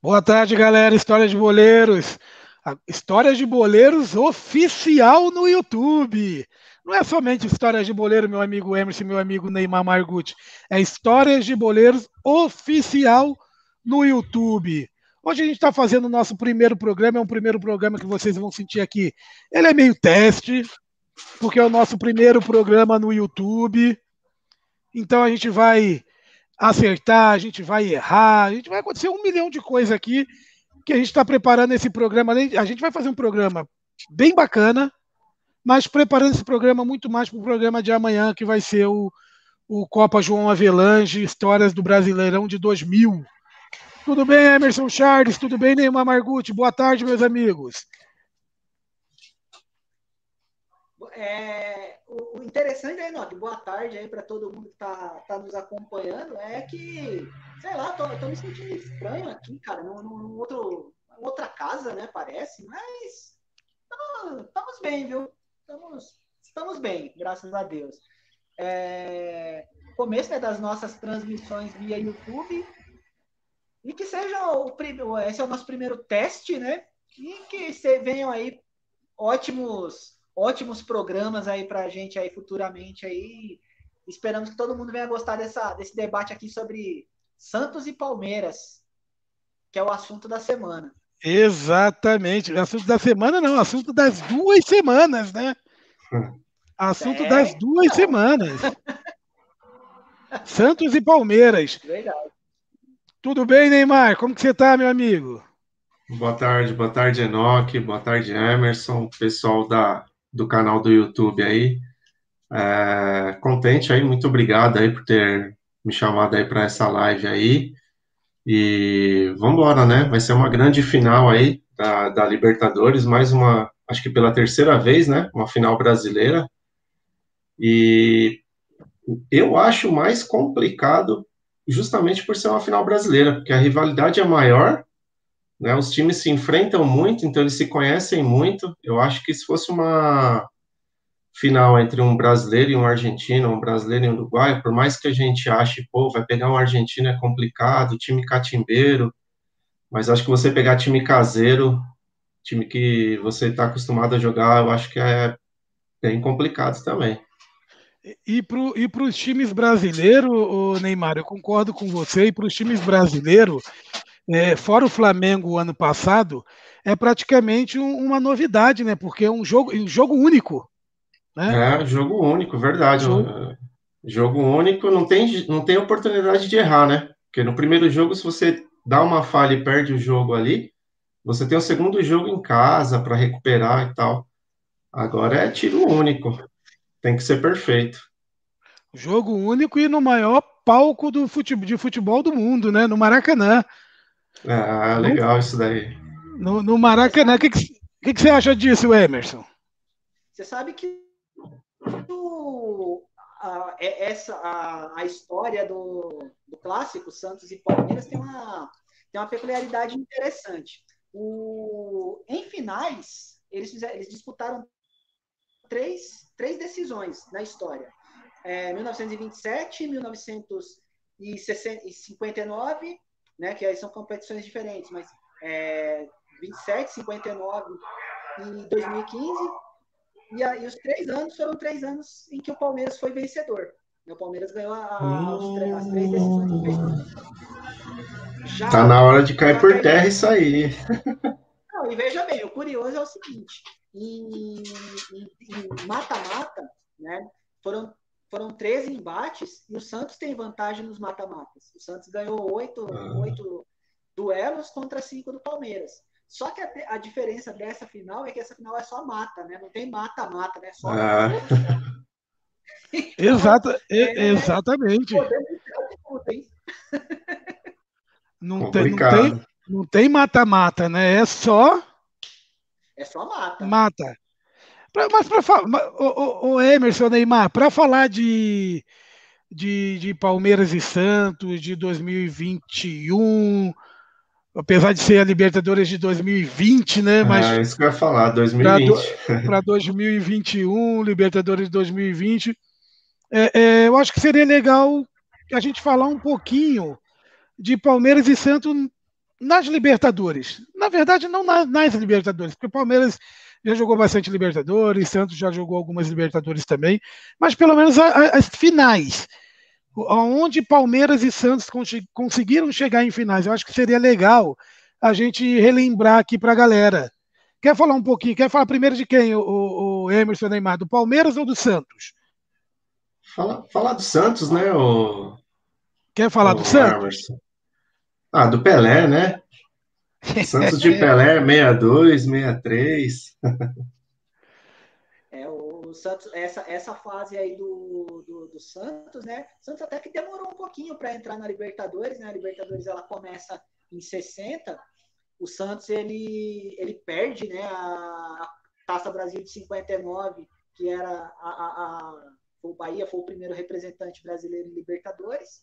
Boa tarde, galera. História de Boleiros. Histórias de Boleiros oficial no YouTube. Não é somente Histórias de Boleiro, meu amigo Emerson, meu amigo Neymar Margutti. É Histórias de Boleiros oficial no YouTube. Hoje a gente está fazendo o nosso primeiro programa. É um primeiro programa que vocês vão sentir aqui. Ele é meio teste, porque é o nosso primeiro programa no YouTube. Então a gente vai acertar, a gente vai errar, a gente vai acontecer um milhão de coisas aqui que a gente está preparando esse programa. A gente vai fazer um programa bem bacana, mas preparando esse programa muito mais para o programa de amanhã, que vai ser o, o Copa João Avelange, Histórias do Brasileirão de 2000. Tudo bem, Emerson Charles? Tudo bem, Neymar Margutti? Boa tarde, meus amigos. É, o, interessante aí, Enoque, boa tarde aí para todo mundo que está tá nos acompanhando, é que, sei lá, tô, tô me sentindo estranho aqui, cara, num, num outro, outra casa, né, parece, mas estamos bem, viu? Estamos, estamos bem, graças a Deus. É, começo né, das nossas transmissões via YouTube, e que seja o primeiro, esse é o nosso primeiro teste, né, e que venham aí ótimos ótimos programas aí para a gente aí futuramente aí. Esperamos que todo mundo venha gostar dessa, desse debate aqui sobre Santos e Palmeiras, que é o assunto da semana. Exatamente. O assunto da semana não, assunto das duas semanas, né? Assunto é, das duas não. semanas. Santos e Palmeiras. Verdade. Tudo bem, Neymar? Como que você está, meu amigo? Boa tarde, boa tarde, Enoque, boa tarde, Emerson, pessoal da do canal do YouTube aí. É, contente aí, muito obrigado aí por ter me chamado aí para essa live aí. E vamos embora, né? Vai ser uma grande final aí da, da Libertadores, mais uma, acho que pela terceira vez, né? Uma final brasileira. E eu acho mais complicado justamente por ser uma final brasileira, porque a rivalidade é maior né? Os times se enfrentam muito, então eles se conhecem muito. Eu acho que se fosse uma final entre um brasileiro e um argentino, um brasileiro e um uruguaio, por mais que a gente ache, pô, vai pegar um argentino é complicado, time catimbeiro, mas acho que você pegar time caseiro, time que você está acostumado a jogar, eu acho que é bem complicado também. E para os times brasileiros, Neymar, eu concordo com você, e para os times brasileiros, é, fora o Flamengo ano passado, é praticamente um, uma novidade, né? Porque é um jogo, um jogo único. Né? É, jogo único, verdade. Jogo... É, jogo único não tem, não tem oportunidade de errar, né? Porque no primeiro jogo, se você dá uma falha e perde o jogo ali, você tem o segundo jogo em casa para recuperar e tal. Agora é tiro único. Tem que ser perfeito. Jogo único e no maior palco do futebol, de futebol do mundo, né? No Maracanã. Ah, legal no, isso daí. No, no Maracanã, o que, que, que, você acha disso, Emerson? Você sabe que o, a, é, essa, a, a história do, do clássico Santos e Palmeiras tem uma, tem uma peculiaridade interessante. O, em finais, eles, fizeram, eles disputaram três, três decisões na história. É, 1927, 1959 né? Que aí são competições diferentes, mas é, 27, 59 e 2015. E, aí os três anos foram três anos em que o Palmeiras foi vencedor. O Palmeiras ganhou a, a, as três decisões Já, tá na hora de cair por terra isso aí. Não, e veja bem, o curioso é o seguinte: em mata-mata, né, foram foram 13 embates e o Santos tem vantagem nos mata-matas. O Santos ganhou oito, ah. oito duelos contra cinco do Palmeiras. Só que a, a, diferença dessa final é que essa final é só mata, né? Não tem mata-mata, né? Só ah. então, Exata, é, exatamente. Não tem, não tem, não tem mata-mata, né? É só. É só mata. Mata. Mas para falar, o, o Emerson Neymar, para falar de, de, de Palmeiras e Santos de 2021, apesar de ser a Libertadores de 2020, né? Mas é isso que eu ia falar, 2020. Para 2021, Libertadores de 2020. É, é, eu acho que seria legal a gente falar um pouquinho de Palmeiras e Santos nas Libertadores. Na verdade, não nas, nas Libertadores, porque o Palmeiras já jogou bastante Libertadores, Santos já jogou algumas Libertadores também, mas pelo menos a, a, as finais, onde Palmeiras e Santos conseguiram chegar em finais. Eu acho que seria legal a gente relembrar aqui para a galera. Quer falar um pouquinho? Quer falar primeiro de quem, o, o Emerson Neymar? Do Palmeiras ou do Santos? Fala, falar do Santos, né? O, Quer falar o do Santos? Emerson. Ah, do Pelé, né? Santos de Pelé, 62, 63. É, o Santos, essa, essa fase aí do, do, do Santos, né? Santos até que demorou um pouquinho para entrar na Libertadores, né? A Libertadores ela começa em 60. O Santos ele, ele perde, né? A Taça Brasil de 59, que era a, a, a o Bahia foi o primeiro representante brasileiro em Libertadores.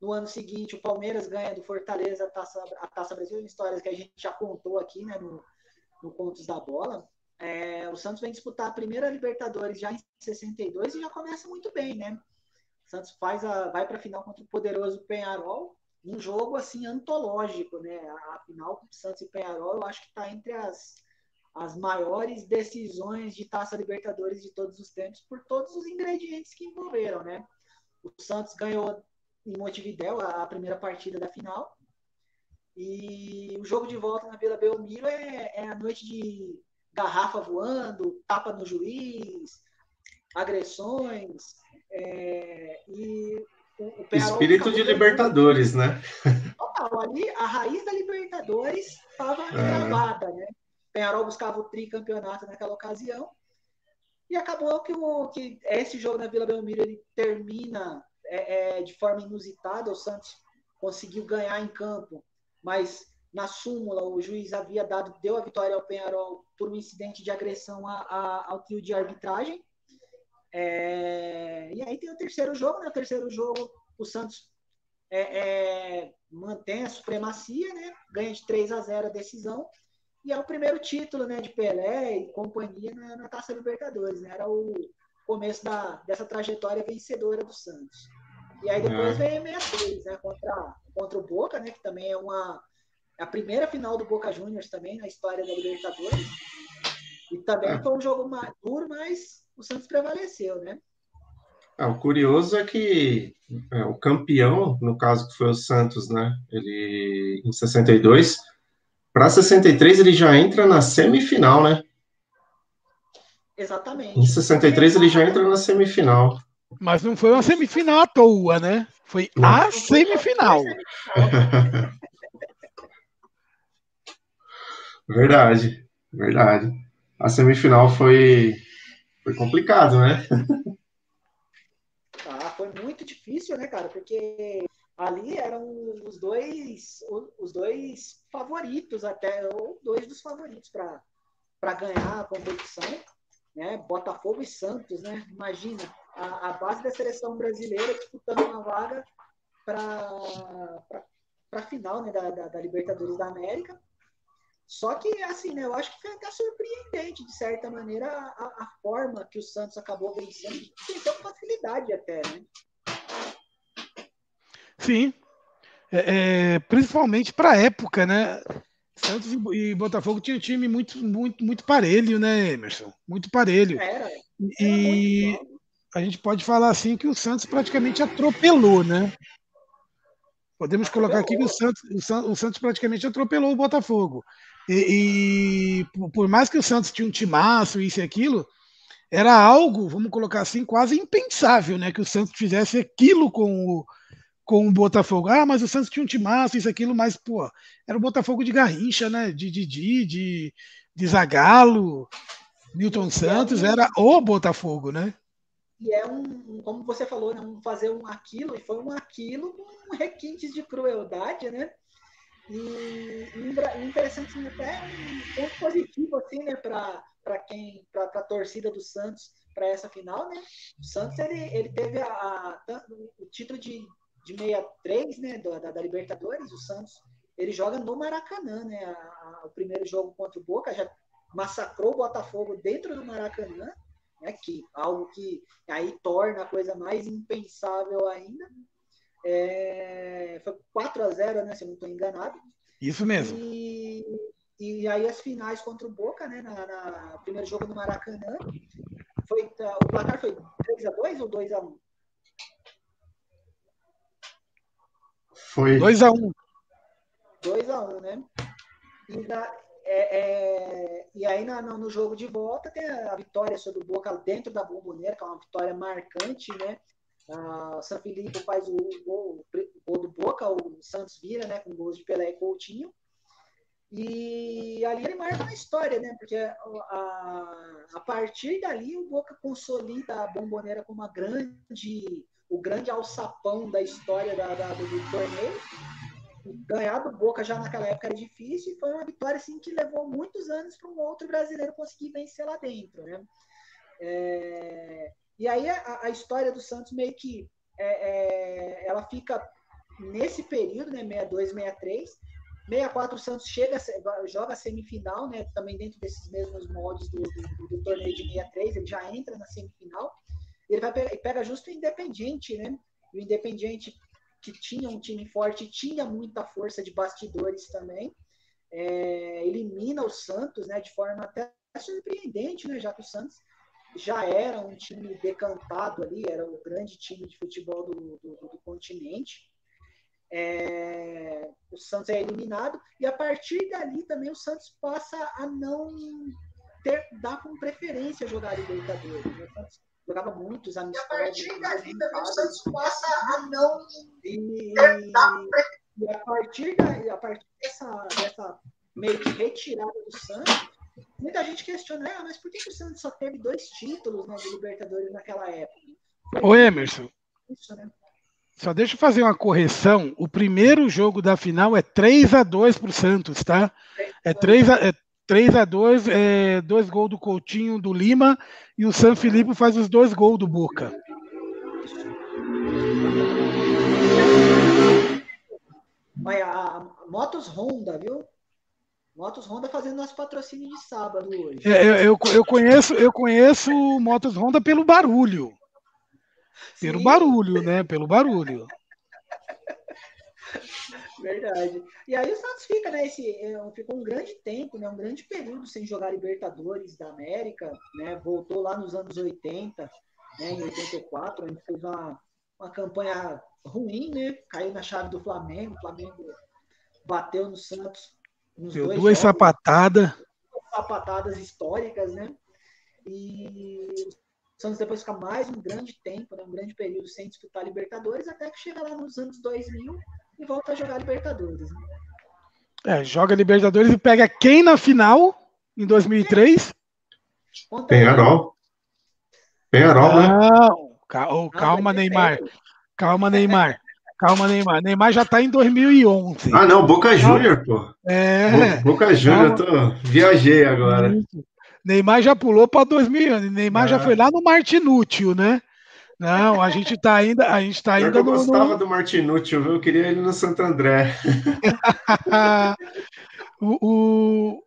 No ano seguinte, o Palmeiras ganha do Fortaleza a Taça, a Taça Brasil, histórias que a gente já contou aqui né, no, no Contos da Bola. É, o Santos vem disputar a primeira Libertadores já em 62 e já começa muito bem, né? O Santos faz a, vai para a final contra o poderoso Penharol, um jogo assim antológico, né? A, a final Santos e Penharol, eu acho que está entre as, as maiores decisões de Taça Libertadores de todos os tempos por todos os ingredientes que envolveram, né? O Santos ganhou em Montevidéu, a, primeira partida da final. E o jogo de volta na Vila Belmiro é, é a noite de garrafa voando, tapa no juiz, agressões. É, e o, o Espírito de Libertadores, né? Total, ali a raiz da Libertadores estava é. gravada, né? Penharol buscava o tricampeonato naquela ocasião. E acabou que, o, que esse jogo na Vila Belmiro ele termina é, é, de forma inusitada, o Santos conseguiu ganhar em campo, mas na súmula o juiz havia dado, deu a vitória ao Penharol por um incidente de agressão a, a, ao trio de arbitragem. É, e aí tem o terceiro jogo, né? O terceiro jogo, o Santos é, é, mantém a supremacia, né? Ganha de 3 a 0 a decisão. E é o primeiro título né, de Pelé e companhia na, na Taça Libertadores. Né? Era o começo da, dessa trajetória vencedora do Santos. E aí depois é. vem a 63, né? Contra, contra o Boca, né? Que também é uma. É a primeira final do Boca Juniors também na história da Libertadores. E também é. foi um jogo mais duro, mas o Santos prevaleceu, né? É, o curioso é que é, o campeão, no caso que foi o Santos, né? Ele em 62, para 63 ele já entra na semifinal, né? Exatamente. Em 63 ele já entra na semifinal. Mas não foi uma semifinal à toa, né? Foi a semifinal. Verdade, verdade. A semifinal foi, foi complicado, né? Ah, foi muito difícil, né, cara? Porque ali eram os dois, os dois favoritos até, ou dois dos favoritos para ganhar a competição, né? Botafogo e Santos, né? Imagina, a, a base da seleção brasileira disputando uma vaga para a final né, da, da, da, Libertadores da América. Só que, assim, né, eu acho que foi até surpreendente, de certa maneira, a, a forma que o Santos acabou vencendo, venceu com facilidade até, né? Sim, é, é, principalmente para a época, né? Santos e Botafogo tinham um time muito, muito, muito parelho, né, Emerson? Muito parelho. Era, era e, muito a gente pode falar assim que o Santos praticamente atropelou, né? Podemos colocar aqui que o Santos, o Santos praticamente atropelou o Botafogo. E, e, por mais que o Santos tinha um timaço, isso e aquilo, era algo, vamos colocar assim, quase impensável, né? Que o Santos fizesse aquilo com o, com o Botafogo. Ah, mas o Santos tinha um timaço, isso aquilo, mas, pô, era o Botafogo de Garrincha, né? De Didi, de, de, de Zagalo, Milton Santos, era o Botafogo, né? E é um, como você falou, né, um fazer um aquilo, e foi um aquilo com requintes de crueldade, né? E, e interessante assim, até um ponto positivo assim, né, para quem, para a torcida do Santos para essa final, né? O Santos ele, ele teve a, a o título de, de 63, né, da, da, Libertadores, o Santos ele joga no Maracanã, né? O primeiro jogo contra o Boca já massacrou o Botafogo dentro do Maracanã né, que algo que aí torna a coisa mais impensável ainda. É, foi 4 a 0 né, se eu não estou enganado. Isso mesmo. E, e aí as finais contra o Boca, né? Na, na primeiro jogo no Maracanã. Foi, tá, o placar foi 3x2 ou 2x1? Foi 2x1. 2x1, né? E, na, é, é, e aí na, no, no jogo de volta tem a, a, vitória sobre o Boca dentro da Bomboneira, que é uma vitória marcante, né? o São Felipe faz o gol, o gol do Boca, o Santos vira, né? Com gols de Pelé e Coutinho. E ali ele marca uma história, né? Porque a, a partir dali o Boca consolida a Bomboneira como uma grande, o grande alçapão da história da, da do, do torneio ganhar do Boca já naquela época era difícil e foi uma vitória assim que levou muitos anos para um outro brasileiro conseguir vencer lá dentro, né? É... E aí a, a, história do Santos meio que é, é, ela fica nesse período, né? 62, 63. 64 o Santos chega, joga a semifinal, né? Também dentro desses mesmos moldes do, do, do torneio de 63, ele já entra na semifinal. Ele vai pega, pega justo o Independiente, né? o Independiente que tinha um time forte, tinha muita força de bastidores também. É, elimina o Santos, né, de forma até surpreendente, né, já que o Santos já era um time decantado ali, era o grande time de futebol do, do, do continente. É, o Santos é eliminado e a partir dali também o Santos passa a não ter, dar com preferência jogar Libertadores. Né? O Santos jogava muitos amistosos. E a partir dali também o Santos passa a não. E, e a partir, da, a partir dessa, dessa meio que retirada do Santos, muita gente questiona, ah, mas por que, o Santos só teve dois títulos né, de Libertadores naquela época? Ô Emerson. Isso, né? Só deixa eu fazer uma correção. O primeiro jogo da final é 3 a 2 para o Santos, tá? É 3 a, é 3 a 2 é, dois gols do Coutinho do Lima e o San Felipe faz os dois gols do Boca. Olha, a Motos Honda, viu? Motos Honda fazendo nosso patrocínio de sábado hoje. É, eu, eu, eu, conheço, eu conheço Motos Honda pelo barulho. Pelo Sim. barulho, né? Pelo barulho. Verdade. E aí o Santos fica, né? Esse, é, ficou um grande tempo, né? Um grande período sem jogar Libertadores da América, né? Voltou lá nos anos 80, né? Em 84, a gente fez uma, uma campanha ruim, né? Caiu na chave do Flamengo, o Flamengo bateu no Santos nos Deu dois duas sapatadas. sapatadas históricas, né? E o Santos depois fica mais um grande tempo, né? um grande período sem disputar Libertadores, até que chega lá nos anos 2000 e volta a jogar Libertadores. Né? É, joga Libertadores e pega quem na final em 2003? Penharol. Penharol, né? Não, calma, calma Neymar. Calma, Neymar. Calma, Neymar. Neymar já tá em 2011. Ah, não, Boca Júnior, pô. É. Boca Júnior, tô... viajei agora. Neymar já pulou para 2000. Neymar ah. já foi lá no Martinútil, né? Não, a gente está ainda, a gente está ainda eu no. Eu gostava no... do Martinútil, viu? Eu queria ele no Santo André. o,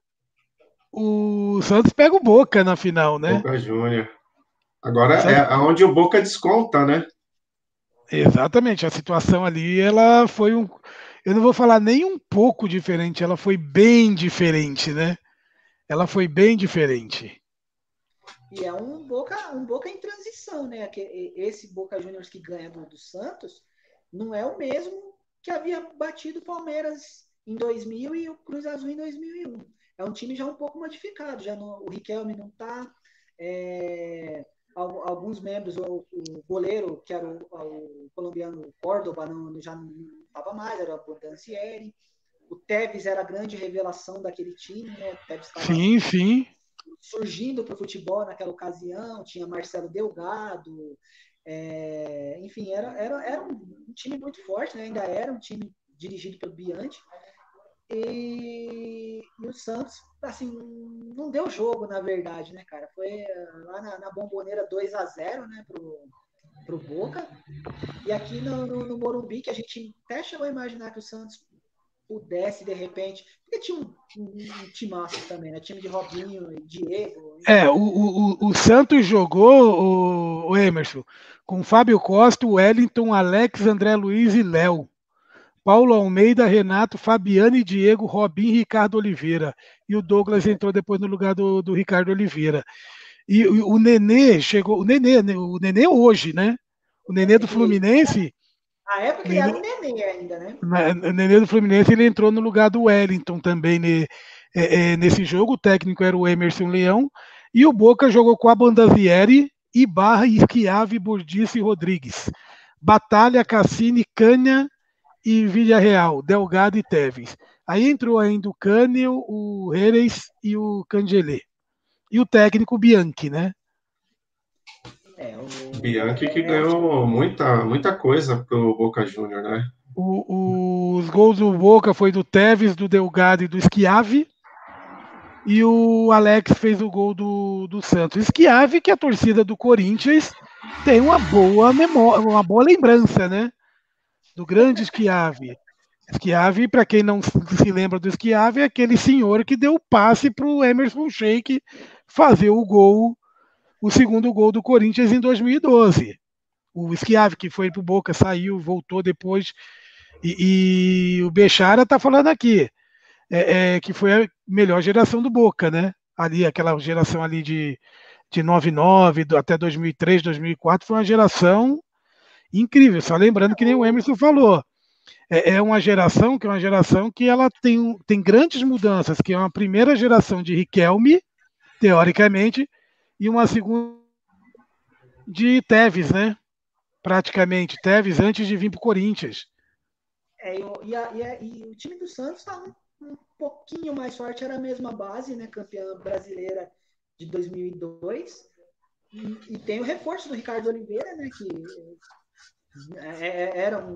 o, o, Santos pega o Boca na final, né? Boca Júnior. Agora é onde o Boca desconta, né? Exatamente. A situação ali, ela foi um. Eu não vou falar nem um pouco diferente, ela foi bem diferente, né? Ela foi bem diferente. E é um Boca, um Boca em transição, né? Esse Boca Juniors que ganha do, do Santos não é o mesmo que havia batido o Palmeiras em 2000 e o Cruz Azul em 2001. É um time já um pouco modificado, já o Riquelme não está, é, alguns membros, o, o, goleiro, que era o, o colombiano Córdoba, não, já não estava mais, era o Dancieri. O Tevez era a grande revelação daquele time, né? sim, sim surgindo para o futebol naquela ocasião, tinha Marcelo Delgado, é, enfim, era, era, era um time muito forte, né? ainda era um time dirigido pelo Bianchi, e, e, o Santos, assim, não deu jogo, na verdade, né, cara? Foi eh, lá na, na bomboneira 2 a 0 né, pro, pro Boca, e aqui no, no, no Morumbi, que a gente até chegou a imaginar que o Santos pudesse, de repente. Porque tinha um, um, um timaço também, né? Time de Robinho e Diego. É, o, o, o Santos jogou, o, o Emerson, com Fábio Costa, Wellington, Alex, André Luiz e Léo. Paulo Almeida, Renato, Fabiano e Diego, Robin e Ricardo Oliveira. E o Douglas entrou depois no lugar do, do Ricardo Oliveira. E o, o Nenê chegou. O Nenê, o Nenê hoje, né? O Nenê do Fluminense. Na época ele era o Nenê ainda, né? O Nenê do Fluminense ele entrou no lugar do Wellington também ne, é, é, nesse jogo. O técnico era o Emerson Leão. E o Boca jogou com a Bandavieri, Ibarra, Esquiave, Burdice e Rodrigues. Batalha, Cassini, Canha e Villarreal, Delgado e Teves. Aí entrou ainda o Cânio, o Reis e o Cangelê. E o técnico Bianchi, né? É, o... Bianchi que ganhou muita, muita coisa pro Boca Júnior, né? O, os gols do Boca foi do Teves, do Delgado e do Schiave. E o Alex fez o gol do, do Santos. Schiave, que a torcida do Corinthians tem uma boa memória, uma boa lembrança, né? Do grande Schiave. Schiave, para quem não se lembra do Schiave, é aquele senhor que deu o passe para o Emerson Sheik fazer o gol, o segundo gol do Corinthians em 2012. O Schiave, que foi para o Boca, saiu, voltou depois. E, e o Bechara está falando aqui é, é, que foi a melhor geração do Boca, né? Ali, aquela geração ali de, de 99 até 2003, 2004, foi uma geração incrível. Só lembrando que nem o Emerson falou. É, é uma geração que é uma geração que ela tem, tem grandes mudanças, que é uma primeira geração de Riquelme, teoricamente, e uma segunda de Teves, né? Praticamente, Teves antes de vir para o Corinthians. É, e, a, e, a, e, o time do Santos está um pouquinho mais forte, era a mesma base, né? Campeã brasileira de 2002. E, e tem o reforço do Ricardo Oliveira, né? Que é, é, era um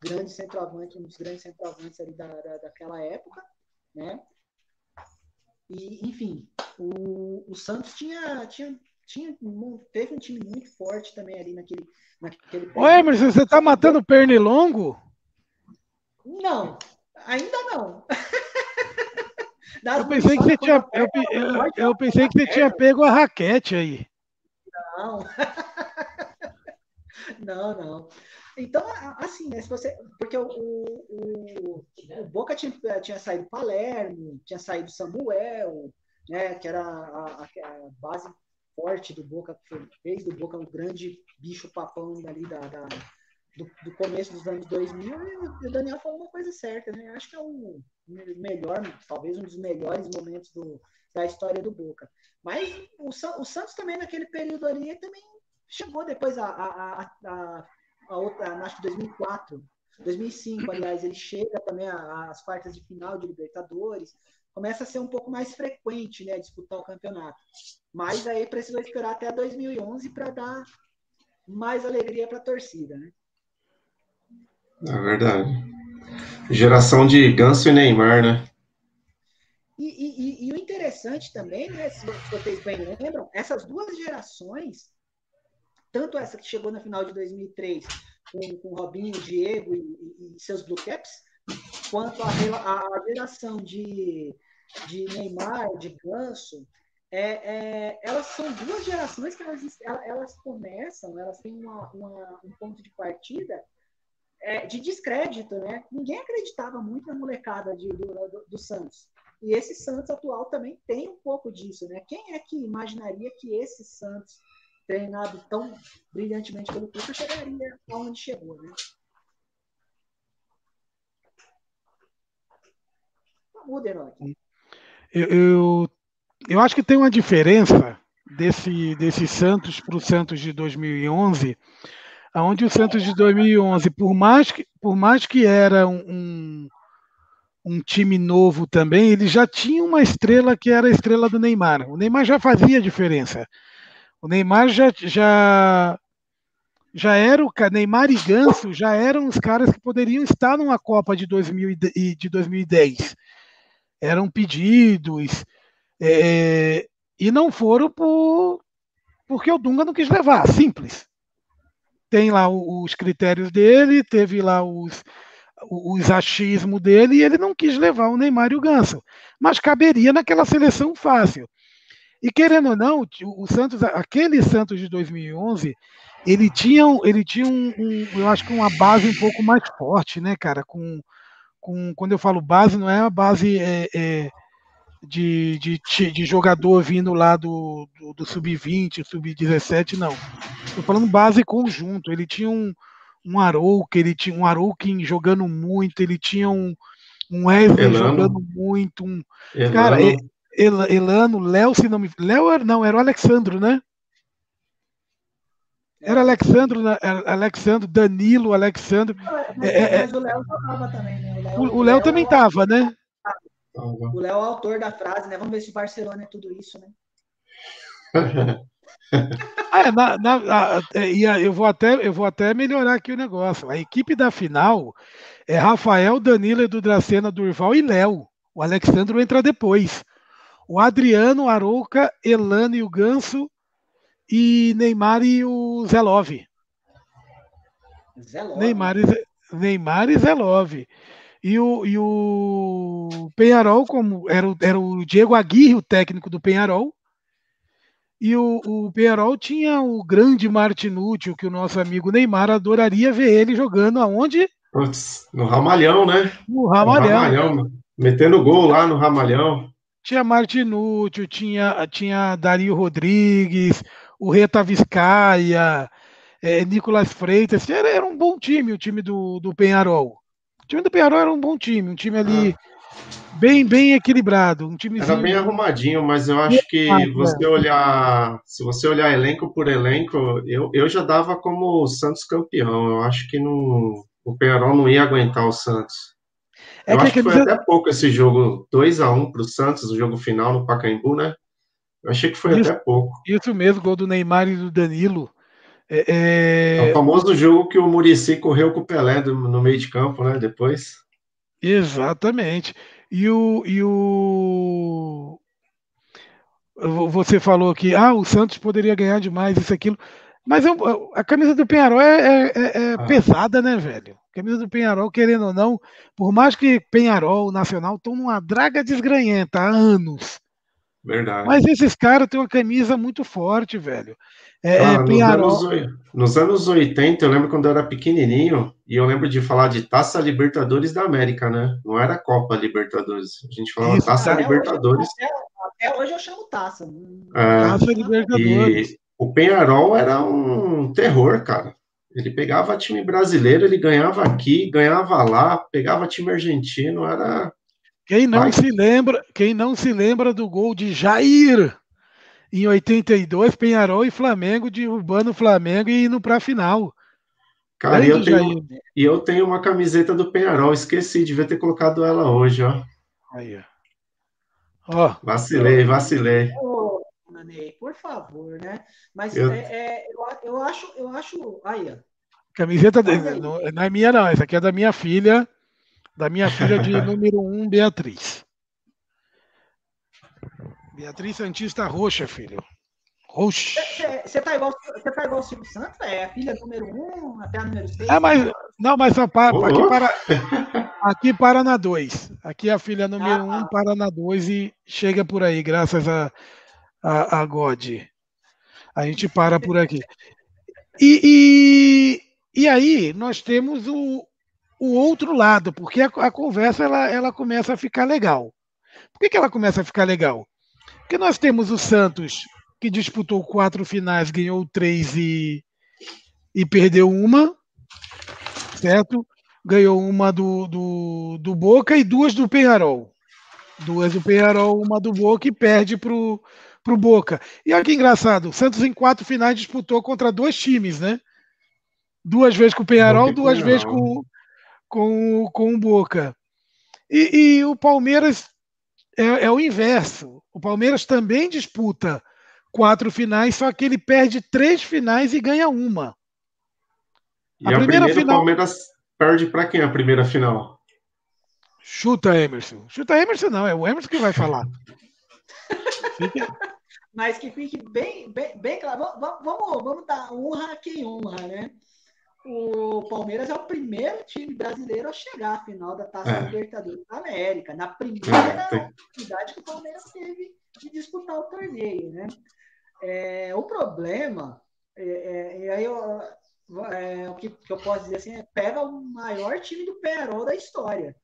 grande centroavante, um dos grandes centroavantes ali da, da, daquela época, né? E, enfim, o, o Santos tinha, tinha, tinha, teve um time muito forte também ali naquele. naquele Ô, Emerson, você tá matando pernilongo? Não, ainda não. eu pensei que você tinha, eu, eu, eu, pensei que você tinha pego a raquete aí. Não. não, não. Então, assim, né, se você, porque o, o, o Boca tinha, tinha saído Palermo, tinha saído Samuel, né, que era a, a, base forte do Boca, que fez do Boca um grande bicho papão ali da, da do, do, começo dos anos 2000, e o Daniel falou uma coisa certa, né? Acho que é o melhor, talvez um dos melhores momentos do, da história do Boca. Mas o, o Santos também, naquele período ali, também chegou depois a, a, a, a, a outra, acho que 2004, 2005, aliás, ele chega também às quartas de final de Libertadores, começa a ser um pouco mais frequente, né, disputar o campeonato. Mas aí precisou esperar até 2011 para dar mais alegria para a torcida, né? É verdade. Geração de Ganso e Neymar, né? E, e, e, o interessante também, né, se vocês bem lembram, essas duas gerações, tanto essa que chegou na final de 2003 com, com Robinho, Diego e, e seus Blue Caps, quanto a, a geração de, de Neymar, de Ganso, é, é, elas são duas gerações que elas, elas começam, elas têm uma, uma, um ponto de partida é, de descrédito, né? Ninguém acreditava muito na molecada de, do, do, do, Santos. E esse Santos atual também tem um pouco disso, né? Quem é que imaginaria que esse Santos, treinado tão brilhantemente pelo Cuca, chegaria aonde chegou, né? Tá muda, eu, eu, eu acho que tem uma diferença desse, desse Santos para o Santos de 2011, onde o Santos de 2011, por mais que, por mais que era um, um time novo também, ele já tinha uma estrela que era a estrela do Neymar. O Neymar já fazia diferença. O Neymar já, já, já era o Neymar e Ganso já eram os caras que poderiam estar numa Copa de, 2000 e de 2010. Eram pedidos é, e não foram por, porque o Dunga não quis levar, simples tem lá os critérios dele, teve lá os, os achismos dele e ele não quis levar o Neymar e o Ganso. Mas caberia naquela seleção fácil. E querendo ou não, o Santos, aquele Santos de 2011, ele tinha, ele tinha um, um, eu acho que uma base um pouco mais forte, né, cara? Com, com quando eu falo base, não é a base é, é, de, de, de, jogador vindo lá do, do, do sub-20, sub-17, não. Estou falando base conjunto. Ele tinha um, um Arouca, ele tinha um Aroukin jogando muito, ele tinha um, um Wesley jogando muito, um. Elano. Cara, El, Elano, Léo, se não me. Léo não, era o Alexandro, né? Era Alexandro, né? era Alexandro, Danilo, Alexandro. Mas, é, mas o Léo tava também, né? O Léo também estava, né? O Léo é o autor da frase, né? Vamos ver se Barcelona é tudo isso, né? é, na, na, a, eu, vou até, eu vou até melhorar aqui o negócio. A equipe da final é Rafael, Danilo, Edu Dracena, Durval e Léo. O Alexandro entra depois. O Adriano, Arouca, Elano e o Ganso e Neymar e o Zelov. Zelov. Neymar, e, Neymar e Zelov. E o, e o Penharol, como era, era o Diego Aguirre, o técnico do Penharol, e o, o Penharol tinha o grande Martinucci, que o nosso amigo Neymar adoraria ver ele jogando aonde? no Ramalhão, né? No Ramalhão. No Ramalhão metendo gol lá no Ramalhão. Tinha Martinucci, tinha, tinha Dario Rodrigues, o Reta Vizcaia, é, Nicolas Freitas. Era, era, um bom time o time do, do Penharol. O time do Penharol era um bom time, um time ali. Ah bem, bem equilibrado. Um timezinho... Era bem arrumadinho, mas eu acho que você olhar, se você olhar elenco por elenco, eu, eu já dava como o Santos campeão. Eu acho que não, o Penarol não ia aguentar o Santos. É eu que acho que foi até pouco esse jogo, 2 a 1 um para o Santos, o jogo final no Pacaembu, né? Eu achei que foi isso, até pouco. Isso mesmo, gol do Neymar e do Danilo. É, é... é o famoso jogo que o Murici correu com o Pelé no meio de campo, né? Depois. Exatamente. E o, e o. Você falou que ah, o Santos poderia ganhar demais, isso, aquilo. Mas eu, a camisa do Penharol é, é, é, é ah. pesada, né, velho? Camisa do Penharol, querendo ou não, por mais que Penharol, Nacional, estão numa draga desgranhenta há anos. Verdade. Mas esses caras têm uma camisa muito forte, velho. É, ah, nos, anos, nos, anos, 80, eu lembro quando eu era pequenininho, e eu lembro de falar de Taça Libertadores da América, né? Não era Copa Libertadores. A gente falava Isso, Taça até Libertadores. Hoje, até, até, hoje eu chamo Taça. É, taça Libertadores. E o Penharol era um terror, cara. Ele pegava time brasileiro, ele ganhava aqui, ganhava lá, pegava time argentino, era. Quem não Vai. se lembra, quem não se lembra do gol de Jair em 82, Penharol e Flamengo derrubando o Flamengo e indo para a final. Cara, e eu, tenho, e eu tenho uma camiseta do Penharol, esqueci, devia ter colocado ela hoje, ó. Aí, ó. Vacilei, vacilei. Ô, Ney, por favor, né? Mas eu... É, é, eu, eu, acho, eu acho. Aí, ó. Camiseta de, não, não é minha, não. Essa aqui é da minha filha, da minha filha de número 1, um, Beatriz. Beatriz Santista Roxa, filho. Roxa. Você tá igual, você tá igual o Silvio Santos? É a filha número um até a número seis? É, mas, não, mas só para, aqui, para, aqui para na dois. Aqui a filha número ah, um ah. para na dois e chega por aí, graças a, a, a God. A gente para por aqui. E, e, e aí nós temos o, o outro lado, porque a, a conversa ela, ela começa a ficar legal. Por que, que ela começa a ficar legal? Porque nós temos o Santos, que disputou quatro finais, ganhou três e, e perdeu uma, certo? Ganhou uma do, do, do Boca e duas do Penharol. Duas do Penharol, uma do Boca e perde para o Boca. E olha que engraçado, o Santos em quatro finais disputou contra dois times, né? Duas vezes com o Penharol, duas vezes com, com, com o Boca. E, e o Palmeiras é, é o inverso. O Palmeiras também disputa quatro finais, só que ele perde três finais e ganha uma. E a, a primeira, primeira final. O Palmeiras perde para quem a primeira final? Chuta Emerson. Chuta Emerson não, é o Emerson que vai falar. Mas que fique bem, bem, bem claro. Vamos, vamos, vamos dar honra a quem honra, né? O Palmeiras é o primeiro time brasileiro a chegar à final da Taça é. Libertadores da América, na primeira oportunidade que o Palmeiras teve de disputar o torneio, né? É, o problema é, é, e aí eu, é, o que, que, eu posso dizer assim é pega o maior time do Penarol da história.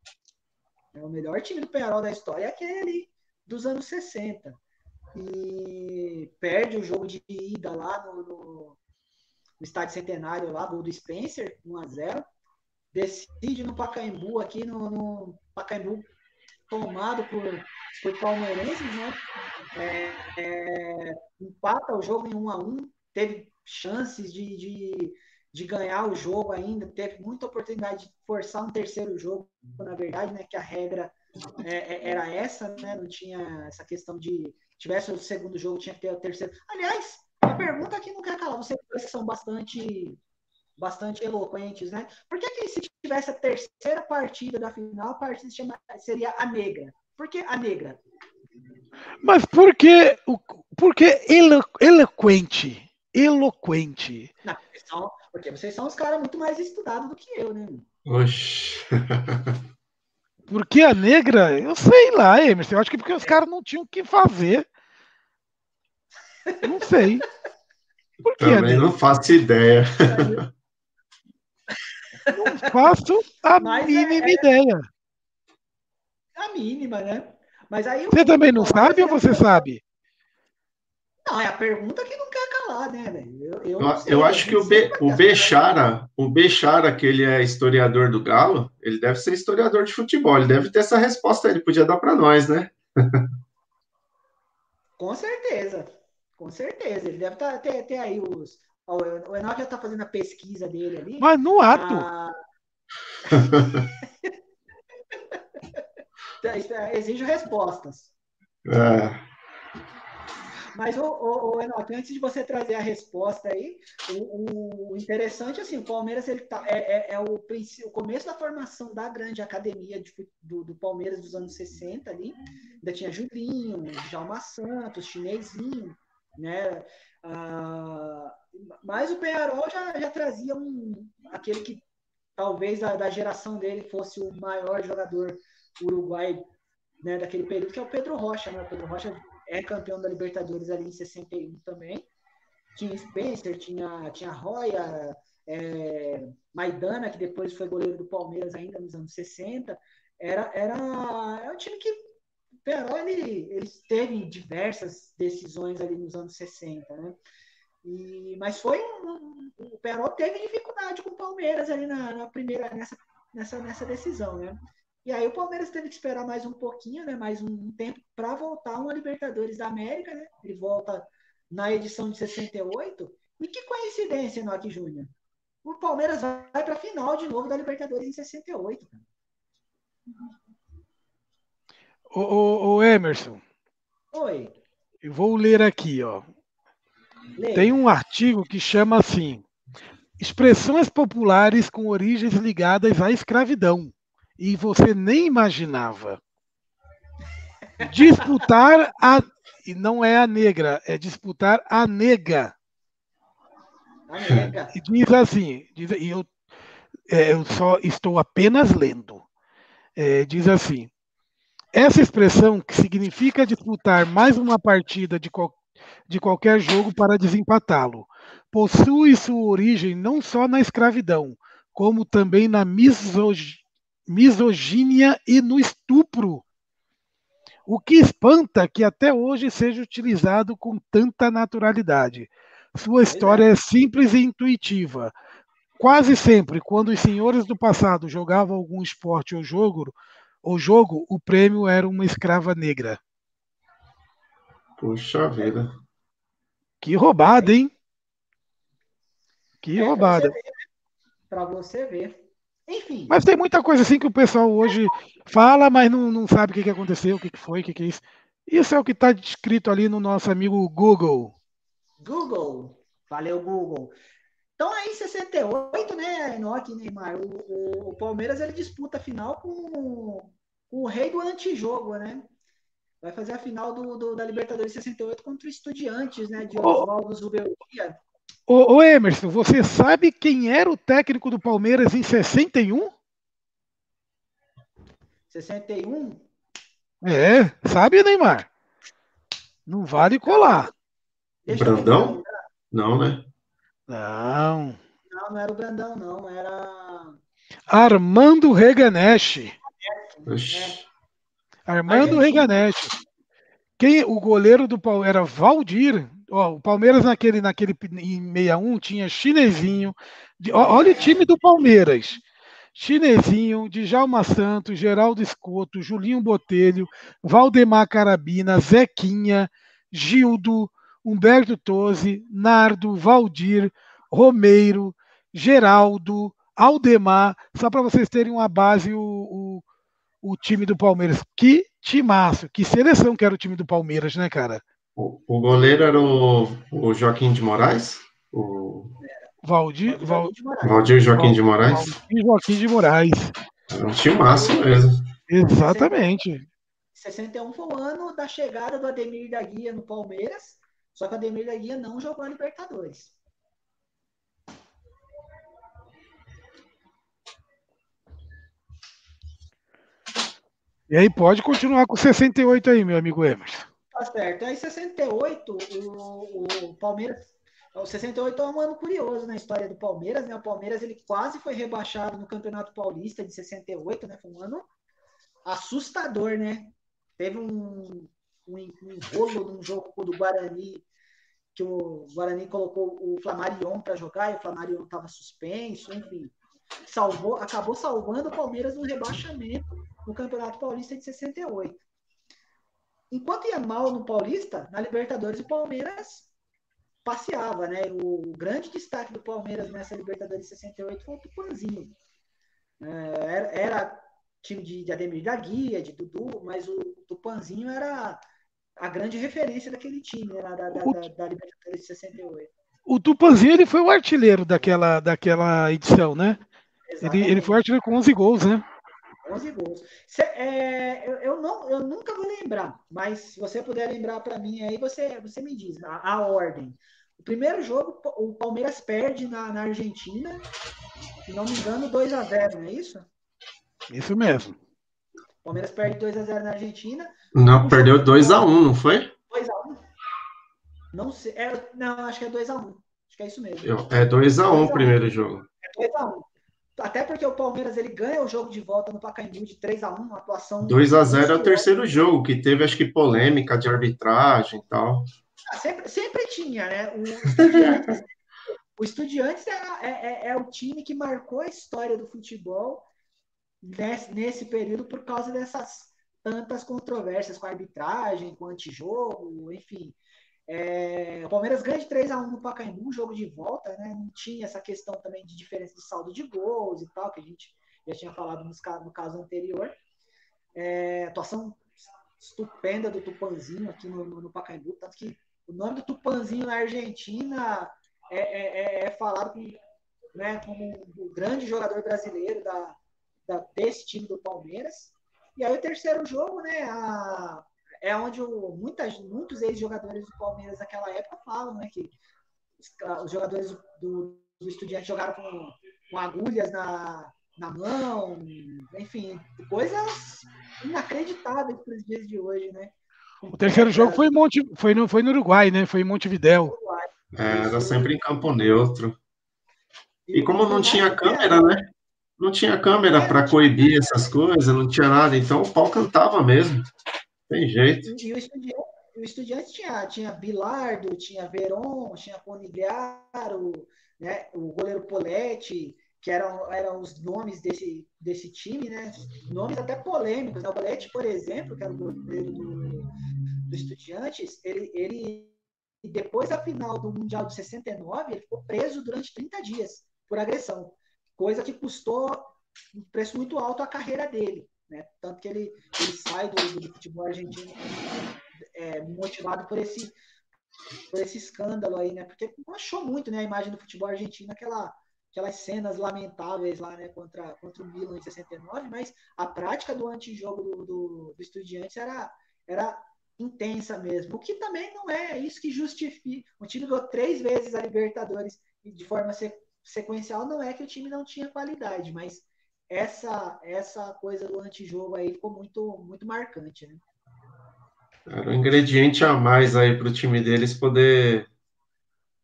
É o melhor time do Penarol da história é aquele dos anos 60. E perde o jogo de ida lá no, no, estádio centenário lá, gol do Spencer, 1x0. Decide no Pacaembu, aqui no, no Pacaembu, tomado por, por palmeirenses, né? É, é, empata o jogo em 1 a 1 teve chances de, de, de, ganhar o jogo ainda, teve muita oportunidade de forçar um terceiro jogo, na verdade, né? Que a regra é, é, era essa, né? Não tinha essa questão de tivesse o segundo jogo, tinha que ter o terceiro. Aliás, a pergunta que não quer calar, vocês que são bastante bastante eloquentes, né? Por que, que se tivesse a terceira partida da final, a partida seria a negra? Por que a negra? Mas por que, por que elo, eloquente? Eloquente. Não, são, porque vocês são os caras muito mais estudados do que eu, né? Oxi. Porque a negra, eu sei lá, Emerson. Eu acho que porque os caras não tinham o que fazer. Não sei. Por que Também não faço ideia. Não faço a Mas mínima é, ideia. A mínima, né? Mas aí você também não sabe ou você sabe? Não, é a pergunta que não quer calar, né, velho? Eu, eu, eu, sei, eu acho que o, Be, o Bechara, o Bechara, que ele é historiador do Galo, ele deve ser historiador de futebol, ele deve ter essa resposta, ele podia dar para nós, né? Com certeza, com certeza. Ele deve tá, ter, ter aí os. Ó, o Enoch já está fazendo a pesquisa dele ali. Mas no ato. Ah... Exijo respostas. É. Mas, o, o, o Enoch, antes de você trazer a resposta aí, o, o interessante, assim, o Palmeiras ele tá, é, é, é o, o, começo da formação da grande academia de, do, do, Palmeiras dos anos 60 ali. Ainda tinha Julinho, Djalma Santos, Chinesinho, né? Ah, mas o Penharol já, já trazia um, aquele que talvez da, da geração dele fosse o maior jogador uruguai né, daquele período, que é o Pedro Rocha. Né? O Pedro Rocha é campeão da Libertadores ali em 61 também. Tinha Spencer, tinha, tinha Roya, é, Maidana, que depois foi goleiro do Palmeiras ainda nos anos 60. Era, era, era um time que Peró ele, ele teve diversas decisões ali nos anos 60, né? E, mas foi um, um, o Peró teve dificuldade com o Palmeiras ali na, na primeira nessa, nessa, nessa decisão, né? E aí o Palmeiras teve que esperar mais um pouquinho, né, mais um tempo para voltar uma Libertadores da América, né? Ele volta na edição de 68. E que coincidência, Nock Júnior. O Palmeiras vai para a final de novo da Libertadores em 68. Cara. Ô, ô, ô, Emerson. Oi. Eu vou ler aqui, ó. Leia. Tem um artigo que chama assim: Expressões populares com origens ligadas à escravidão e você nem imaginava. Disputar a. E não é a negra, é disputar a nega. A nega. E diz assim, diz, e eu, é, eu só estou apenas lendo. É, diz assim: essa expressão que significa disputar mais uma partida de, qual, de qualquer jogo para desempatá-lo, possui sua origem não só na escravidão, como também na misoginia misoginia e no estupro. O que espanta que até hoje seja utilizado com tanta naturalidade. Sua história é simples e intuitiva. Quase sempre, quando os senhores do passado jogavam algum esporte ou jogo, ou jogo, o prêmio era uma escrava negra. Puxa vida. Que roubada, hein? Que é, roubada. Para você ver. Enfim. Mas tem muita coisa assim que o pessoal hoje fala, mas não, não sabe o que, que aconteceu, o que, que foi, o que, que é isso. Isso é o que está descrito ali no nosso amigo Google. Google. Valeu, Google. Então aí, em 68, né, Enoque Neymar, o, o, o, Palmeiras ele disputa a final com, com, o rei do antijogo, né? Vai fazer a final do, do da Libertadores 68 contra o Estudiantes, né, de Oswaldo Zubeldia. Ô, ô, Emerson, você sabe quem era o técnico do Palmeiras em 61? 61? É, sabe, Neymar? Não vale colar. Deixa Brandão? Não, né? Não. Não, não era o Brandão, não. Era. Armando Reganeschi. Oxi. Armando Argentina. Reganeschi. Quem, o goleiro do Palmeiras era Valdir. Ó, o Palmeiras naquele, naquele em 61 tinha Chinesinho. de- ó, olha o time do Palmeiras. Chinesinho, Djalma Santos, Geraldo Escoto, Julinho Botelho, Valdemar Carabina, Zequinha, Gildo, Humberto Tosi, Nardo, Valdir, Romeiro, Geraldo, Aldemar, só para vocês terem uma base o, o, o time do Palmeiras. Que timaço, que seleção que era o time do Palmeiras, né, cara? O, o goleiro era o, o Joaquim de Moraes? O Valdir, Val, de Moraes. Valdir Joaquim de Moraes? Valdir Joaquim de Moraes. Era um timaço mesmo. Exatamente. 61 foi o ano da chegada do Ademir da Guia no Palmeiras, só que o Ademir da Guia não jogou a Libertadores. E aí pode continuar com 68 aí, meu amigo Emerson. Tá certo. Aí, 68, o, o Palmeiras. O 68 é um ano curioso na história do Palmeiras, né? O Palmeiras ele quase foi rebaixado no Campeonato Paulista de 68, né? Foi um ano assustador, né? Teve um, um, um rolo num jogo do Guarani, que o Guarani colocou o Flamarion para jogar e o Flamarion estava suspenso, enfim. Salvou, acabou salvando o Palmeiras no rebaixamento no Campeonato Paulista de 68. Enquanto ia mal no Paulista, na Libertadores o Palmeiras passeava, né? O grande destaque do Palmeiras nessa Libertadores de 68 foi o Tupanzinho. É, era, era time de, de Ademir da Guia, de Dudu, mas o Tupanzinho era a grande referência daquele time, né? Da, da, da, da Libertadores de 68. O Tupanzinho ele foi o artilheiro daquela, daquela edição, né? Ele, ele foi artilheiro com 11 gols, né? 11 gols. Cê, é, eu, eu, não, eu nunca vou lembrar, mas se você puder lembrar para mim aí, você, você me diz a, a, ordem. O primeiro jogo, o Palmeiras perde na, na Argentina, se não me engano, 2 a 0 não é isso? Isso mesmo. O Palmeiras perde 2 a 0 na Argentina. Não, perdeu 2 a 1 não foi? 2 a 1 Não sei. É, não, acho que é 2 a 1 Acho que é isso mesmo. Eu, é 2 a 1 o primeiro jogo. É 2 a 1 até porque o Palmeiras ele ganha o jogo de volta no Pacaembu de 3 a 1 uma atuação 2 a 0 é o terceiro jogo que teve acho que polêmica de arbitragem e tal. Ah, sempre, sempre tinha, né? O Estudiantes, o Estudiantes é, é, é, o time que marcou a história do futebol nesse, nesse período por causa dessas tantas controvérsias com a arbitragem, com o antijogo, enfim. É, o Palmeiras ganha de 3 a 1 no Pacaembu, jogo de volta, né? Não tinha essa questão também de diferença de saldo de gols e tal, que a gente já tinha falado nos, no caso anterior. É, atuação estupenda do Tupanzinho aqui no, no, no, Pacaembu, tanto que o nome do Tupanzinho na Argentina é, é, é falado com, né, como o grande jogador brasileiro da, da, desse time do Palmeiras. E aí o terceiro jogo, né, a, é onde o, muitas, muitos ex-jogadores do Palmeiras naquela época falam né, que os, os jogadores do, do Estudiante jogaram com, com agulhas na, na mão, enfim, coisas inacreditáveis para os dias de hoje, né? O terceiro jogo foi, Monte, foi, no, foi no Uruguai, né? Foi em Montevidéu. É, era sempre em campo neutro. E como não tinha câmera, né? Não tinha câmera para coibir essas coisas, não tinha nada, então o pau cantava mesmo. Tem jeito. E, o estudiante, o estudiante tinha, tinha Bilardo, tinha Veron, tinha Conigliaro, né? o goleiro Poletti, que eram, eram os nomes desse, desse time, né? Nomes até polêmicos. Né? O Poletti, por exemplo, que era o goleiro do, do Estudiantes, ele, ele, depois da final do Mundial de 69, ele ficou preso durante 30 dias por agressão, coisa que custou um preço muito alto à carreira dele. Né? Tanto que ele, ele sai do, do futebol argentino é, motivado por esse, por esse escândalo aí, né? Porque achou muito né, a imagem do futebol argentino, aquela, aquelas cenas lamentáveis lá né, contra, contra o Milan em 69, mas a prática do antijogo do, do, do Estudiantes era, era intensa mesmo. O que também não é isso que justifica. O time ganhou três vezes a Libertadores de forma sequencial, não é que o time não tinha qualidade, mas essa essa coisa do antijogo aí ficou muito muito marcante, né? Era um ingrediente a mais aí para o time deles poder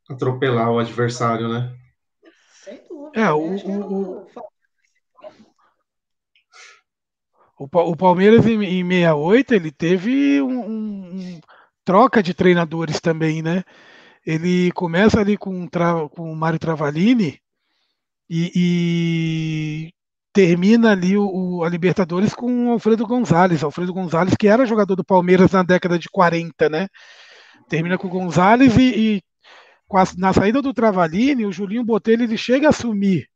atropelar o adversário, né? Sem dúvida. É, o, o, o, o, Palmeiras em, em 68 ele teve um, um, troca de treinadores também, né? Ele começa ali com, com o Mário Travalini e, e termina ali o, a Libertadores com o Alfredo Gonzalez. Alfredo Gonzalez, que era jogador do Palmeiras na década de 40, né? Termina com o Gonzalez e, e a, na saída do Travalini, o Julinho Botelho ele chega a assumir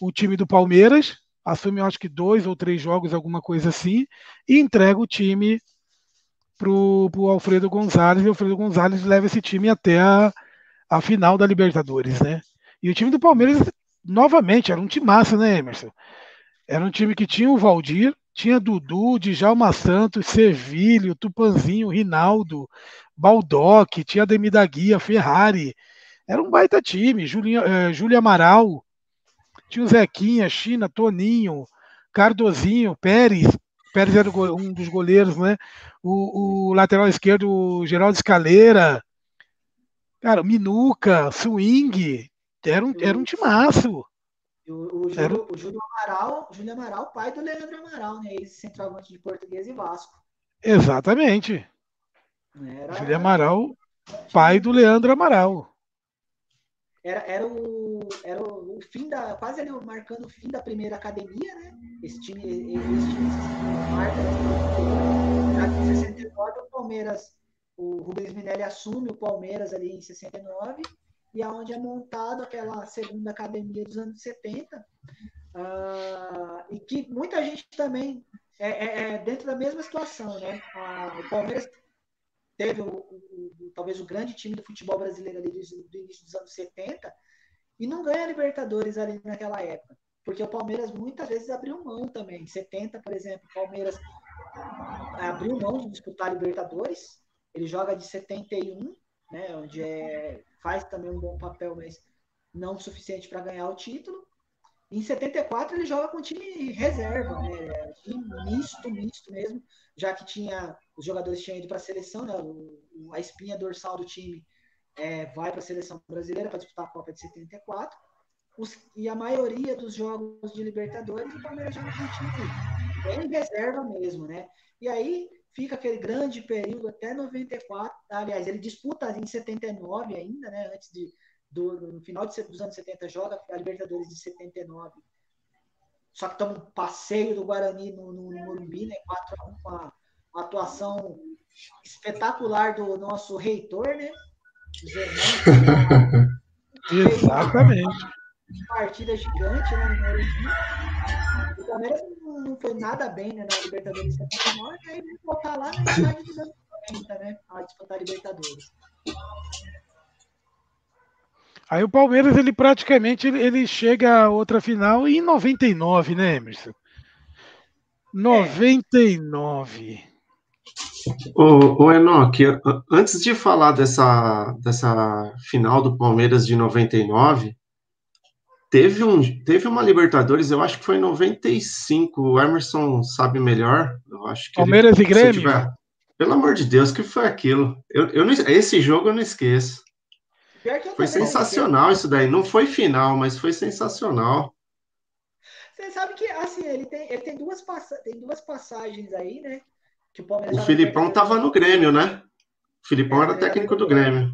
o time do Palmeiras, assume acho que dois ou três jogos, alguma coisa assim, e entrega o time pro, pro Alfredo Gonzalez, e o Alfredo Gonzalez leva esse time até a, a final da Libertadores, né? E o time do Palmeiras, novamente, era um time massa, né, Emerson? Era um time que tinha o Valdir, tinha Dudu, Djalma Santos, Servilho, Tupanzinho, Rinaldo, Baldock, tinha Demi da Guia, Ferrari. Era um baita time. Júlio eh, Amaral, tinha o Zequinha, China, Toninho, Cardozinho, Pérez. Pérez era um dos goleiros, né? O, o lateral esquerdo, Geraldo Escaleira. Cara, Minuca, Swing. Era um, era um timaço. O, o, Júlio, o Júlio Amaral, Júlio Amaral, pai do Leandro Amaral, né? Esse centroavante de Português e Vasco. Exatamente. Era... Júlio Amaral, pai do Leandro Amaral. Era, era, o, era o, fim da. Quase ali marcando o fim da primeira academia, né? Esse time, esse time marca em 69, o Palmeiras, o Rubens Minelli assume o Palmeiras ali em 69 e aonde é montado aquela segunda academia dos anos 70, uh, ah, e que muita gente também é, é, é, dentro da mesma situação, né? Uh, o Palmeiras teve o, o, o, talvez o grande time do futebol brasileiro ali do, início dos anos 70 e não ganha Libertadores ali naquela época, porque o Palmeiras muitas vezes abriu mão também. Em 70, por exemplo, o Palmeiras abriu mão de disputar Libertadores, ele joga de 71, né, onde é faz também um bom papel, mas não o suficiente para ganhar o título. Em 74 ele joga com time reserva, né? Time misto, misto mesmo, já que tinha os jogadores tinham ido para a seleção, né? O, a espinha dorsal do time é, vai para a seleção brasileira para disputar a Copa de 74. Os, e a maioria dos jogos de Libertadores o Palmeiras joga com time bem reserva mesmo, né? E aí fica aquele grande período até 94. Aliás, ele disputa em 79 ainda, né? Antes de do, no final de, dos anos 70 joga a Libertadores de 79. Só que toma um passeio do Guarani no, no, no Morumbi, né? 4 a 1 com a, atuação espetacular do nosso reitor, né? Exatamente. Partida gigante, né? No Morumbi. O Palmeiras não foi nada bem né, na Libertadores 79, e aí voltar lá na metade dos anos 90, né? A disputar a Libertadores. Aí o Palmeiras, ele praticamente ele, chega a outra final em 99, né, Emerson? 99. É. O, o Enoch, antes de falar dessa, dessa final do Palmeiras de 99, Teve, um, teve uma Libertadores, eu acho que foi em 95. O Emerson sabe melhor. Eu acho que Palmeiras ele, e Grêmio? Tiver, pelo amor de Deus, que foi aquilo? Eu, eu não, esse jogo eu não esqueço. Foi sensacional isso daí. Não foi final, mas foi sensacional. Você sabe que assim, ele tem, ele tem, duas, tem duas passagens aí, né? Que o, o Filipão estava no Grêmio, né? O Filipão é, era técnico do Grêmio.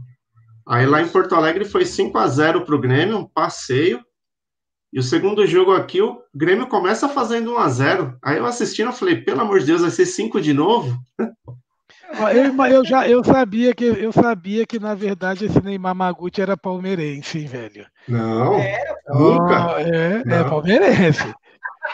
Aí lá em Porto Alegre foi 5 a 0 para o Grêmio, um passeio. E o segundo jogo aqui, o Grêmio começa fazendo 1 a 0 Aí eu assistindo, eu falei, pelo amor de Deus, vai ser 5 de novo? Eu, eu, já eu sabia que eu sabia que na verdade esse Neymar Maguti era palmeirense, hein, velho. Não, nunca. Oh, é, Não. é palmeirense.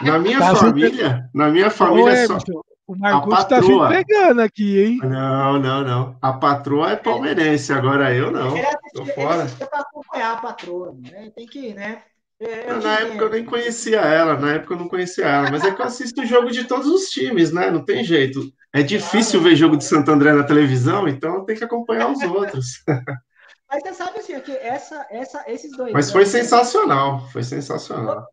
Na minha tá família, se... na minha família só. O Marcos está se entregando aqui, hein? Não, não, não. A patroa é palmeirense, agora eu não. Tô fora. Para acompanhar a patroa, né? Tem que, né? É, na época eu nem conhecia ela, na época eu não conhecia ela, mas é que eu assisto o jogo de todos os times, né? Não tem jeito. É difícil ver jogo de Santo André na televisão, então tem que acompanhar os outros. Mas você sabe assim, que essa, essa, esses dois. Mas foi sensacional, foi sensacional.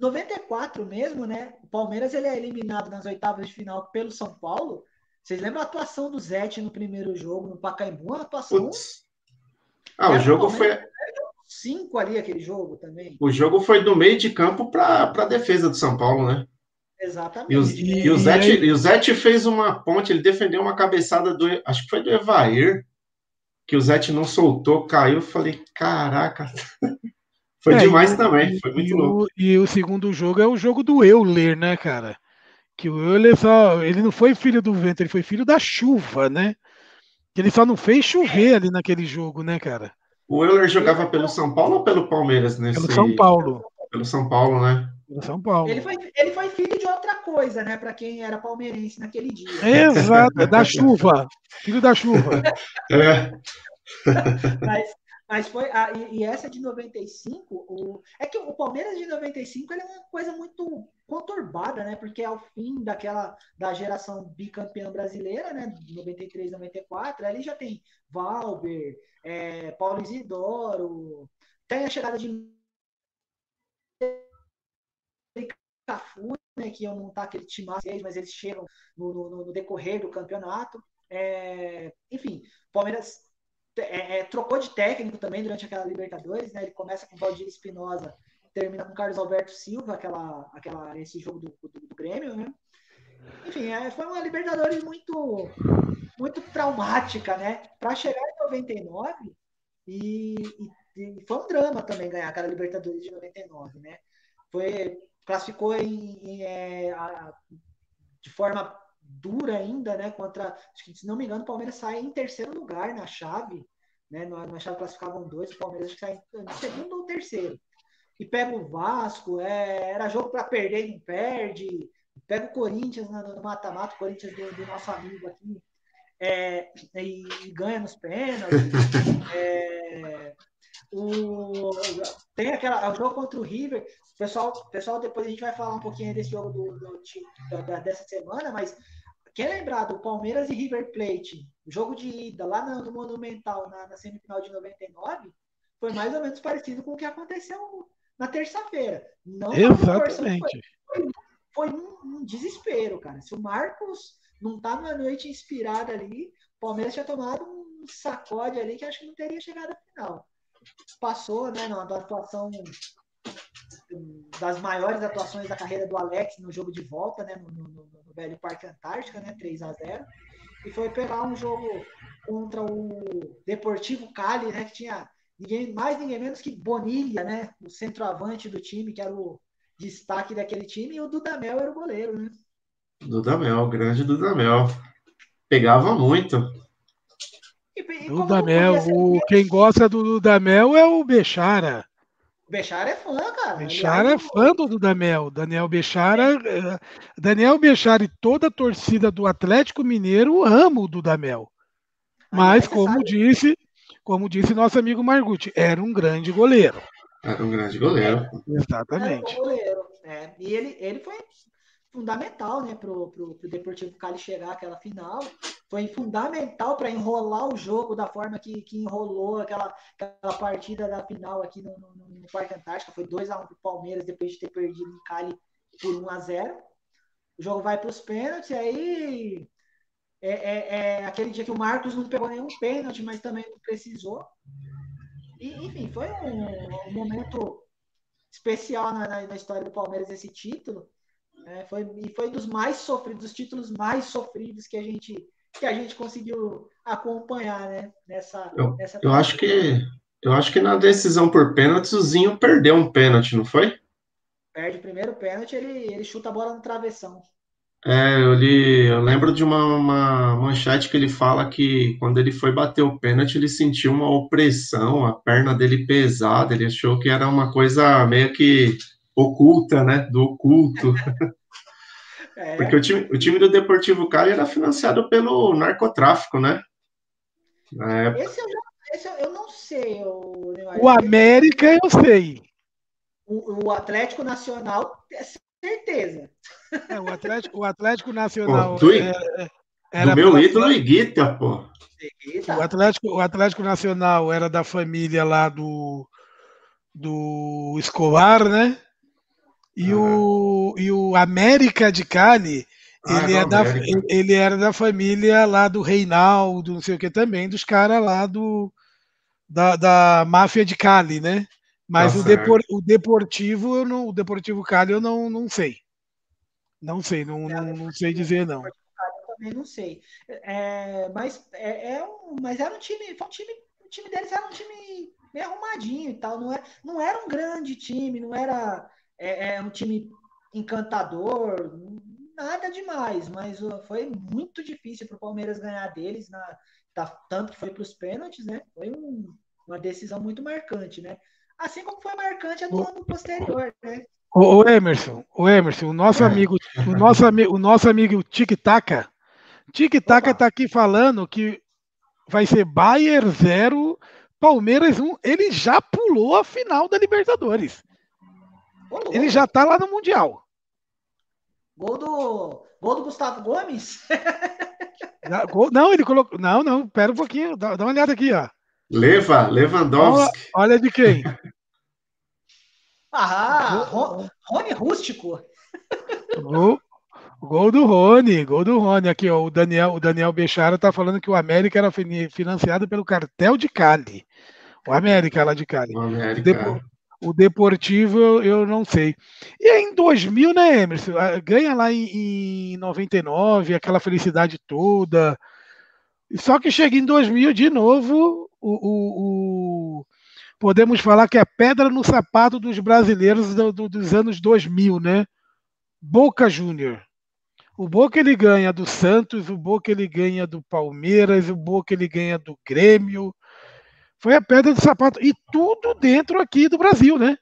94 mesmo, né? O Palmeiras ele é eliminado nas oitavas de final pelo São Paulo. Vocês lembram a atuação do Zete no primeiro jogo no Pacaembu? Uma atuação. Putz Ah, o jogo foi. Cinco ali aquele jogo também. O jogo foi do meio de campo para a defesa do São Paulo, né? Exatamente. E o, e, o Zete, e o Zete fez uma ponte, ele defendeu uma cabeçada do. Acho que foi do Evair, que o Zete não soltou, caiu. Eu falei, caraca. Foi é, demais e, também, foi muito e louco. O, e o segundo jogo é o jogo do Euler, né, cara? Que o Euler só. Ele não foi filho do vento, ele foi filho da chuva, né? Que ele só não fez chover ali naquele jogo, né, cara? O Euler jogava pelo São Paulo ou pelo Palmeiras nesse? Pelo São Paulo. Pelo São Paulo, né? Pelo São Paulo. Ele foi, ele foi filho de outra coisa, né? Para quem era palmeirense naquele dia. Exato, é da chuva. Filho da chuva. É. Mas, mas foi. Ah, e, essa de 95, o, é que o Palmeiras de 95 ele é uma coisa muito conturbada, né? Porque é o fim daquela da geração bicampeã brasileira, né? 93, 94. Ali já tem Valber, é, Paulo Isidoro, tem a chegada de Cafu, né, que iam montar aquele time mas eles chegam no, no, no decorrer do campeonato. É, enfim, Palmeiras é, é, trocou de técnico também durante aquela Libertadores, né? Ele começa com Valdir Espinosa, termina com Carlos Alberto Silva, aquela, aquela, esse jogo do, do, do Grêmio, né? Enfim, é, foi uma Libertadores muito, muito traumática, né? Para chegar em 99 e, e, e, foi um drama também ganhar aquela Libertadores de 99, né? Foi classificou em, em é, a, de forma dura ainda, né? Contra, se não me engano, o Palmeiras sai em terceiro lugar na chave, né? Na, chave classificavam dois, o Palmeiras sai em segundo ou terceiro. E pega o Vasco, é, era jogo para perder não perde. Pega o Corinthians no mata-mata, o Corinthians do, do, nosso amigo aqui, é, e, e, ganha nos pênaltis. É, o, tem aquela, o jogo contra o River. Pessoal, pessoal, depois a gente vai falar um pouquinho desse jogo do, do, do dessa semana, mas quem lembrar do Palmeiras e River Plate, jogo de ida lá no, Monumental, na, na, semifinal de 99, foi mais ou menos parecido com o que aconteceu na terça-feira. Não Exatamente. Foi, foi um, um, desespero, cara. Se o Marcos não tá numa noite inspirada ali, o Palmeiras tinha tomado um sacode ali que acho que não teria chegado à final. Passou, né, numa atuação das maiores atuações da carreira do Alex no jogo de volta, né, no, no, no velho Parque Antártica, né, 3 a 0 e foi pegar um jogo contra o Deportivo Cali, né, que tinha ninguém mais ninguém menos que Bonilha, né, o centroavante do time, que era o destaque daquele time, e o Dudamel era o goleiro, né? Dudamel, grande Dudamel. Pegava muito. E, e Dudamel, o, quem gosta do Dudamel é o Bechara. Bechara é fã, cara. Bechara é fã do Dudamel. Daniel Bechara, é. Daniel Bechara e toda a torcida do Atlético Mineiro ama o Dudamel. Mas, como disse, como disse nosso amigo Margutti, era um grande goleiro. Era um grande goleiro. Exatamente. Um goleiro, é. E ele, ele foi fundamental né, para o Deportivo Cali chegar àquela final. Foi fundamental para enrolar o jogo da forma que, que enrolou aquela, aquela partida da final aqui no, no, no Parque Antártica. Foi 2x1 para o Palmeiras depois de ter perdido em Cali por 1x0. O jogo vai para os pênaltis, e aí é, é, é, aquele dia que o Marcos não pegou nenhum pênalti, mas também não precisou. E, enfim, foi um, um momento especial na, na, na história do Palmeiras esse título. É, foi, e foi dos mais sofridos, dos títulos mais sofridos que a gente, que a gente conseguiu acompanhar, né? Nessa, eu, nessa eu acho que eu acho que na decisão por pênalti, o Zinho perdeu um pênalti, não foi? Perde o primeiro pênalti, ele, ele chuta a bola no travessão. É, eu, li, eu lembro de uma, uma manchete que ele fala que quando ele foi bater o pênalti, ele sentiu uma opressão, a perna dele pesada, ele achou que era uma coisa meio que oculta, né? Do oculto. É. Porque o time, o time do Deportivo Cali era financiado pelo narcotráfico, né? Esse, eu, esse eu, não sei. Eu, o América eu sei. O, o Atlético Nacional, é certeza. É, o, Atlético, o Atlético Nacional. Pô, é, é era do meu ídolo Iguita, pô. O Atlético, o Atlético Nacional era da família lá do, do Escobar, né? E, o, e o América de Cali, ah, ele, é da, ele era da família lá do Reinaldo, não sei o que também, dos caras lá do, da, da máfia de Cali, né? Mas tá o, Depor, o Deportivo, eu não, o Deportivo Cali eu não, não sei. Não sei, não, não, não sei dizer não. Eu também não sei. É, mas, é, é um, mas era um time, foi um time, o time deles era um time meio arrumadinho e tal. Não, é, não era um grande time, não era é, é um time encantador, nada demais, mas foi muito difícil para o Palmeiras ganhar deles, na, tá, tanto que foi para os pênaltis, né? Foi um, uma decisão muito marcante, né? Assim como foi marcante a do ano posterior, né? O, o Emerson, o Emerson, o nosso é. amigo, o nosso, o nosso amigo Tic Taca, Tic Taca tá aqui falando que vai ser Bayern 0, Palmeiras 1. Ele já pulou a final da Libertadores. Ele já tá lá no Mundial. Gol do, gol do Gustavo Gomes? Não, ele colocou. Não, não, pera um pouquinho, dá, dá uma olhada aqui, ó. Leva, Lewandowski. Olha, olha de quem? Ah, Rony Rústico. Gol, gol do Rony, gol do Rony. Aqui, ó, o Daniel, o Daniel Bechara tá falando que o América era financiado pelo cartel de Cali. O América lá de Cali. O América o Deportivo eu, eu, não sei. E aí em 2000, né, Emerson? Ganha lá em, em 99, aquela felicidade toda. Só que chega em 2000 de novo, o, o, o, podemos falar que é pedra no sapato dos brasileiros do, do, dos anos 2000, né? Boca Júnior. O Boca ele ganha do Santos, o Boca ele ganha do Palmeiras, o Boca ele ganha do Grêmio, foi a pedra do sapato. E tudo dentro aqui do Brasil, né?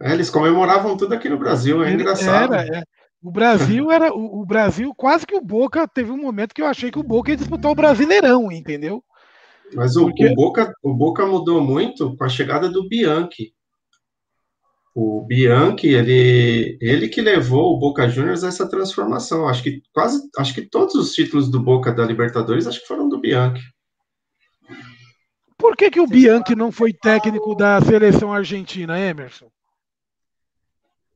É, eles comemoravam tudo aqui no Brasil, é engraçado. Era, é. O Brasil era. O, o, Brasil, quase que o Boca teve um momento que eu achei que o Boca ia disputar o Brasileirão, entendeu? Mas o, Porque... o, Boca, o Boca mudou muito com a chegada do Bianchi. O Bianchi, ele, ele que levou o Boca Juniors a essa transformação. Acho que quase, acho que todos os títulos do Boca da Libertadores acho que foram do Bianchi. Por que, que o Bianchi não foi técnico da seleção argentina, Emerson?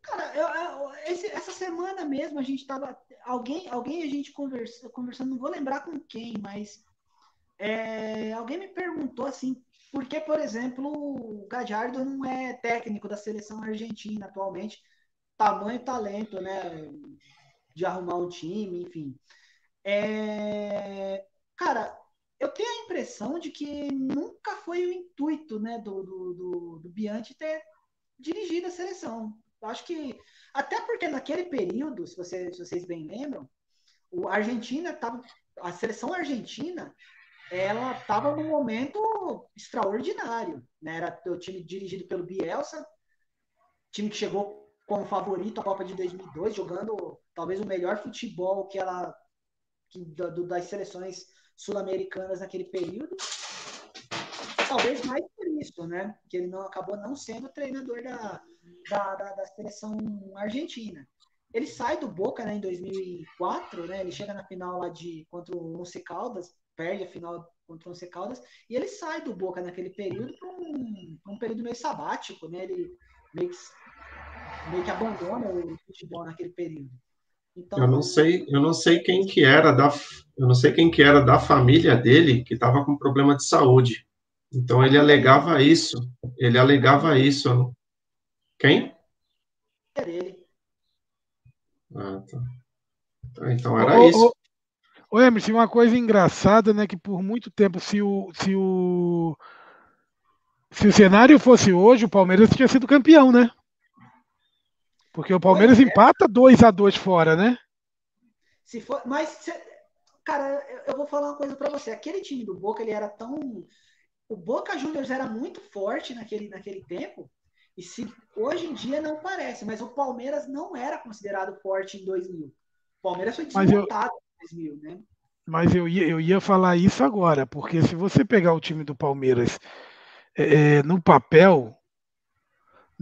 Cara, eu, eu, esse, essa semana mesmo a gente tava. Alguém, alguém a gente conversa, conversando, não vou lembrar com quem, mas é, alguém me perguntou assim, por que, por exemplo, o Gadiardo não é técnico da seleção argentina atualmente? Tamanho e talento, né? De arrumar um time, enfim. É, cara, eu tenho a impressão de que nunca foi o intuito né, do, do, do, do Bianchi ter dirigido a seleção. Eu acho que, até porque naquele período, se, você, se vocês bem lembram, o Argentina estava. A seleção argentina ela estava num momento extraordinário. Né? Era o time dirigido pelo Bielsa, time que chegou como favorito à Copa de 2002, jogando talvez o melhor futebol que ela que, do, das seleções sul-americanas naquele período. Talvez mais por isso, né? Que ele não acabou não sendo treinador da, da, da, da seleção argentina. Ele sai do Boca né, em 2004, né? Ele chega na final lá de contra o Once Caldas, perde a final contra o Once Caldas, e ele sai do Boca naquele período para um, um período meio sabático, né? Ele meio que, meio que abandona o futebol naquele período. Então, eu não sei, eu não sei quem que era da, eu não sei quem que era da família dele que estava com problema de saúde. Então ele alegava isso, ele alegava isso. Quem? Era ele. Ah, tá. Então, então era ô, isso. Ô, ô Emerson, uma coisa engraçada, né, que por muito tempo se o se o se o cenário fosse hoje, o Palmeiras tinha sido campeão, né? Porque o Palmeiras é. empata 2 a 2 fora, né? Se for, mas, cara, eu vou falar uma coisa para você. Aquele time do Boca, ele era tão. O Boca Juniors era muito forte naquele, naquele tempo. E se hoje em dia não parece, mas o Palmeiras não era considerado forte em 2000. O Palmeiras foi desmontado eu, em 2000, né? Mas eu ia, eu ia falar isso agora, porque se você pegar o time do Palmeiras é, é no papel,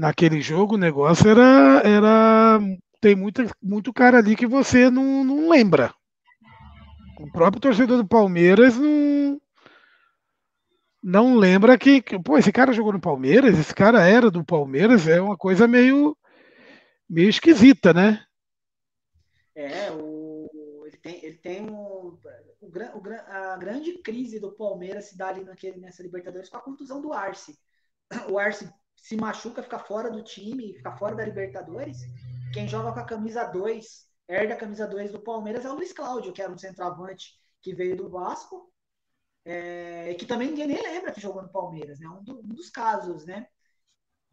naquele jogo o negócio era. era tem muito, muito cara ali que você não, não lembra. O próprio torcedor do Palmeiras não. Não lembra que, pô, esse cara jogou no Palmeiras, esse cara era do Palmeiras, é uma coisa meio, meio esquisita, né? É, o, ele tem, ele tem um, o o, a grande crise do Palmeiras se dá ali naquele, nessa Libertadores com a contusão do Arce. O Arce se machuca, fica fora do time, fica fora da Libertadores. Quem joga com a camisa 2, herda a camisa 2 do Palmeiras é o Luiz Cláudio, que era um centroavante que veio do Vasco, é, que também ninguém nem lembra que jogou no Palmeiras, né? Um, do, um dos casos, né?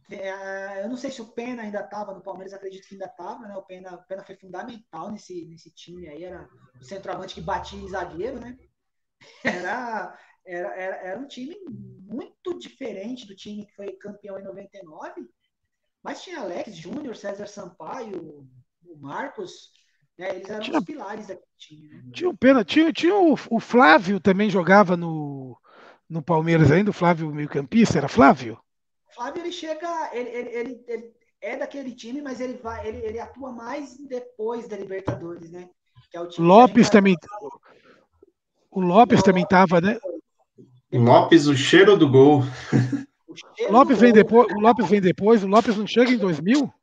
É, eu não sei se o Pena ainda estava no Palmeiras, acredito que ainda estava, né? O Pena, o Pena foi fundamental nesse, nesse time aí, era o centroavante que batia em zagueiro, né? Era, era, era, era um time muito diferente do time que foi campeão em 99, mas tinha Alex Júnior, César Sampaio, o Marcos, né? Eles eram tinha, os pilares daquele time, né? Tinha o Pena, tinha, tinha o, o Flávio também jogava no, no Palmeiras ainda, o Flávio meio-campista, era Flávio? Flávio ele chega, ele, ele, ele, ele, é daquele time, mas ele vai, ele, ele atua mais depois da Libertadores, né? É Lopes também. O Lopes também estava, né? Lopes, o cheiro do gol. O Lopes vem depois, o Lopes vem depois, o Lopes não chega em 2000?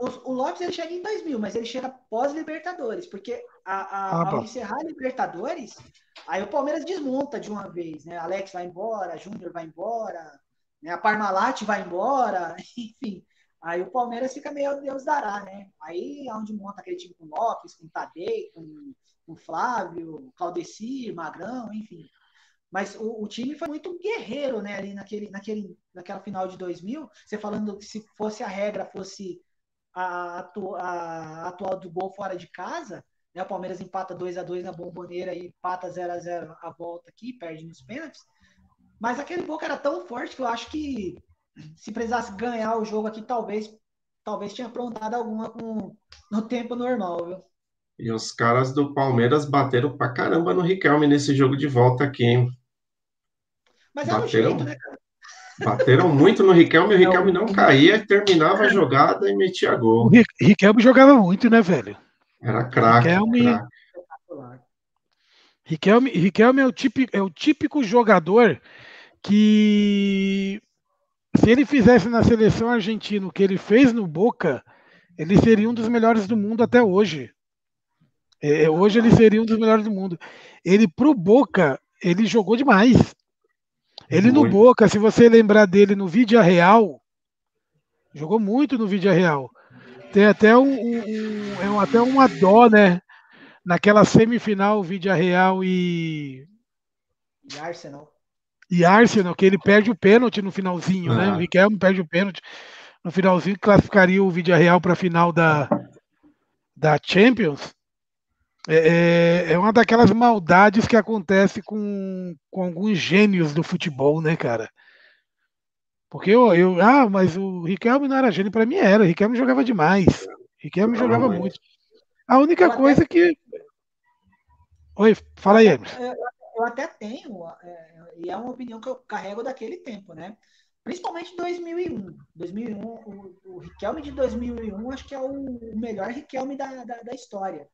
O, o Lopes ele chega em 2000, mas ele chega pós-Libertadores, porque a, a, ah, ao encerrar a Libertadores, aí o Palmeiras desmonta de uma vez, né? Alex vai embora, Júnior vai embora, né? A Parmalat vai embora, enfim. Aí o Palmeiras fica meio Deus dará, né? Aí é onde monta aquele time com Lopes, com Tadei, com, com Flávio, Claudecir, Magrão, enfim. Mas o, o, time foi muito guerreiro, né? Ali naquele, naquele, naquela final de 2000. Você falando que se fosse a regra, fosse a, a, atual do gol fora de casa, né? O Palmeiras empata 2 a 2 na bomboneira e empata 0 a 0 a volta aqui, perde nos pênaltis. Mas aquele Boca era tão forte que eu acho que se precisasse ganhar o jogo aqui, talvez talvez tinha aprontado alguma com, no tempo normal, viu? E os caras do Palmeiras bateram pra caramba no Riquelme nesse jogo de volta aqui, hein? Mas bateram, é um jeito, né, cara? Bateram muito no Riquelme, o Riquelme não caía, terminava a jogada e metia gol. O Riquelme jogava muito, né, velho? Era craque. Riquelme, craque. Riquelme, Riquelme é, o típico, é o típico jogador que se ele fizesse na seleção argentina o que ele fez no Boca, ele seria um dos melhores do mundo até hoje. É, hoje ele seria um dos melhores do mundo. Ele pro Boca, ele jogou demais. Ele muito. no Boca, se você lembrar dele no Vídeo Real, jogou muito no Vídeo Real. Tem até um, um, um, até uma dó, né? Naquela semifinal Vídeo Real e e Arsenal e Arsenal, que ele perde o pênalti no finalzinho, né? O Riquelme perde o pênalti no finalzinho, classificaria o Real para a final da, da Champions. É, é, é uma daquelas maldades que acontece com, com alguns gênios do futebol, né, cara? Porque eu, eu ah, mas o Riquelme não era gênio, para mim era. O Riquelme jogava demais. O Riquelme jogava muito. A única coisa que. Oi, fala aí, Emerson. Eu até tenho, é, e é uma opinião que eu carrego daquele tempo, né? Principalmente 2001. 2001 o, o Riquelme de 2001 acho que é o, melhor Riquelme da, da, da história.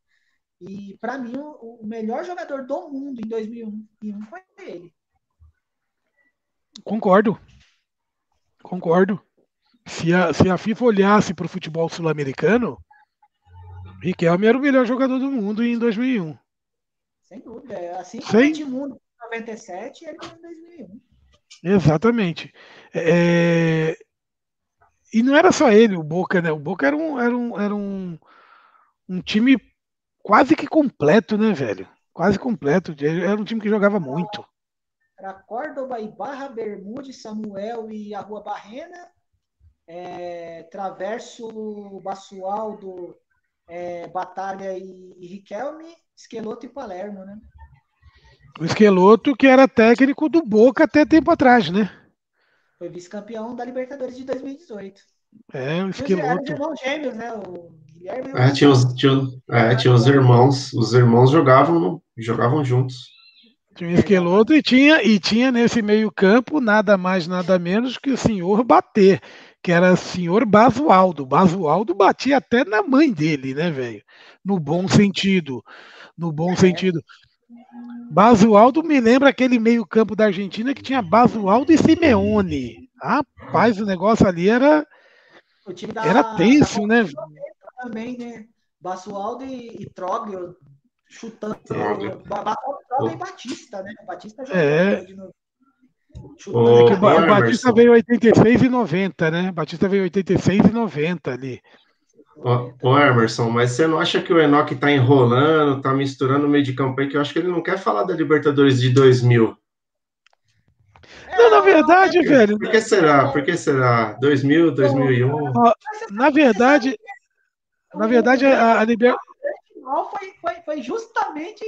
E para mim, o, o, melhor jogador do mundo em 2001 foi ele. Concordo. Concordo. Se a, se a FIFA olhasse para o futebol sul-americano, Riquelme era o melhor jogador do mundo em 2001. Sem dúvida. Assim como Sem... Edmundo 97 e ele em 2001. Exatamente. É... E não era só ele, o Boca, né? O Boca era um, era um, era um, um time quase que completo, né, velho? Quase completo. Era um time que jogava muito. Era Córdoba e Barra, Bermudes, Samuel e a Rua Barrena, é, Traverso, Basualdo, é, Batalha e, e Riquelme, Esqueloto e Palermo, né? O Esqueloto, que era técnico do Boca até tempo atrás, né? Foi vice-campeão da Libertadores de 2018. É, o Esqueloto. Os irmãos gêmeos, né? O Guilherme é, tinha, os, tinha, é, tinha os irmãos. Os irmãos jogavam, jogavam juntos. Tinha o Esqueloto e tinha, e tinha nesse meio-campo nada mais, nada menos que o senhor bater, que era o senhor Basualdo. Basualdo batia até na mãe dele, né, velho? No bom sentido. No bom é. sentido. Basualdo me lembra aquele meio-campo da Argentina que tinha Basualdo e Simeone. Rapaz, o negócio ali era. Da, era tenso, né? Também, né? Basualdo e, e Troglio chutando. Batista e Batista, né? Batista já é. de novo. O, o Batista veio 86 e 90, né? Batista veio 86 e 90 ali. Ô, Emerson, mas você não acha que o Enoch tá enrolando, tá misturando o meio de campo aí, que eu acho que ele não quer falar da Libertadores de 2000. Não, na verdade, por, velho. Por que será? Por que será? 2000, 2001? Na verdade, na verdade, a, a Libertadores. Foi, foi, foi justamente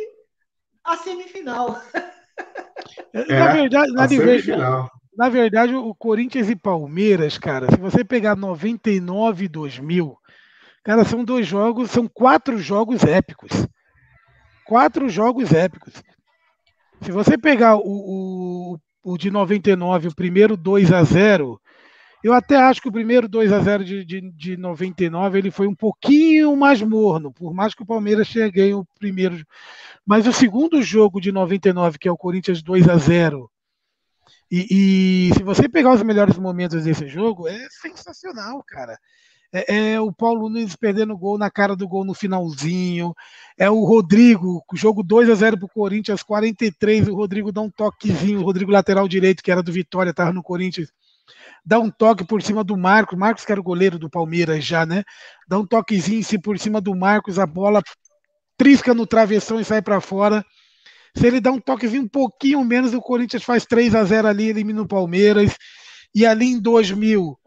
a semifinal. É, na verdade, na, semifinal. na verdade, o Corinthians e Palmeiras, cara, se você pegar 99 e 2000, cara, são dois jogos, são quatro jogos épicos. Quatro jogos épicos. Se você pegar o, o, o de 99, o primeiro 2 a 0 eu até acho que o primeiro 2 a 0 de, de, de 99 ele foi um pouquinho mais morno, por mais que o Palmeiras ganho o primeiro. Mas o segundo jogo de 99, que é o Corinthians 2 a 0 e, e se você pegar os melhores momentos desse jogo, é sensacional, cara. É, é, o Paulo Nunes perdendo gol na cara do gol no finalzinho. É o Rodrigo, jogo 2 a 0 para o Corinthians, 43. O Rodrigo dá um toquezinho. O Rodrigo, lateral direito, que era do Vitória, estava no Corinthians, dá um toque por cima do Marcos, Marcos que era o goleiro do Palmeiras já, né? Dá um toquezinho se por cima do Marcos, a bola trisca no travessão e sai para fora. Se ele dá um toquezinho um pouquinho menos, o Corinthians faz 3 a 0 ali, elimina o Palmeiras. E ali em 2000,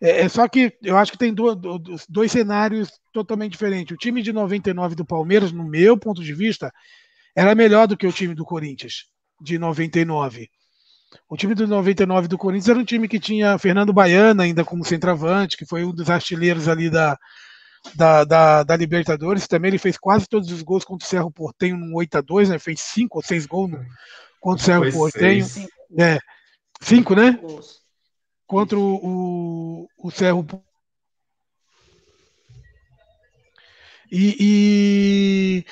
é, é só que eu acho que tem dois, dois cenários totalmente diferentes. O time de 99 do Palmeiras, no meu ponto de vista, era melhor do que o time do Corinthians de 99. O time do 99 do Corinthians era um time que tinha Fernando Baiana ainda como centroavante, que foi um dos artilheiros ali da, da, da, da, Libertadores. Também ele fez quase todos os gols contra o Cerro Portenho no 8 a 2 né? Fez cinco ou seis gols no, contra o Cerro foi Portenho. Seis. É, cinco, né? Contra o, o, o Cerro e, e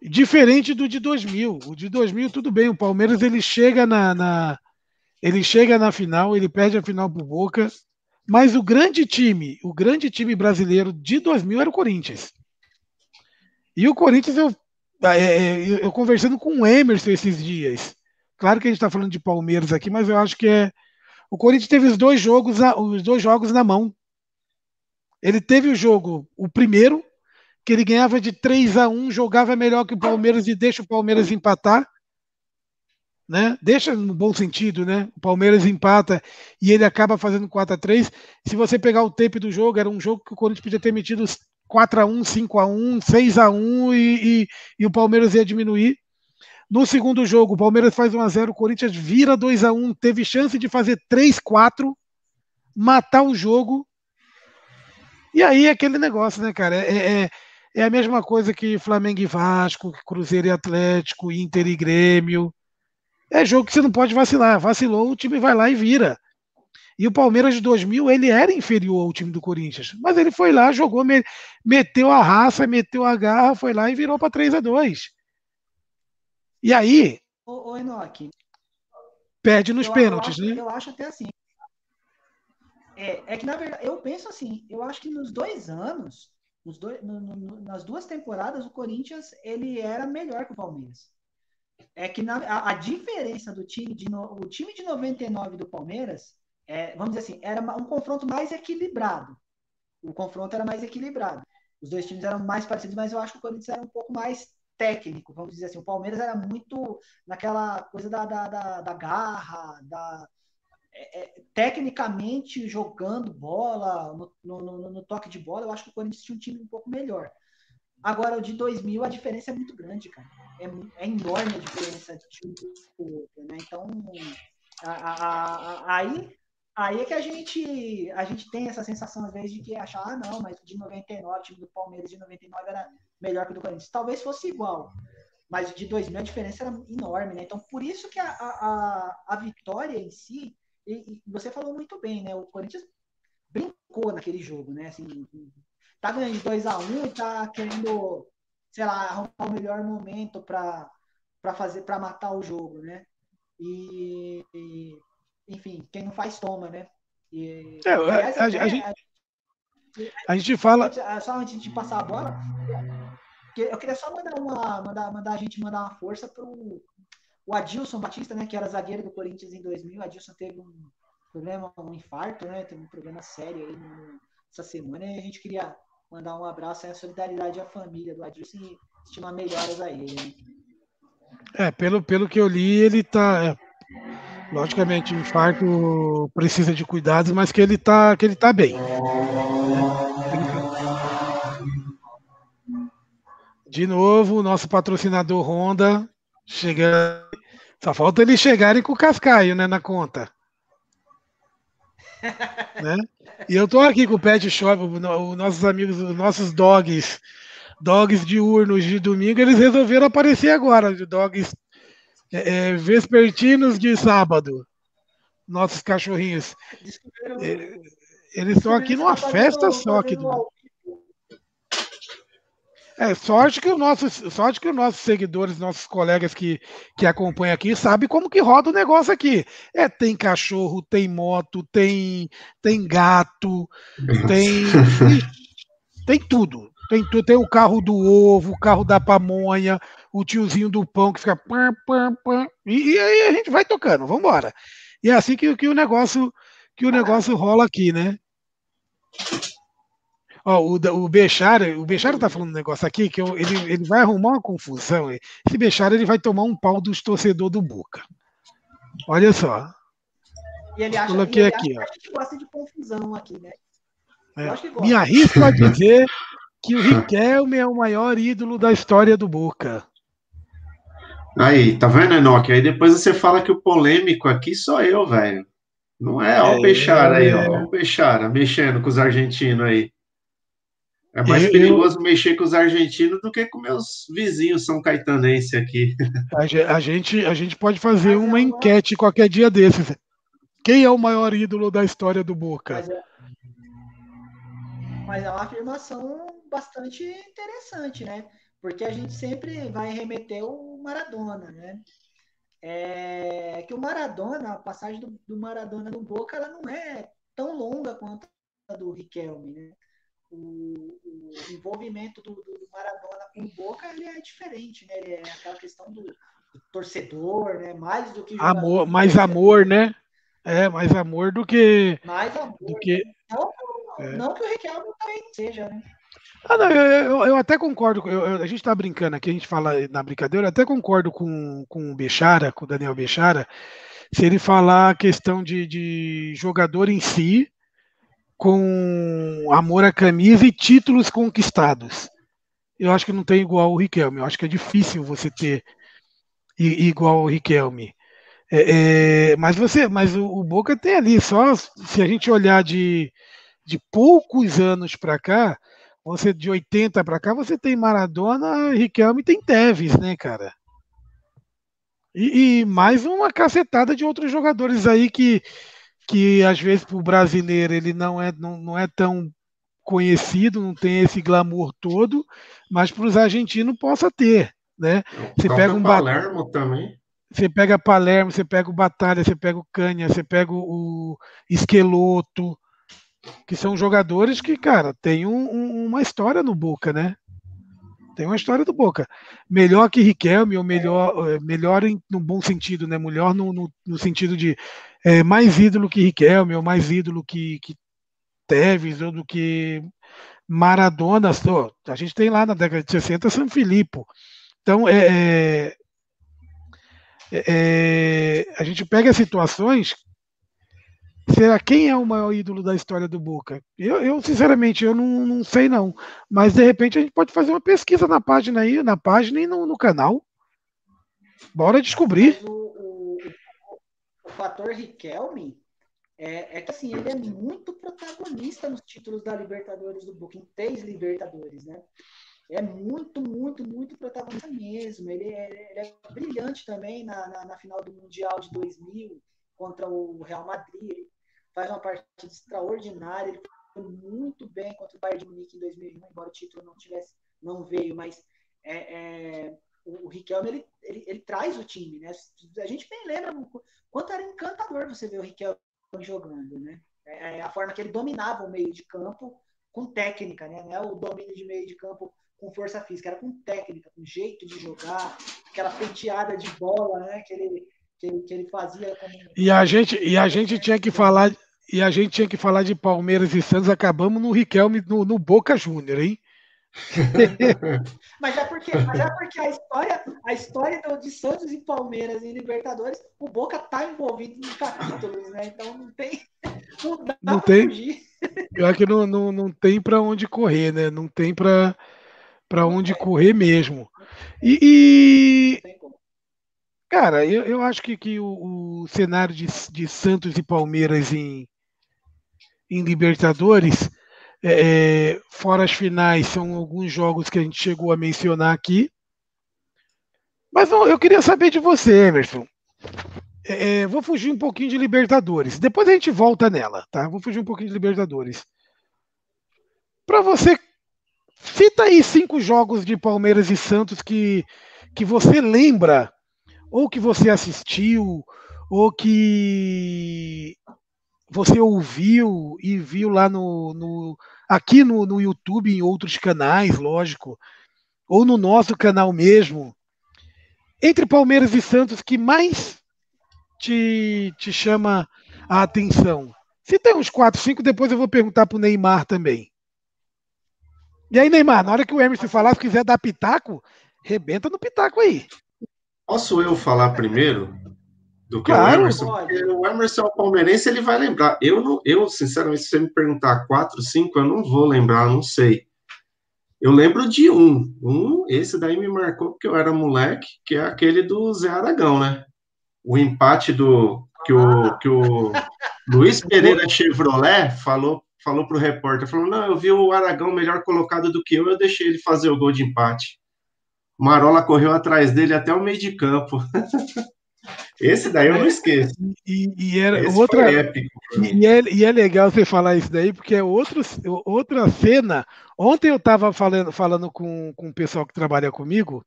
Diferente do de 2000. O de 2000, tudo bem. O Palmeiras ele chega na, na ele chega na final, ele perde a final pro Boca. Mas o grande time, o grande time brasileiro de 2000 era o Corinthians. E o Corinthians, eu, é, é eu conversando com o Emerson esses dias. Claro que a gente está falando de Palmeiras aqui, mas eu acho que é. O Corinthians teve os dois jogos, os dois jogos na mão. Ele teve o jogo, o primeiro, que ele ganhava de 3 a 1, jogava melhor que o Palmeiras e deixa o Palmeiras empatar. Né? Deixa no bom sentido, né? O Palmeiras empata e ele acaba fazendo 4 a 3. Se você pegar o tempo do jogo, era um jogo que o Corinthians podia ter metido 4 a 1, 5 a 1, 6 a 1 e, e, e o Palmeiras ia diminuir. No segundo jogo, o Palmeiras faz 1 a 0, o Corinthians vira 2 a 1, teve chance de fazer 3 4, matar o jogo. E aí é aquele negócio, né, cara? É, é, é a mesma coisa que Flamengo e Vasco, Cruzeiro e Atlético, Inter e Grêmio. É jogo que você não pode vacilar. Vacilou, o time vai lá e vira. E o Palmeiras de 2000, ele era inferior ao time do Corinthians. Mas ele foi lá, jogou, meteu a raça, meteu a garra, foi lá e virou para 3 a 2 E aí. Ô, ô Enoque. Perde nos eu, pênaltis, eu acho, né? Eu acho até assim. É, é que, na verdade, eu penso assim, eu acho que nos dois anos, dois, no, no, nas duas temporadas, o Corinthians ele era melhor que o Palmeiras. É que na, a, a, diferença do time de no, o time de 99 do Palmeiras, é, vamos dizer assim, era um confronto mais equilibrado. O confronto era mais equilibrado. Os dois times eram mais parecidos, mas eu acho que o Corinthians era um pouco mais técnico, vamos dizer assim. O Palmeiras era muito naquela coisa da, da, da, da garra, da, é, é, tecnicamente jogando bola, no, no, no, toque de bola, eu acho que o Corinthians tinha um time um pouco melhor. Agora, o de 2000, a diferença é muito grande, cara. É, é enorme a diferença de time para o outro, né? Então, a, a, a, aí, aí é que a gente, a gente tem essa sensação, às vezes, de que achar, ah, não, mas o de 99, o time do Palmeiras de 99 era melhor que o do Corinthians. Talvez fosse igual, mas de 2000 a diferença era enorme, né? Então, por isso que a, a, a vitória em si e, e, você falou muito bem, né? O Corinthians brincou naquele jogo, né? Assim, tá ganhando de 2 a 1 um, e tá querendo, sei lá, arrumar o melhor momento para fazer para matar o jogo, né? E, e, enfim, quem não faz toma, né? E, é, aliás, a, a, a, gente, a, gente fala. Só antes de passar a bola, eu queria só mandar uma, mandar, mandar a gente mandar uma força pro o Adilson Batista, né, que era zagueiro do Corinthians em 2000. O Adilson teve um problema, um infarto, né, teve um problema sério aí no, essa semana e a gente queria mandar um abraço e a solidariedade à família do Adilson e estimar melhoras a ele. Né? É, pelo, pelo que eu li, ele tá. É, logicamente, o infarto precisa de cuidados, mas que ele tá, que ele tá bem. De novo, nosso patrocinador Honda chegando. Só falta eles chegarem com o cascaio, né, na conta. né? E eu tô aqui com o Pet Shop, os nossos amigos, os nossos dogs, dogs diurnos de domingo, eles resolveram aparecer agora, de dogs é, é, vespertinos de sábado. Nossos cachorrinhos. É, eles estão aqui numa festa só aqui do. É, sorte que, os nossos, sorte que os nossos seguidores, nossos colegas que, que acompanham aqui, sabem como que roda o negócio aqui. É, tem cachorro, tem moto, tem, tem gato, tem, tem tudo. Tem, tem o carro do ovo, o carro da pamonha, o tiozinho do pão que fica pam, pam, pam, e, e aí a gente vai tocando, vamos embora. E é assim que, que o negócio que o negócio rola aqui, né? Ó, o, o Bechara, o Bechara tá falando um negócio aqui que eu, ele, ele vai arrumar uma confusão. Esse Bechara ele vai tomar um pau dos torcedores do Boca. Olha só. E ele acha, Coloquei ele aqui, acha ó. que a gente gosta de confusão aqui, né? É. Me arrisco a dizer que o Riquelme é o maior ídolo da história do Boca. Aí, tá vendo, Enoque? Aí depois você fala que o polêmico aqui sou eu, velho. Não é, ó, o Bechara aí, ó. O Bechara mexendo com os argentinos aí. É mais eu, perigoso mexer com os argentinos do que com meus vizinhos são caetanense aqui. A gente, a gente pode fazer Mas uma é enquete qualquer dia desses. Quem é o maior ídolo da história do Boca? Mas é, Mas é uma afirmação bastante interessante, né? Porque a gente sempre vai remeter o Maradona, né? É que o Maradona, a passagem do, do Maradona no Boca, ela não é tão longa quanto a do Riquelme, né? O, o envolvimento do, do, Maradona com o Boca ele é diferente, né? Ele é aquela questão do, do torcedor, né? Mais do que amor, mais amor, né? É, mais amor do que mais amor. Do que... Não, é. não que o Riquelme também seja, né? Ah, não, eu, eu, eu até concordo. Eu, a gente está brincando aqui, a gente fala na brincadeira, eu até concordo com, com o Bechara, com o Daniel Bechara, se ele falar a questão de, de jogador em si, com amor à camisa e títulos conquistados. Eu acho que não tem igual o Riquelme. Eu acho que é difícil você ter igual o Riquelme. É, é, mas você, mas o, o, Boca tem ali só se a gente olhar de, de poucos anos para cá, você de 80 para cá, você tem Maradona, Riquelme, tem Tevez, né, cara? E, e mais uma cacetada de outros jogadores aí que que às vezes para o brasileiro ele não é, não, não é tão conhecido, não tem esse glamour todo, mas para os argentinos possa ter, né? Você pega um Palermo bat... também. Você pega Palermo, você pega o Batalha, você pega o Canha, você pega o Esqueloto, que são jogadores que, cara, tem um, um, uma história no Boca, né? Tem uma história do Boca. Melhor que Riquelme, ou melhor, eh, melhor em, no bom sentido, né? Melhor no, no, no sentido de é, mais ídolo que Riquelme, ou mais ídolo que, que Tevez, ou do que Maradona. Oh, a gente tem lá na década de 60 San Filippo. Então, é, é, é, a gente pega situações Será quem é o maior ídolo da história do Boca? Eu, eu sinceramente, eu não, não, sei não. Mas de repente a gente pode fazer uma pesquisa na página aí, na página e no, no canal. Bora descobrir. O, fator Riquelme é, é, que assim, ele é muito protagonista nos títulos da Libertadores do Boca, em três Libertadores, né? É muito, muito, muito protagonista mesmo. Ele é, ele é brilhante também na, na, na, final do Mundial de 2000 contra o Real Madrid. Ele faz uma partida extraordinária. Ele foi muito bem contra o Bayern de Munique em 2001, embora o título não tivesse, não veio, mas é, é, o, o Riquelme ele, ele, ele, traz o time, né? A gente bem lembra quanto era encantador você ver o Riquelme jogando, né? É, é, a forma que ele dominava o meio de campo com técnica, né? Não é o domínio de meio de campo com força física, era com técnica, com jeito de jogar, aquela penteada de bola, né? Que ele, que ele, que ele fazia. E a gente, e a gente tinha que falar, e a gente tinha que falar de Palmeiras e Santos, acabamos no Riquelme, no, no Boca Júnior, hein? mas, é porque, mas é porque a história, a história de Santos e Palmeiras e Libertadores, o Boca tá envolvido nos capítulos, né? Então não tem. Não dá não tem, fugir. Pior que não, não, não tem para onde correr, né? Não tem para onde correr mesmo. E, e cara, eu, eu acho que, que o, o cenário de, de Santos e Palmeiras em, em Libertadores é, é, fora as finais, são alguns jogos que a gente chegou a mencionar aqui. Mas eu queria saber de você, Emerson. É, é, vou fugir um pouquinho de Libertadores. Depois a gente volta nela, tá? Vou fugir um pouquinho de Libertadores. Para você, cita aí cinco jogos de Palmeiras e Santos que, que você lembra, ou que você assistiu, ou que você ouviu e viu lá no, no aqui no, no YouTube, em outros canais, lógico, ou no nosso canal mesmo, entre Palmeiras e Santos, que mais te, te chama a atenção? Se tem uns 4, 5, depois eu vou perguntar para o Neymar também. E aí, Neymar, na hora que o Emerson falar, se quiser dar pitaco, rebenta no pitaco aí. Posso eu falar primeiro? Do que claro, o Emerson. Porque o Emerson é o palmeirense, ele vai lembrar. Eu, não, eu, sinceramente, se você me perguntar quatro, cinco, eu não vou lembrar, não sei. Eu lembro de um. Um, esse daí me marcou porque eu era moleque, que é aquele do Zé Aragão, né? O empate do que o, que o Luiz Pereira Chevrolet falou falou pro repórter, falou, não, eu vi o Aragão melhor colocado do que eu, eu deixei ele fazer o gol de empate. Marola correu atrás dele até o meio de campo. Esse daí eu não esqueço. E, e era Esse outra. Épico, e, é, e é legal você falar isso daí, porque é outro, outra cena. Ontem eu estava falando, falando com, com o pessoal que trabalha comigo,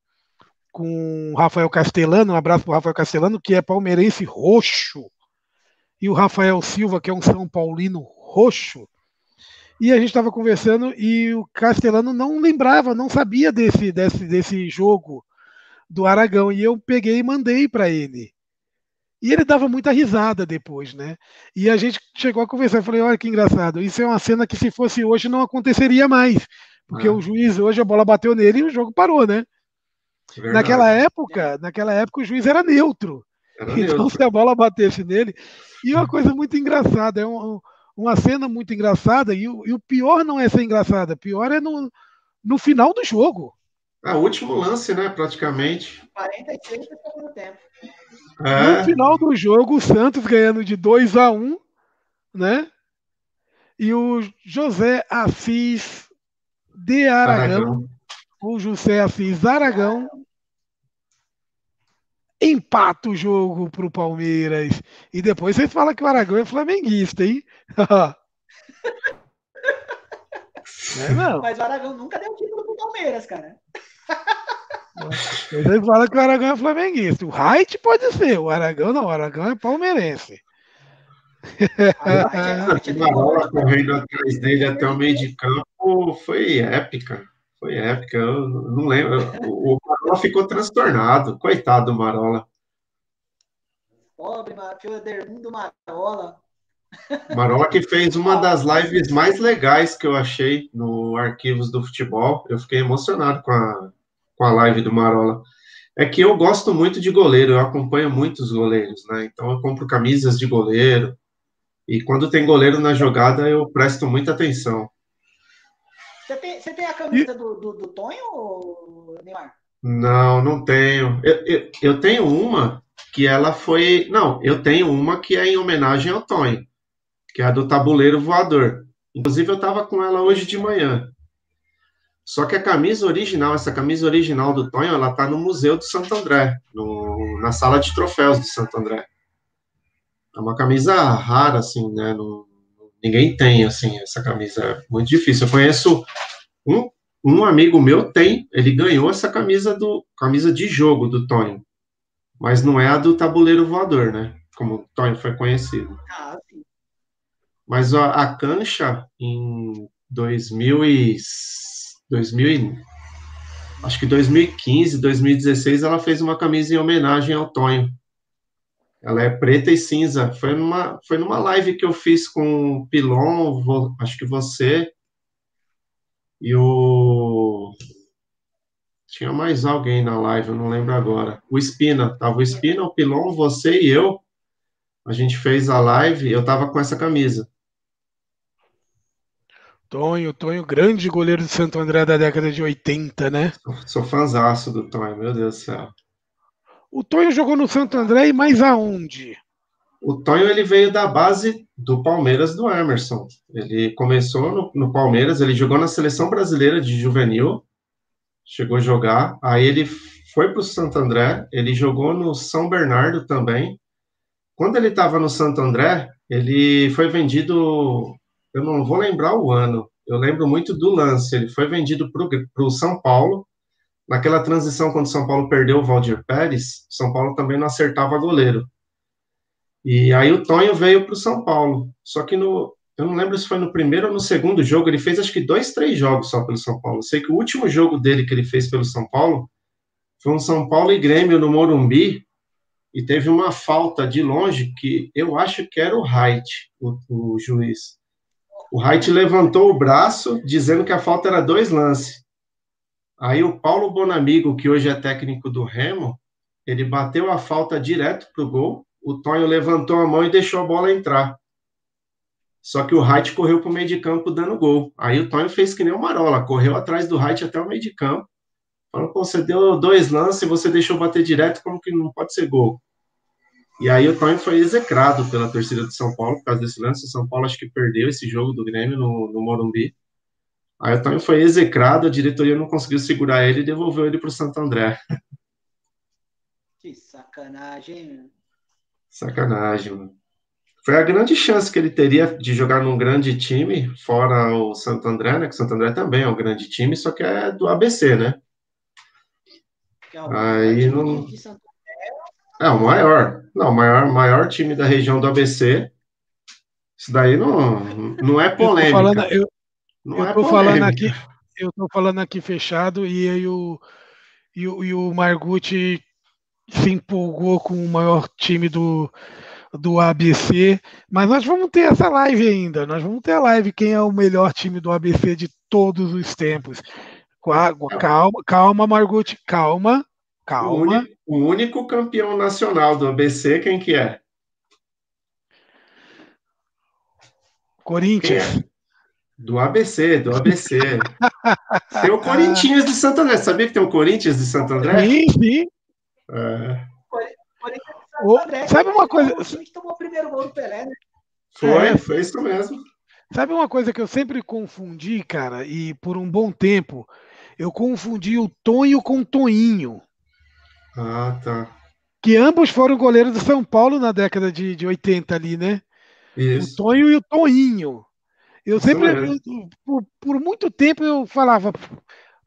com o Rafael Castelano, um abraço para o Rafael Castelano, que é palmeirense roxo, e o Rafael Silva, que é um São Paulino roxo. E a gente estava conversando e o Castelano não lembrava, não sabia desse, desse, desse jogo do Aragão. E eu peguei e mandei para ele. E ele dava muita risada depois, né? E a gente chegou a conversar. Eu falei: olha que engraçado, isso é uma cena que se fosse hoje não aconteceria mais. Porque ah. o juiz, hoje a bola bateu nele e o jogo parou, né? Verdade. Naquela época, naquela época o juiz era neutro. Era então, neutro. se a bola batesse nele. E uma coisa muito engraçada, é um, uma cena muito engraçada, e o, e o pior não é ser engraçada, pior é no, no final do jogo. Ah, último lance, né? Praticamente. 46 do segundo tempo. É. No final do jogo, o Santos ganhando de 2 a 1 né? E o José Assis de Aragão, Aragão. o José Assis Aragão, empata o jogo para o Palmeiras. E depois vocês falam que o Aragão é flamenguista, hein? é, não. Mas o Aragão nunca deu título pro Palmeiras, cara. Ele fala que o Aragão é flamenguista. O Height pode ser, o Aragão não, o Aragão é palmeirense. A bola correndo atrás dele até o meio de campo foi épica. Foi épica. Eu não lembro. O, Marola ficou transtornado. Coitado do Marola. Pobre Dermundo Marola. Marola que fez uma das lives mais legais que eu achei no Arquivos do Futebol. Eu fiquei emocionado com a, com a live do Marola. É que eu gosto muito de goleiro, eu acompanho muitos goleiros, né? Então eu compro camisas de goleiro. E quando tem goleiro na jogada, eu presto muita atenção. Você tem, você tem a camisa e... do, do, do, Tonho, Neymar? Não, não tenho. Eu, eu, eu tenho uma que ela foi. Não, eu tenho uma que é em homenagem ao Tonho, que é a do tabuleiro voador. Inclusive, eu estava com ela hoje de manhã. Só que a camisa original, essa camisa original do Tonho, ela tá no Museu do Santo André, no, na sala de troféus do Santo André. É uma camisa rara, assim, né? Ninguém tem, assim, essa camisa. É muito difícil. Eu conheço um, um amigo meu tem, ele ganhou essa camisa do camisa de jogo do Tonho, mas não é a do tabuleiro voador, né? Como o Tonho foi conhecido. Ah, sim. Mas a, a cancha em 2000 e 2000 acho que 2015, 2016, ela fez uma camisa em homenagem ao Tonho. Ela é preta e cinza. Foi numa, foi numa live que eu fiz com o Pilon, acho que você, e o. Tinha mais alguém na live, eu não lembro agora. O Espina, tava o Espina, o Pilon, você e eu. A gente fez a live, eu tava com essa camisa. Tonho, Tonho, grande goleiro de Santo André da década de 80, né? Sou, sou fãzaço do Tonho, meu Deus do céu. O Tonho jogou no Santo André e mais aonde? O Tonho ele veio da base do Palmeiras do Emerson. Ele começou no, no, Palmeiras, ele jogou na seleção brasileira de juvenil, chegou a jogar. Aí ele foi para o Santo André, ele jogou no São Bernardo também. Quando ele estava no Santo André, ele foi vendido eu não vou lembrar o ano, eu lembro muito do lance. Ele foi vendido para o São Paulo. Naquela transição, quando o São Paulo perdeu o Valdir Pérez, São Paulo também não acertava goleiro. E aí o Tonho veio para o São Paulo. Só que no, eu não lembro se foi no primeiro ou no segundo jogo, ele fez acho que dois, três jogos só pelo São Paulo. sei que o último jogo dele que ele fez pelo São Paulo foi um São Paulo e Grêmio no Morumbi, e teve uma falta de longe que eu acho que era o Height, o, o juiz. O Wright levantou o braço, dizendo que a falta era dois lances. Aí o Paulo Bonamigo, que hoje é técnico do Remo, ele bateu a falta direto pro gol. O Tonho levantou a mão e deixou a bola entrar. Só que o Wright correu para o meio de campo dando gol. Aí o Tonho fez que nem o Marola, correu atrás do Wright até o meio de campo. Falou, pô, você deu dois lances e você deixou bater direto, como que não pode ser gol? E aí o Tonho foi execrado pela torcida de São Paulo por causa desse lance. O São Paulo acho que perdeu esse jogo do Grêmio no, no Morumbi. Aí o Tonho foi execrado, a diretoria não conseguiu segurar ele e devolveu ele para o Santo André. Que sacanagem. Sacanagem, mano. Foi a grande chance que ele teria de jogar num grande time, fora o Santo André, né? Que o Santo André também é um grande time, só que é do ABC, né? É Aí não. É, o maior. Não, o maior, maior time da região do ABC. Isso daí não, não é polêmica. Eu tô falando, eu, não eu é tô falando aqui, eu tô falando aqui fechado e aí o, e e o Margutti se empolgou com o maior time do, do ABC, mas nós vamos ter essa live ainda. Nós vamos ter a live quem é o melhor time do ABC de todos os tempos. Calma, calma, Margutti, calma. Calma. O único, o único campeão nacional do ABC, quem que é? Corinthians. É? Do ABC, do ABC. tem o Corinthians de Santo André. Sabia que tem o Corinthians de Santo André? Sim, sim. É. sabe uma coisa? O time que tomou o primeiro gol do Pelé, né? Foi, é. foi isso mesmo. Sabe uma coisa que eu sempre confundi, cara, e por um bom tempo, eu confundi o Tonho com o Toinho. Ah, tá. Que ambos foram goleiros do São Paulo na década de, de 80 ali, né? Isso. O Tonho e o Toinho. Eu Isso sempre, eu, por, por, muito tempo, eu falava,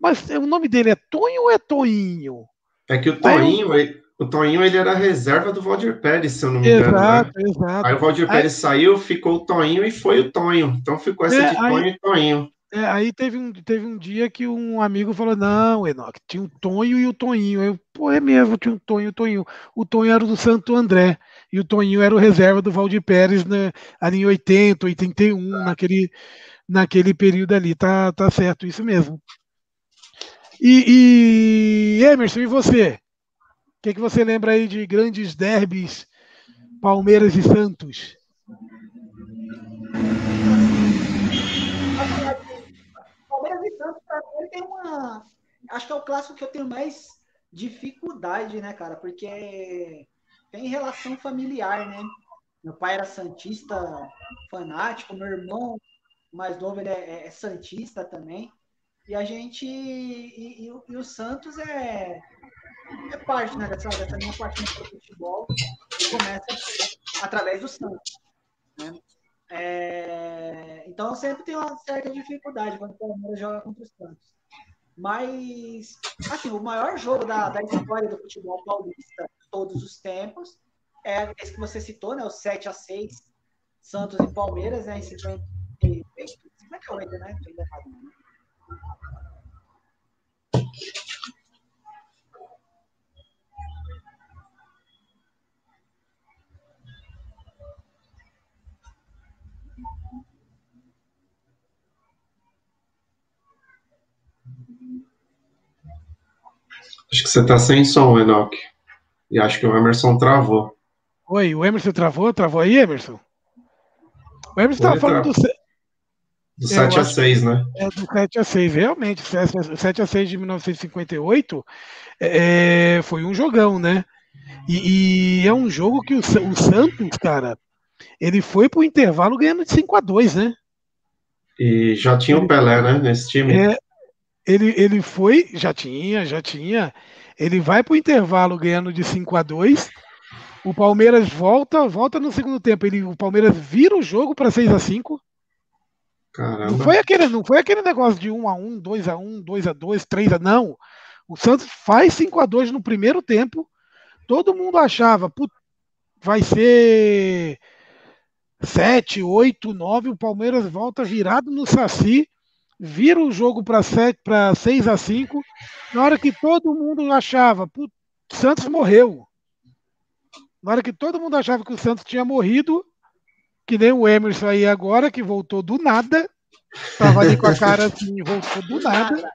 mas o nome dele é Tonho ou é Toinho? É que o Toinho, eu... o Toinho ele era reserva do Valdir Pérez, se eu não me engano. Exato, né? exato. Aí o Valdir Pérez aí... saiu, ficou o Toinho e foi o Tonho. Então ficou essa é, de Tonho aí... e Toinho. É, aí teve um, teve um dia que um amigo falou: Não, Enoque, tinha o Tonho e o Toninho. Eu, pô, é mesmo, tinha o Tonho e o Toninho. O Tonho era do Santo André e o Toninho era o reserva do Valdir Pérez né, ali em 80, 81, naquele, naquele período ali. Tá, tá certo, isso mesmo. E, e Emerson, e você? O que, que você lembra aí de grandes derbys Palmeiras e Santos? E mim, tem uma. Acho que é o clássico que eu tenho mais dificuldade, né, cara? Porque tem relação familiar, né? Meu pai era santista fanático, meu irmão mais novo ele é, é, é santista também. E a gente. E, e, e, o Santos é, é parte né, dessa, dessa minha paixão pelo futebol, que começa através do Santos. Né? É, então sempre tenho uma certa dificuldade quando o Palmeiras joga contra os Santos. Mas, assim, o maior jogo da, da história do futebol paulista todos os tempos é esse que você citou, né? O 7 a 6 Santos e Palmeiras, né? Em 58, 58 né? Tô errado, né? Acho que você está sem som, Enoch. E acho que o Emerson travou. Oi, o Emerson travou? Travou aí, Emerson? O Emerson estava falando do. Do 7 a 6, né? É, do 7 a 6, realmente. O 7 a 6 de 1958 é, foi um jogão, né? E, e, é um jogo que o, o Santos, cara, ele foi pro intervalo ganhando de 5 a 2 né? E já tinha o Pelé, né, nesse time. É, ele, ele foi, já tinha, já tinha. Ele vai pro intervalo ganhando de 5 a 2 O Palmeiras volta, volta no segundo tempo. Ele, o Palmeiras vira o jogo para 6 a 5 Caramba. Não foi aquele, não foi aquele negócio de 1 a 1, 2 a 1, 2 a 2, 3 a não. O Santos faz 5 a 2 no primeiro tempo. Todo mundo achava, vai ser 7, 8, 9, o Palmeiras volta virado no Saci, vira o jogo para 6 a 5. Na hora que todo mundo achava, o Santos morreu. Na hora que todo mundo achava que o Santos tinha morrido, que nem o Emerson aí agora, que voltou do nada, tava ali com a cara assim, voltou do nada.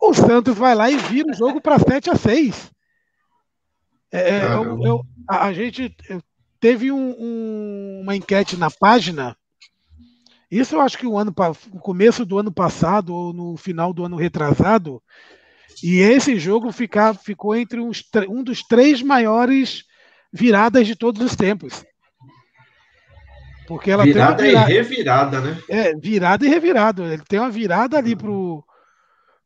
O Santos vai lá e vira o jogo para 7 a 6. É, é eu, eu, a, a, gente teve um, um, uma enquete na página. Isso eu acho que o ano no começo do ano passado ou no final do ano retrasado. E esse jogo ficar, ficou entre uns, um dos três maiores viradas de todos os tempos. Porque ela virada tem virada, e revirada, né? É, virada e revirada. Ele tem uma virada ali pro,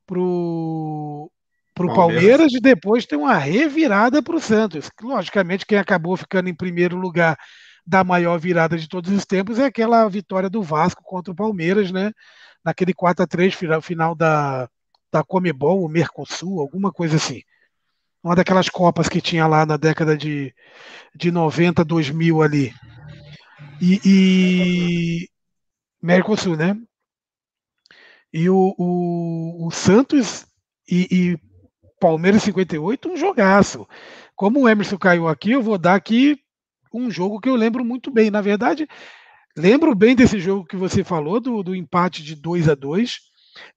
pro, pro Palmeiras. Palmeiras e depois tem uma revirada pro Santos. Logicamente, quem acabou ficando em primeiro lugar da maior virada de todos os tempos é aquela vitória do Vasco contra o Palmeiras, né? Naquele 4 a 3 final, da, da Comebol, o Mercosul, alguma coisa assim. Uma daquelas copas que tinha lá na década de, de 90, 2000 ali. E, e Mercosul, né? E o, o, o Santos e, e, Palmeiras 58, um jogaço. Como o Emerson caiu aqui, eu vou dar aqui um jogo que eu lembro muito bem. Na verdade, lembro bem desse jogo que você falou, do, do empate de 2 a 2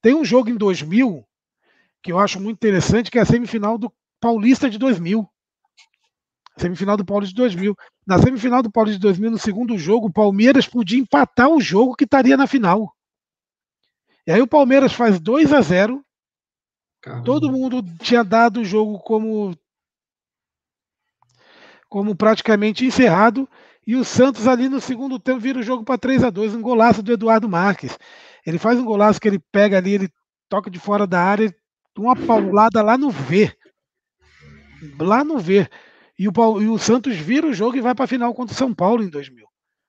Tem um jogo em 2000 que eu acho muito interessante, que é a semifinal do Paulista de 2000. Semifinal do Paulista de 2000. Na semifinal do Paulista de 2000, no segundo jogo, o Palmeiras podia empatar o jogo que estaria na final. E aí o Palmeiras faz 2 a 0 Caramba. Todo mundo tinha dado o jogo como como praticamente encerrado e o Santos ali no segundo tempo vira o jogo para 3 a 2 um golaço do Eduardo Marques. Ele faz um golaço que ele pega ali, ele toca de fora da área, uma paulada lá no V. Lá no V. E o, e o Santos vira o jogo e vai para a final contra o São Paulo em 2000.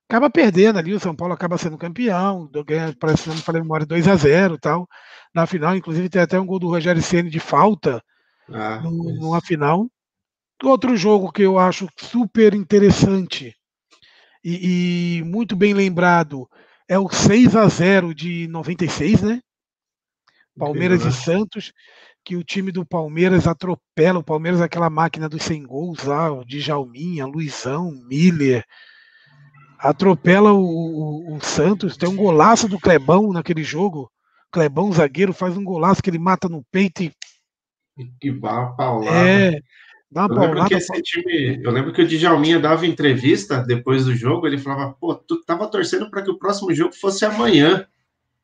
Acaba perdendo ali, o São Paulo acaba sendo campeão, ganha, parece que não falei memória, 2 a 0 tal. Na final, inclusive, tem até um gol do Rogério Ceni de falta ah, no, numa final. Outro jogo que eu acho super interessante e, e, muito bem lembrado é o 6 a 0 de 96, né? Palmeiras Incrível, né? e Santos que o time do Palmeiras atropela o Palmeiras, aquela máquina dos 100 gols lá, o Djalminha, Luizão, Miller, atropela o, o, o, Santos, tem um golaço do Clebão naquele jogo, Clebão, zagueiro, faz um golaço que ele mata no peito e... Que dá paulada. É, dá uma eu. Lembro que esse time, eu lembro que o Djalminha dava entrevista depois do jogo, ele falava, pô, tu tava torcendo para que o próximo jogo fosse amanhã.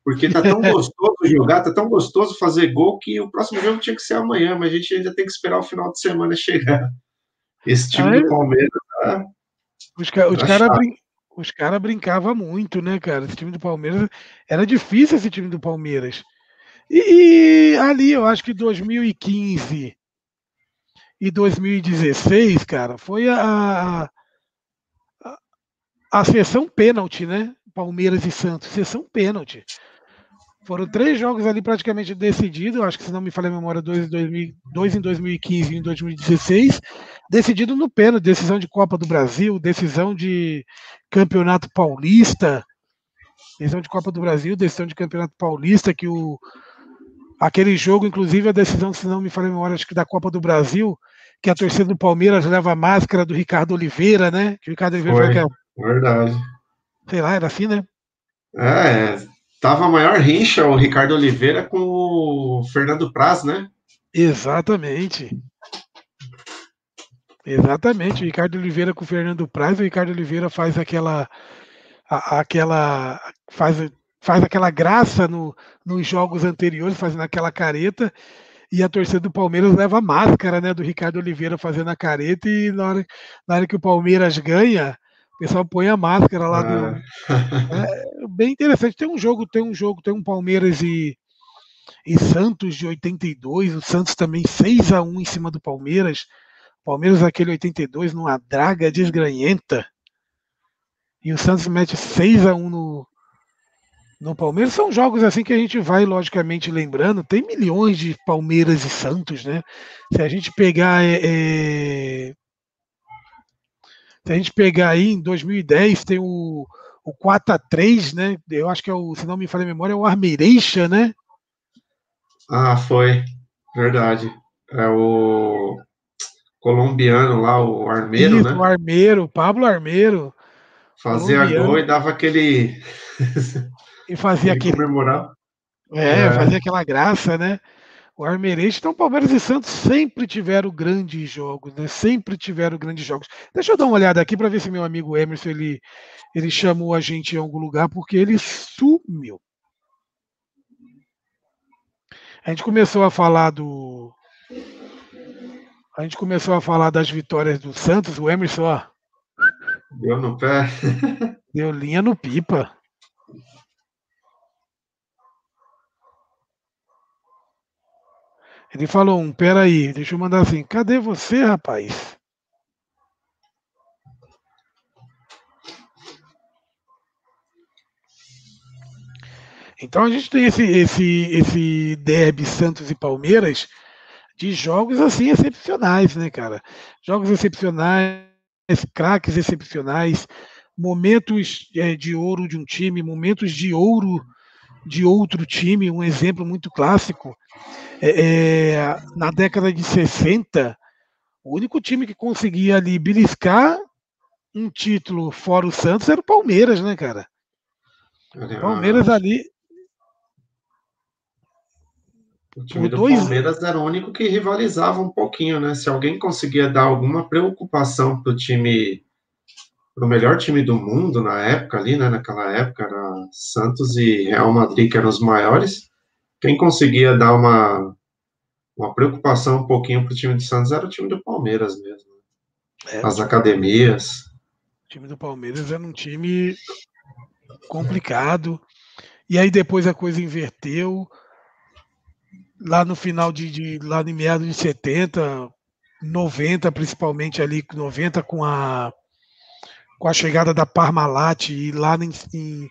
Porque tá tão gostoso jogar, tá tão gostoso fazer gol que o próximo jogo tinha que ser amanhã, mas a gente ainda tem que esperar o final de semana chegar. Esse time Aí, do Palmeiras tá. Os, ca os caras brin cara brincavam muito, né, cara? Esse time do Palmeiras. Era difícil esse time do Palmeiras. E, e ali, eu acho que 2015 e 2016, cara, foi a, a, a sessão pênalti, né? Palmeiras e Santos, sessão pênalti. Foram três jogos ali praticamente decididos, acho que se não me falha a memória, dois em, 2000, dois em 2015 e em 2016, decidido no pênalti, decisão de Copa do Brasil, decisão de Campeonato Paulista, decisão de Copa do Brasil, decisão de Campeonato Paulista, que o aquele jogo, inclusive a decisão, se não me falha a memória, acho que da Copa do Brasil, que a torcida do Palmeiras leva a máscara do Ricardo Oliveira, né? Que o Ricardo Oliveira Foi, verdade. Sei lá, era assim, né? É, Tava a maior rincha o Ricardo Oliveira com o Fernando Praz, né? Exatamente. Exatamente. O Ricardo Oliveira com o Fernando Praz, o Ricardo Oliveira faz aquela. a- aquela. faz, faz aquela graça no, nos jogos anteriores, fazendo aquela careta. E a torcida do Palmeiras leva a máscara né, do Ricardo Oliveira fazendo a careta. E na hora, na hora que o Palmeiras ganha, o pessoal põe a máscara lá do. Ah, Bem interessante. Tem um jogo, tem um jogo, tem um Palmeiras e, e Santos de 82. O Santos também 6 a 1 em cima do Palmeiras. Palmeiras aquele 82 numa draga desgranhenta. E o Santos mete 6 a 1 no, no Palmeiras. São jogos assim que a gente vai logicamente lembrando. Tem milhões de Palmeiras e Santos, né? Se a gente pegar é, é, se a gente pegar aí em 2010 tem o o 4 a 3 né? Eu acho que é o, se não me falha a memória, é o Armeireixa, né? ah, foi. Verdade. É o colombiano lá, o Armeiro, Isso, né? o Armeiro, Pablo Armeiro, Fazia colombiano. gol e dava aquele. E fazia ele aquele comemorar. É, É. fazia aquela graça, né? O Armeirense, então Palmeiras e Santos sempre tiveram grandes jogos, né? Sempre tiveram grandes jogos. Deixa eu dar uma olhada aqui para ver se meu amigo Emerson ele, ele chamou a gente em algum lugar, porque ele sumiu. A gente começou a falar do. A gente começou a falar das vitórias do Santos, o Emerson, ó, Deu no pé. deu linha no pipa. Ele falou um, peraí, deixa eu mandar assim, cadê você, rapaz? Então a gente tem esse, esse, esse derby Santos e Palmeiras de jogos assim excepcionais, né, cara? Jogos excepcionais, craques excepcionais, momentos eh, de ouro de um time, momentos de ouro de outro time. Um exemplo muito clássico é, é, na década de 60, o único time que conseguia ali beliscar um título fora o Santos era o Palmeiras, né, cara? O Palmeiras ali. O time do dois- Palmeiras era o único que rivalizava um pouquinho, né? Se alguém conseguia dar alguma preocupação pro time, pro melhor time do mundo na época ali, né? Naquela época era Santos e Real Madrid que eram os maiores. Quem conseguia dar uma uma preocupação um pouquinho pro time do Santos era o time do Palmeiras mesmo. É, As academias. O time do Palmeiras era um time complicado. E aí depois a coisa inverteu. Lá no final de, de lá em meados de 70, 90, principalmente ali, 90 com a com a chegada da Parmalat e lá em, em-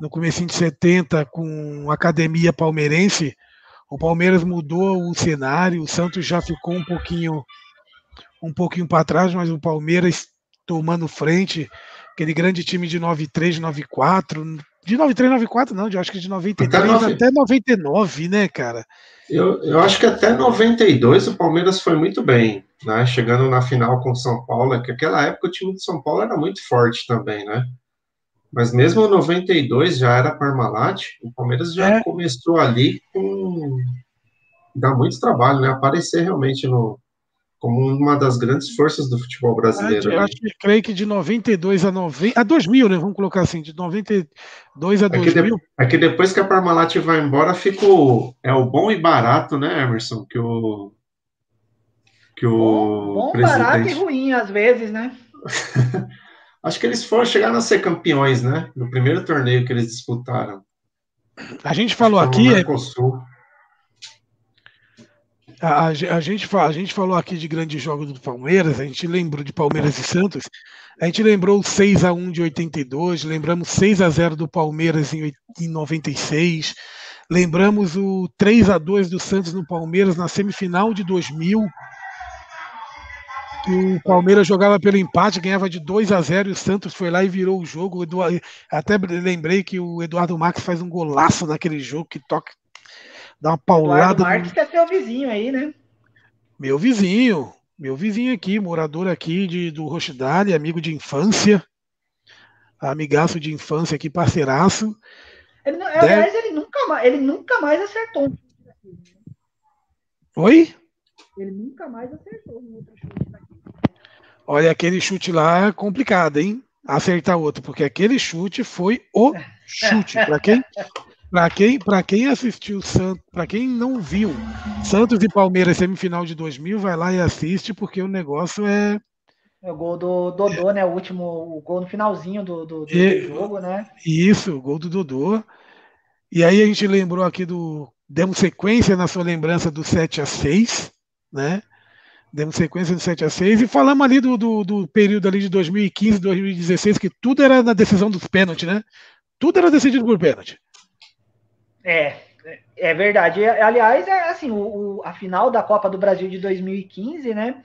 no começo de 70 com a academia palmeirense, o Palmeiras mudou o cenário, o Santos já ficou um pouquinho um pouquinho para trás, mas o Palmeiras tomando frente, aquele grande time de 93, 94, de 93, 94 não, de, acho que de 93 Até até 99, né, cara? Eu, eu acho que até 92 o Palmeiras foi muito bem, né? Chegando na final com o São Paulo, que aquela época o time de São Paulo era muito forte também, né? Mas mesmo em 92 já era Parmalat, o Palmeiras já É. começou ali com dá muito trabalho, né? Aparecer realmente no como uma das grandes forças do futebol brasileiro. Eu ali. acho que creio que de 92 a 90, a 2000, né? Vamos colocar assim, de 92 a É que, 2000. de- é que depois que a Parmalat vai embora, fica o, é o bom e barato, né, Emerson? Que o que o Bom, bom barato e presidente ruim às vezes, né? Acho que eles foram chegaram a ser campeões, né? No primeiro torneio que eles disputaram. A gente falou aqui, Mercosul. a, a ge- a gente, a gente falou aqui de grandes jogos do Palmeiras, a gente lembrou de Palmeiras e Santos, a gente lembrou o 6 a 1 de 82, lembramos 6 a 0 do Palmeiras em, em 96, lembramos o 3 a 2 do Santos no Palmeiras na semifinal de 2000, que o Palmeiras jogava pelo empate, ganhava de 2 a 0 e o Santos foi lá e virou o jogo. Eduardo- até lembrei que o Eduardo Marques faz um golaço naquele jogo que toca, dá uma Eduardo paulada. no- Marques que é seu vizinho aí, né? Meu vizinho, meu vizinho aqui, morador aqui de, do Rochdale, amigo de infância, amigaço de infância aqui, parceiraço. Ele, não- aliás, ele nunca, mais, ele nunca mais acertou. um Oi? Ele nunca mais acertou um outro chute. Olha, aquele chute lá é complicado, hein? Acertar outro, porque aquele chute foi o chute. Para quem, quem, quem assistiu Santos, para quem não viu Santos e Palmeiras semifinal de 2000, vai lá e assiste, porque o negócio é é o gol do Dodô, né? O último, o gol no finalzinho do, do, do e, jogo, né? Isso, o gol do Dodô. E aí a gente lembrou aqui do. Demos sequência na sua lembrança do 7 a 6 né? Demos sequência do 7 a 6 e falamos ali do, do, do período ali de 2015, 2016, que tudo era na decisão dos pênaltis, né? Tudo era decidido por pênalti. É, é verdade. Aliás, é assim, o, o, a final da Copa do Brasil de 2015, né?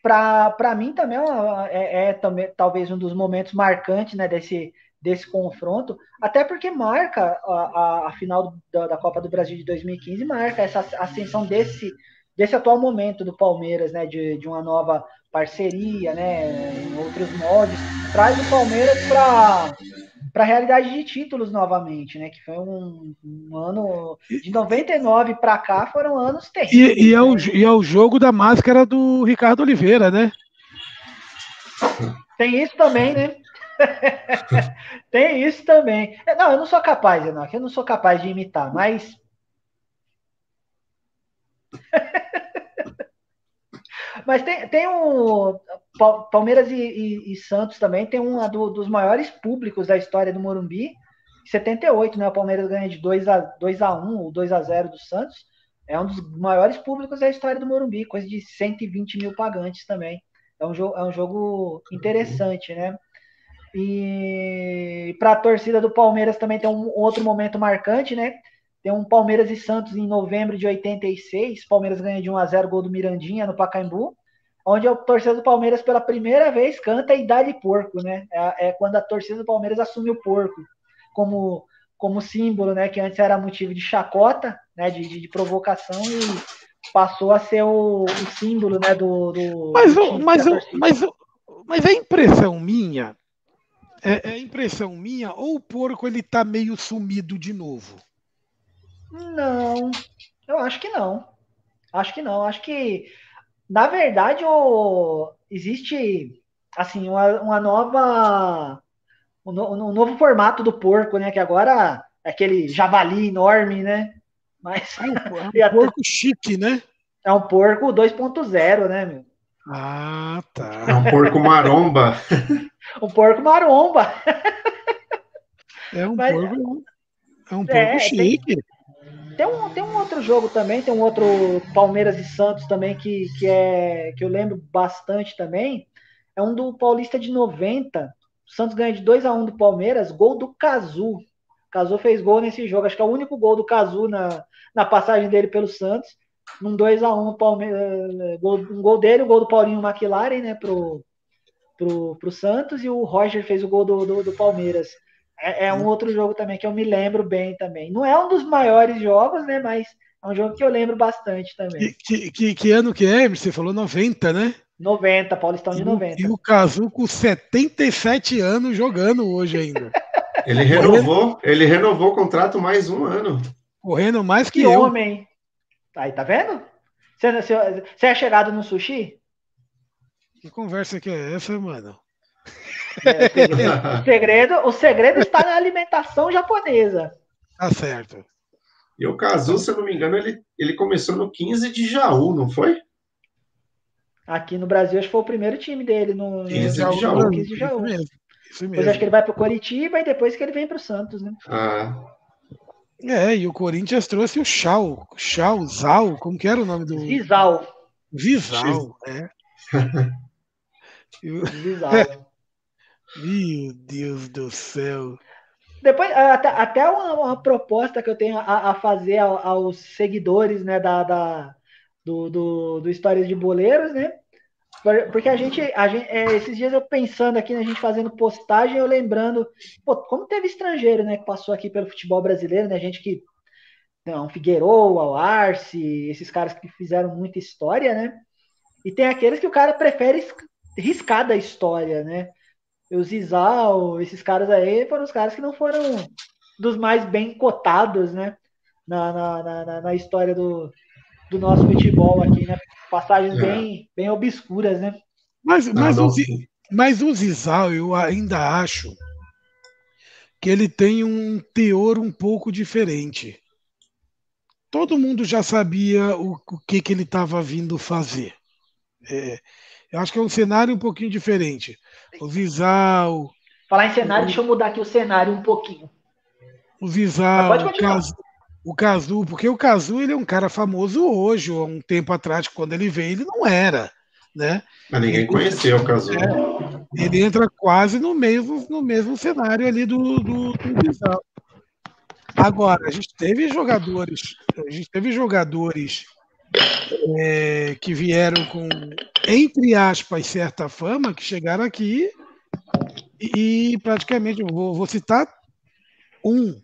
Para mim também é, é, é, também talvez um dos momentos marcantes né, desse, desse confronto, até porque marca a, a, a final da, da, Copa do Brasil de 2015, marca essa ascensão desse, desse atual momento do Palmeiras, né, de, de uma nova parceria, né, em outros moldes, traz o Palmeiras para para a realidade de títulos novamente, né? Que foi um, um ano de 99 para cá foram anos terríveis. E, e, é o, né? e é o jogo da máscara do Ricardo Oliveira, né? Tem isso também, né? Tem isso também. Não, eu não sou capaz, Enoque, eu não sou capaz de imitar, mas. mas tem, tem um. Palmeiras e, e, e, Santos também tem um do, dos maiores públicos da história do Morumbi. 78, né? O Palmeiras ganha de 2 a 2 a 1 ou 2 a 0 do Santos. É um dos maiores públicos da história do Morumbi, coisa de 120 mil pagantes também. É um é um jogo interessante, né? E para a torcida do Palmeiras também tem um outro momento marcante, né? Tem um Palmeiras e Santos em novembro de 86. Palmeiras ganha de 1 a 0 gol do Mirandinha no Pacaembu onde a torcida do Palmeiras pela primeira vez canta e dá de porco, né? É, é, quando a torcida do Palmeiras assume o porco como, como símbolo, né? Que antes era motivo de chacota, né? De, de, de provocação e passou a ser o, o símbolo, né? Do, do mas, do mas, mas, mas é impressão minha, é, é impressão minha ou o porco ele tá meio sumido de novo? Não, eu acho que não. Acho que não. Acho que na verdade, o, existe assim uma, uma nova um, um, novo formato do porco, né? Que agora é aquele javali enorme, né? Mas é um, é um porco chique, né? É um porco 2.0, né, meu? Ah, tá. É um porco maromba. um porco maromba. É um Mas, porco. É um porco é, chique. Tem, tem um, tem um outro jogo também, tem um outro Palmeiras e Santos também que, que, é, que eu lembro bastante também. É um do Paulista de 90. O Santos ganha de 2 a 1 do Palmeiras, gol do Cazu. Cazu fez gol nesse jogo, acho que é o único gol do Cazu na, na passagem dele pelo Santos. Num 2 a 1 Palmeiras, eh, um gol dele, o um gol do Paulinho McLaren, né, pro, pro, pro Santos, e o Roger fez o gol do, do, do Palmeiras. É, é, um outro jogo também que eu me lembro bem também. Não é um dos maiores jogos, né? Mas é um jogo que eu lembro bastante também. Que, que, que ano que é? Você falou 90, né? 90, Paulistão de 90. E o Cazu com 77 anos jogando hoje ainda. Ele renovou, ele renovou o contrato mais um ano. Correndo mais que, que eu. homem. Aí, tá vendo? Você, você, você é chegado no sushi? Que conversa que é essa, mano? É, o, segredo, o, segredo, está na alimentação japonesa. Tá certo. E o Kazu, se eu não me engano, ele, ele começou no 15 de Jaú, não foi? Aqui no Brasil, acho que foi o primeiro time dele. No, 15 no de Jaú. 15 de Jaú. Isso mesmo. Isso mesmo. Depois acho que ele vai para o Coritiba e depois que ele vem para o Santos, né? Ah. É, e o Corinthians trouxe o Chau, Chau, Zal, como que era o nome do. Visal. Visal, é. Visal. Meu Deus do céu. Depois, até, até uma, uma, proposta que eu tenho a, a fazer ao, aos seguidores né, da, da do, do, do, Histórias de Boleiros, né? Porque a gente, a gente é, esses dias eu pensando aqui, né, gente fazendo postagem, eu lembrando, pô, como teve estrangeiro, né, que passou aqui pelo futebol brasileiro, né, gente que, não, Figueiredo, Al Arce, esses caras que fizeram muita história, né? E tem aqueles que o cara prefere riscar da história, né? O Zizal, esses caras aí foram os caras que não foram dos mais bem cotados, né? Na, na, na, na história do, do nosso futebol aqui, né? Passagens é. bem, bem obscuras, né? Mas, mas, o, mas o Zizal, eu ainda acho que ele tem um teor um pouco diferente. Todo mundo já sabia o, o que, que ele estava vindo fazer. É, eu acho que é um cenário um pouquinho diferente. O Zizal. Falar em cenário, o... deixa eu mudar aqui o cenário um pouquinho. O Zizal, o Cazu, o Cazu, porque o Cazu ele é um cara famoso hoje, ou há um tempo atrás, quando ele veio, ele não era. Né? Mas ninguém ele, conheceu o Cazu. É, ele entra quase no mesmo, no mesmo cenário ali do, do, do Zizal. Agora, a gente teve jogadores, a gente teve jogadores é, que vieram com, entre aspas, certa fama, que chegaram aqui e, praticamente, vou, vou, citar um,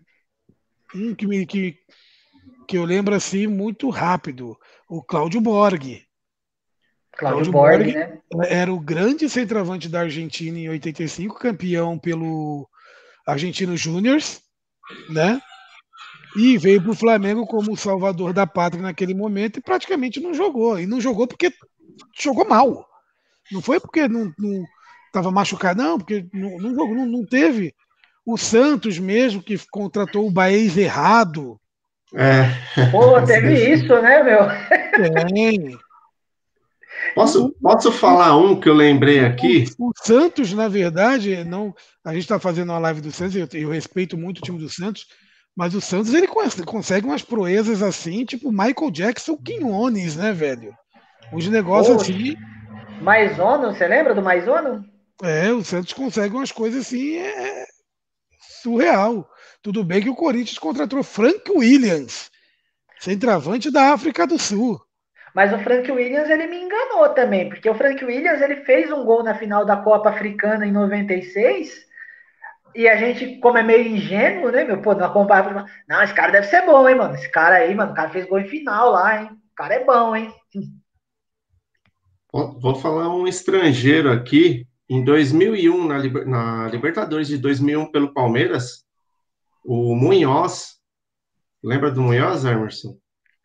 um que, me, que, que eu lembro assim muito rápido, o Cláudio Borg. Cláudio Borg, né? Era o grande centroavante da Argentina em 85, campeão pelo Argentino Júniors, né? E veio para o Flamengo como o salvador da pátria naquele momento e praticamente não jogou. E não jogou porque jogou mal. Não foi porque não estava machucado, não, porque não, não não, teve. O Santos mesmo, que contratou o Baez errado. É. Pô, teve isso, né, meu? Tem. Posso, posso falar um que eu lembrei aqui? O, o Santos, na verdade, não. A gente está fazendo uma live do Santos, eu, eu respeito muito o time do Santos, mas o Santos ele consegue umas proezas assim, tipo Michael Jackson Quinones, né, velho? Os negócios Poxa. assim. Maisono, você lembra do Maisono? É, o Santos consegue umas coisas assim, é surreal. Tudo bem que o Corinthians contratou Frank Williams, centroavante da África do Sul. Mas o Frank Williams ele me enganou também, porque o Frank Williams ele fez um gol na final da Copa Africana em 96 e a gente, como é meio ingênuo, né, meu? Pô, não acompanha. Não, esse cara deve ser bom, hein, mano? Esse cara aí, mano, o cara fez gol em final lá, hein? O cara é bom, hein? Vou falar um estrangeiro aqui. Em 2001, na, na Libertadores de 2001 pelo Palmeiras, o Munhoz. Lembra do Munhoz, Emerson?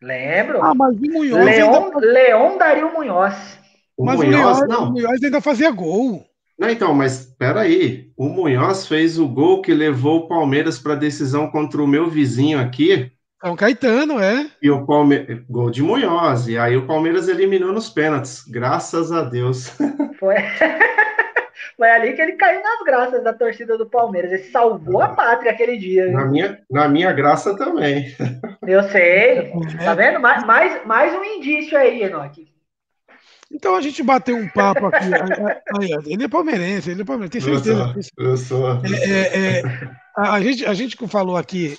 Lembro. Ah, mas o Munhoz. Leon, ainda... Leon Dario Munhoz. O mas Munhoz, o, Munhoz, não. o Munhoz ainda fazia gol. Não, então, mas peraí. O Munhoz fez o gol que levou o Palmeiras para a decisão contra o meu vizinho aqui. São Caetano, é. E o Palmeiras. Gol de Munhoz. E aí o Palmeiras eliminou nos pênaltis. Graças a Deus. Foi. Foi ali que ele caiu nas graças da torcida do Palmeiras. Ele salvou a pátria aquele dia. Na minha, na minha graça também. Eu sei. Tá vendo? Mais, mais, mais um indício aí, Enoque. Então a gente bateu um papo aqui. Ele é palmeirense, ele é palmeirense, tem certeza. Eu sou. Eu sou. É, é, é, a, a, gente, a gente falou aqui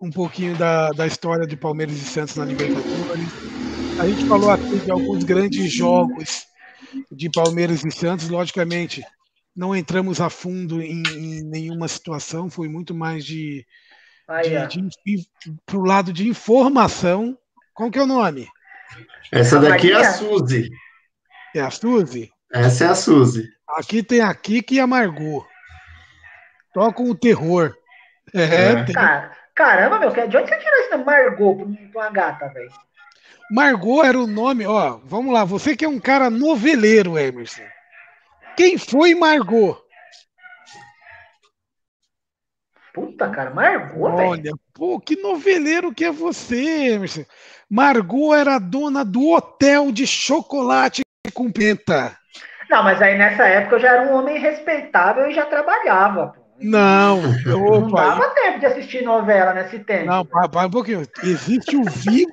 um pouquinho da, da história de Palmeiras e Santos na Libertadores. A gente falou aqui de alguns grandes jogos de Palmeiras e Santos. Logicamente, não entramos a fundo em, em nenhuma situação, foi muito mais de, de, de, de para o lado de informação. Qual que é o nome? Essa daqui é a Suzy. É a Suzy? Essa é a Suzy. Aqui tem a Kiki e a Margot. Tocam o terror. É, é. Tem... Caramba, meu, de onde você tirou esse nome Margot pra uma gata, velho? Margot era o nome, ó, vamos lá, você que é um cara noveleiro, Emerson. Quem foi Margot? Puta, cara, Margot, velho. Olha, pô, que noveleiro que é você, Emerson. Margot era dona do hotel de chocolate com pimenta. Não, mas aí nessa época eu já era um homem respeitável e já trabalhava. Não, não dava tempo de assistir novela nesse tempo. Não, para um pouquinho. Existe o Viva.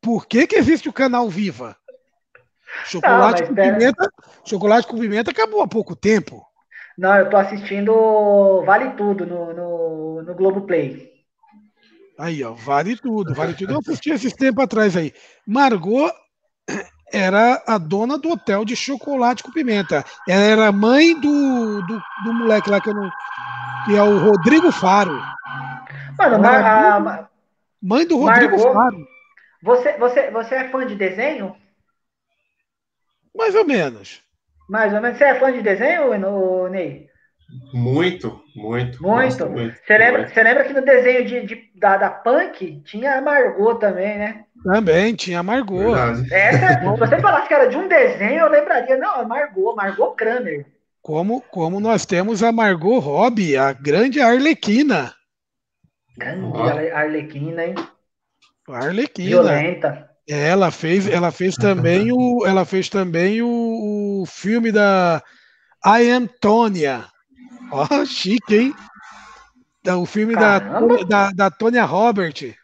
Por que, que existe o canal Viva? Chocolate não, com pera... pimenta. Chocolate com pimenta acabou há pouco tempo. Não, eu tô assistindo Vale Tudo no, no, no Globoplay. Aí, ó, vale tudo, vale tudo. Eu assisti esses tempos atrás aí. Margot era a dona do hotel de chocolate com pimenta. Ela era mãe do, do, do moleque lá que, eu não, que é o Rodrigo Faro. Mano, Mar, a, mãe do Rodrigo Margot, Faro. Você, você, você é fã de desenho? Mais ou menos. Mais ou menos. Você é fã de desenho, Ney? Muito, muito. Muito. muito. Você, lembra, você lembra que no desenho de, de da, da Punk tinha a Margot também, né? Também, tinha a Margot. Essa, se você falasse que era de um desenho, eu lembraria. Não, a Margot, Margot Kramer. Como, como nós temos a Margot Robbie, a grande Arlequina. Grande Arlequina, hein? Arlequina. Violenta. Ela fez, ela fez também o, ela fez também o, o filme da I Am Tonya. Ó, oh, chique, hein? O filme da, da, da Tonya Robert.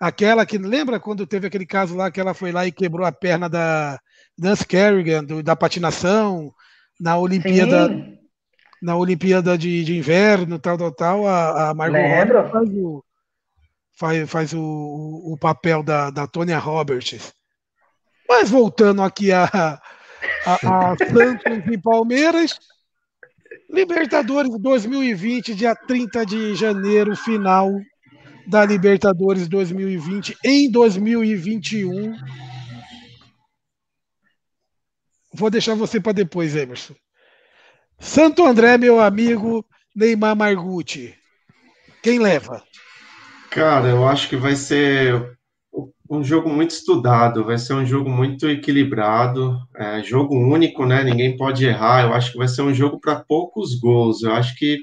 Aquela que lembra quando teve aquele caso lá que ela foi lá e quebrou a perna da Dance Kerrigan, do, da patinação, na Olimpíada, Sim. na Olimpíada de, de inverno, tal, tal, tal, a, a Margot Robbie faz o, faz, faz o, o papel da, da Tonya Roberts. Mas voltando aqui a, a, a Santos e Palmeiras, Libertadores 2020, dia 30 de janeiro, final da Libertadores 2020 em 2021. Vou deixar você para depois, Emerson. Santo André, meu amigo Neymar Margutti. Quem leva? Cara, eu acho que vai ser um jogo muito estudado, vai ser um jogo muito equilibrado, é, jogo único, né? Ninguém pode errar. Eu acho que vai ser um jogo para poucos gols. Eu acho que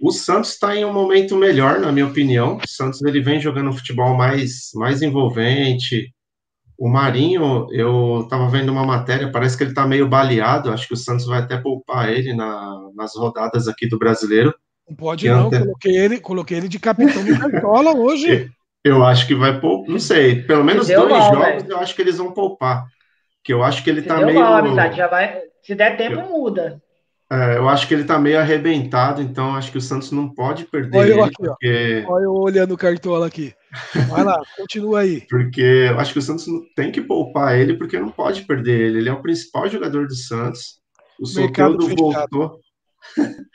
o Santos está em um momento melhor, na minha opinião. O Santos ele vem jogando um futebol mais, mais envolvente. O Marinho, eu estava vendo uma matéria, parece que ele está meio baleado. Acho que o Santos vai até poupar ele na, nas rodadas aqui do Brasileiro. Não pode não, ante... coloquei, ele, coloquei ele de capitão de cartola hoje. Eu acho que vai poupar, não sei, pelo menos dois mal, jogos véio. eu acho que eles vão poupar. Que eu acho que ele se tá meio. Mal, amizade, já vai, se der tempo, eu... muda. É, eu acho que ele tá meio arrebentado, então acho que o Santos não pode perder Olha ele. Aqui, porque... Olha eu olhando o cartola aqui. Vai lá, continua aí. Porque eu acho que o Santos tem que poupar ele, porque não pode perder ele. Ele é o principal jogador do Santos. O Soteldo voltou.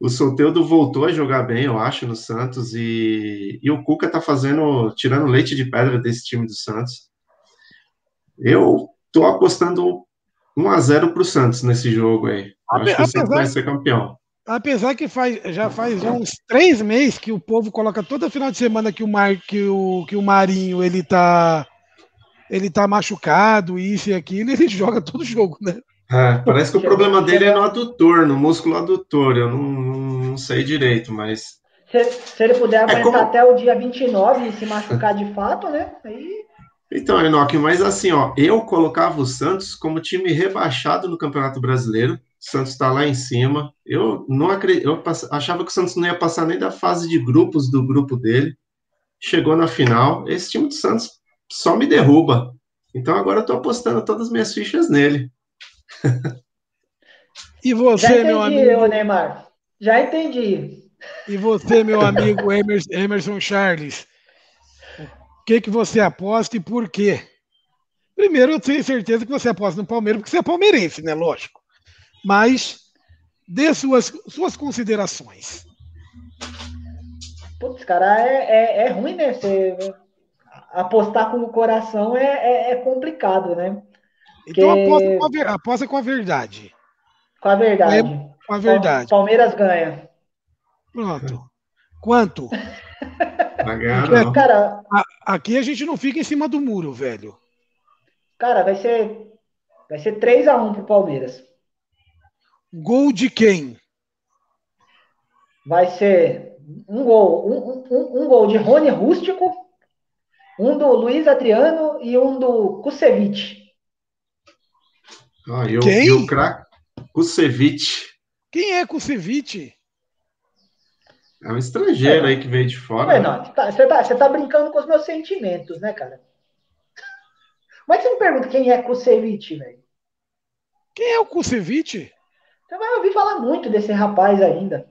O Soteldo voltou a jogar bem, eu acho, no Santos, e, e o Cuca tá fazendo, tirando leite de pedra desse time do Santos. Eu tô apostando 1 a 0 pro Santos nesse jogo aí. Eu acho que o Santos vai ser campeão. Apesar que faz, já faz já uns três meses que o povo coloca toda final de semana que o, Mar, que o, que o Marinho ele tá, ele tá machucado, isso e aquilo, ele joga todo jogo, né? É, parece que o problema dele é no adutor, no músculo adutor. Eu não, não sei direito, mas. Se, se ele puder é aguentar é como... até o dia 29 e se machucar de fato, né? Aí. Então, Enoque, mas assim, ó, eu colocava o Santos como time rebaixado no Campeonato Brasileiro. O Santos está lá em cima. Eu não acredito, eu achava que o Santos não ia passar nem da fase de grupos do grupo dele. Chegou na final. Esse time do Santos só me derruba. Então agora eu tô apostando todas as minhas fichas nele. e você, Já entendi, meu amigo? Neymar. Já entendi. E você, meu amigo Emerson, Emerson Charles? O que, que você aposta e por quê? Primeiro, eu tenho certeza que você aposta no Palmeiras, porque você é palmeirense, né? Lógico. Mas dê suas, suas considerações. Putz, cara, é, é, é ruim, né? Você apostar com o coração é, é, é complicado, né? Então aposta, com a, aposta com a verdade. Com a verdade. Com a verdade. Palmeiras ganha. Pronto. Quanto? Porque, cara, aqui a gente não fica em cima do muro, velho. Cara, vai ser vai ser 3 a 1 pro Palmeiras. Gol de quem? Vai ser um gol, um, um, um gol de Rony Rústico, um do Luiz Adriano e um do Kusevich. Ah, eu, Quem? Eu craque Kusevich. Quem é Kusevich? É um estrangeiro é, aí que veio de fora. É, não, tá, você, tá, você tá brincando com os meus sentimentos, né, cara? Mas você me pergunta quem é Kusevich, velho? Quem é o Kusevich? Você vai ouvir falar muito desse rapaz ainda.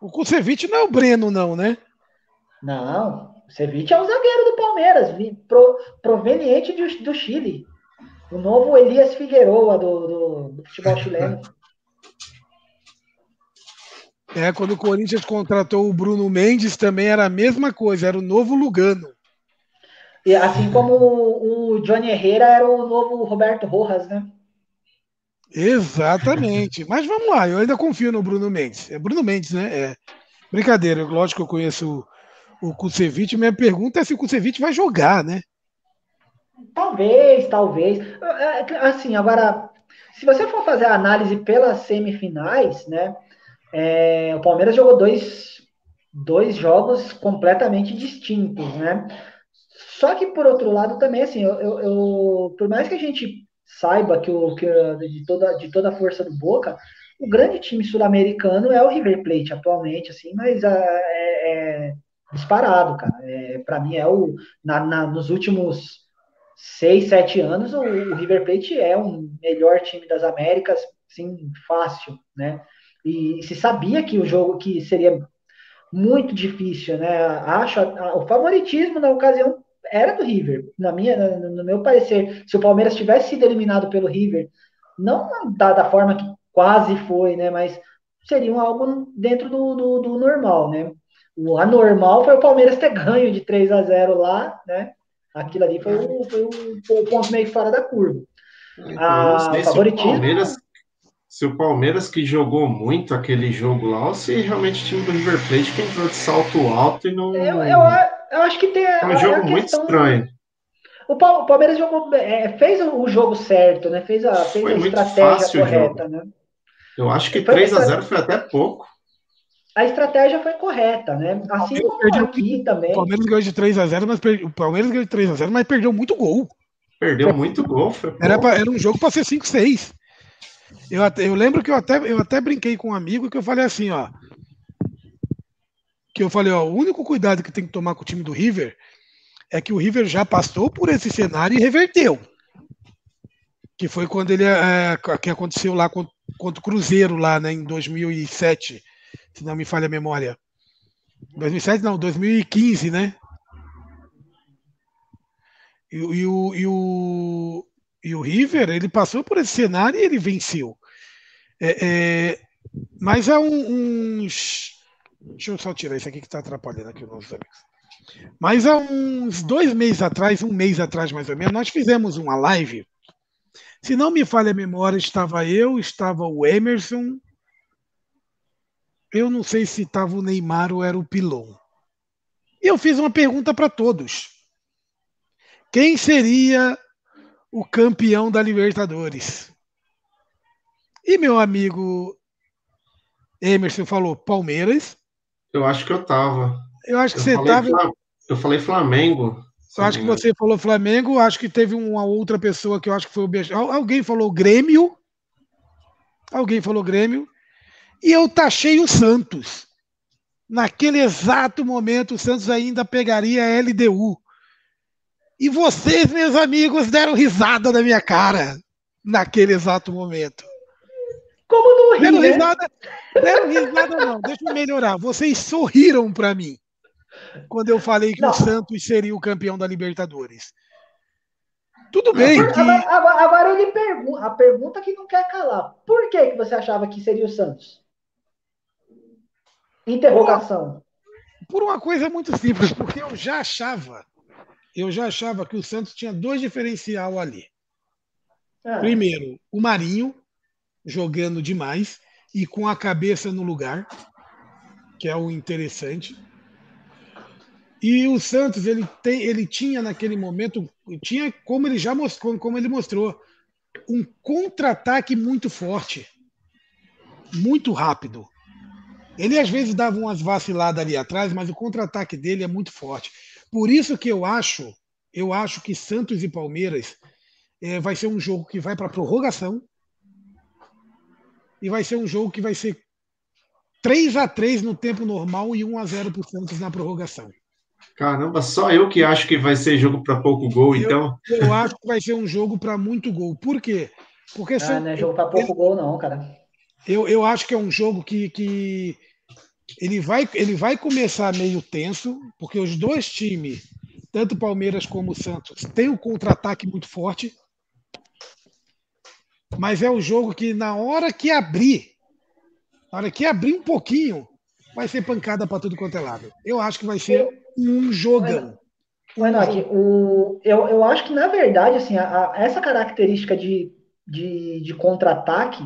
O Kusevich não é o Breno, não, né? Não, o Kusevich é o zagueiro do Palmeiras, pro, proveniente do, do Chile. O novo Elias Figueroa do, do, do futebol chileno. É, quando o Corinthians contratou o Bruno Mendes, também era a mesma coisa, era o novo Lugano. E assim como o, o Johnny Herrera era o novo Roberto Rojas, né? Exatamente. Mas vamos lá, eu ainda confio no Bruno Mendes. É Bruno Mendes, né? É. Brincadeira, lógico que eu conheço o, o Kusevich. Minha pergunta é se o Kusevich vai jogar, né? Talvez, talvez. É, é, assim, agora, se você for fazer a análise pelas semifinais, né? É, o Palmeiras jogou dois, dois jogos completamente distintos, né? Só que, por outro lado, também, assim, eu, eu, eu por mais que a gente saiba que, o, que de, toda, de toda a força do Boca, o grande time sul-americano é o River Plate atualmente, assim, mas é, é, é disparado, cara. É, para mim é o na, na, nos últimos seis, sete anos o, o, River Plate é o melhor time das Américas, sim, fácil, né? E, e se sabia que o jogo que seria muito difícil, né? Acho a, a, o favoritismo na ocasião era do River. Na minha, no, meu parecer, se o Palmeiras tivesse sido eliminado pelo River, não da, da forma que quase foi, né? Mas seria algo dentro do, do, do, normal, né? O anormal foi o Palmeiras ter ganho de 3 a 0 lá, né? Aquilo ali foi o, foi o, foi o ponto meio fora da curva. Então, a, favoritismo. O Palmeiras, se o Palmeiras que jogou muito aquele jogo lá, ou se realmente o time do River Plate que entrou de salto alto e não. Eu, eu, eu acho que tem. É um jogo muito estranho. O Palmeiras jogou, é, fez o jogo certo, né? Fez a, fez a estratégia correta, né? Eu acho que 3 a 0 foi até pouco. A estratégia foi correta, né? Assim como aqui também. O Palmeiras ganhou de 3 a 0 mas per... o Palmeiras ganhou de 3 a 0 mas perdeu muito gol. Perdeu muito gol. Era, pra, era um jogo para ser 5 6 eu, até, eu lembro que eu até, eu até brinquei com um amigo que eu falei assim, ó. Que eu falei, ó, o único cuidado que tem que tomar com o time do River é que o River já passou por esse cenário e reverteu. Que foi quando ele é, que aconteceu lá contra, contra o Cruzeiro lá, né, em 2007, se não me falha a memória. 2007 não, 2015, né? E, e, o, e, o, e o River, ele passou por esse cenário e ele venceu. É, é, mas há um, uns. Deixa eu só tirar isso aqui que está atrapalhando aqui os nossos amigos. Mas há uns dois meses atrás, um mês atrás mais ou menos, nós fizemos uma live. Se não me falha a memória, estava eu, estava o Emerson. Eu não sei se estava o Neymar ou era o Pilon. E eu fiz uma pergunta para todos. Quem seria o campeão da Libertadores. E meu amigo Emerson falou Palmeiras. Eu acho que eu tava. Eu acho que eu você tava. Eu falei Flamengo. Eu acho que você falou Flamengo. Acho que teve uma outra pessoa que eu acho que foi o beijo. Alguém falou Grêmio. Alguém falou Grêmio. E eu taxei o Santos. Naquele exato momento, o Santos ainda pegaria a LDU. E vocês, meus amigos, deram risada na minha cara naquele exato momento. Como não ri, deram né? risada, risada não, deixa eu melhorar. Vocês sorriram para mim quando eu falei que não. o Santos seria o campeão da Libertadores. Tudo bem. Que... Agora, agora, ele pergunta, a pergunta que não quer calar. Por que, que você achava que seria o Santos? Interrogação. Por uma coisa muito simples, porque eu já achava eu já achava que o Santos tinha dois diferencial ali. É. Primeiro, o Marinho jogando demais e com a cabeça no lugar, que é o interessante. E o Santos ele tem, ele tinha naquele momento, tinha como ele já mostrou, como ele mostrou, um contra-ataque muito forte, muito rápido. Ele às vezes dava umas vaciladas ali atrás, mas o contra-ataque dele é muito forte. Por isso que eu acho, eu acho que Santos e Palmeiras é, vai ser um jogo que vai para prorrogação e vai ser um jogo que vai ser 3 a 3 no tempo normal e 1 a 0 para o Santos na prorrogação. Caramba, só eu que acho que vai ser jogo para pouco gol, eu, então. Eu acho que vai ser um jogo para muito gol. Por quê? Porque ah, não é jogo para pouco gol, não, cara. Eu, eu acho que é um jogo que, que ele vai, ele vai começar meio tenso, porque os dois times, tanto o Palmeiras como o Santos, têm um contra-ataque muito forte. Mas é o jogo que, na hora que abrir, na hora que abrir um pouquinho, vai ser pancada para tudo quanto é lado. Eu acho que vai ser um jogão. O Enoch, o, eu, eu acho que, na verdade, assim, a, a, essa característica de de, de contra-ataque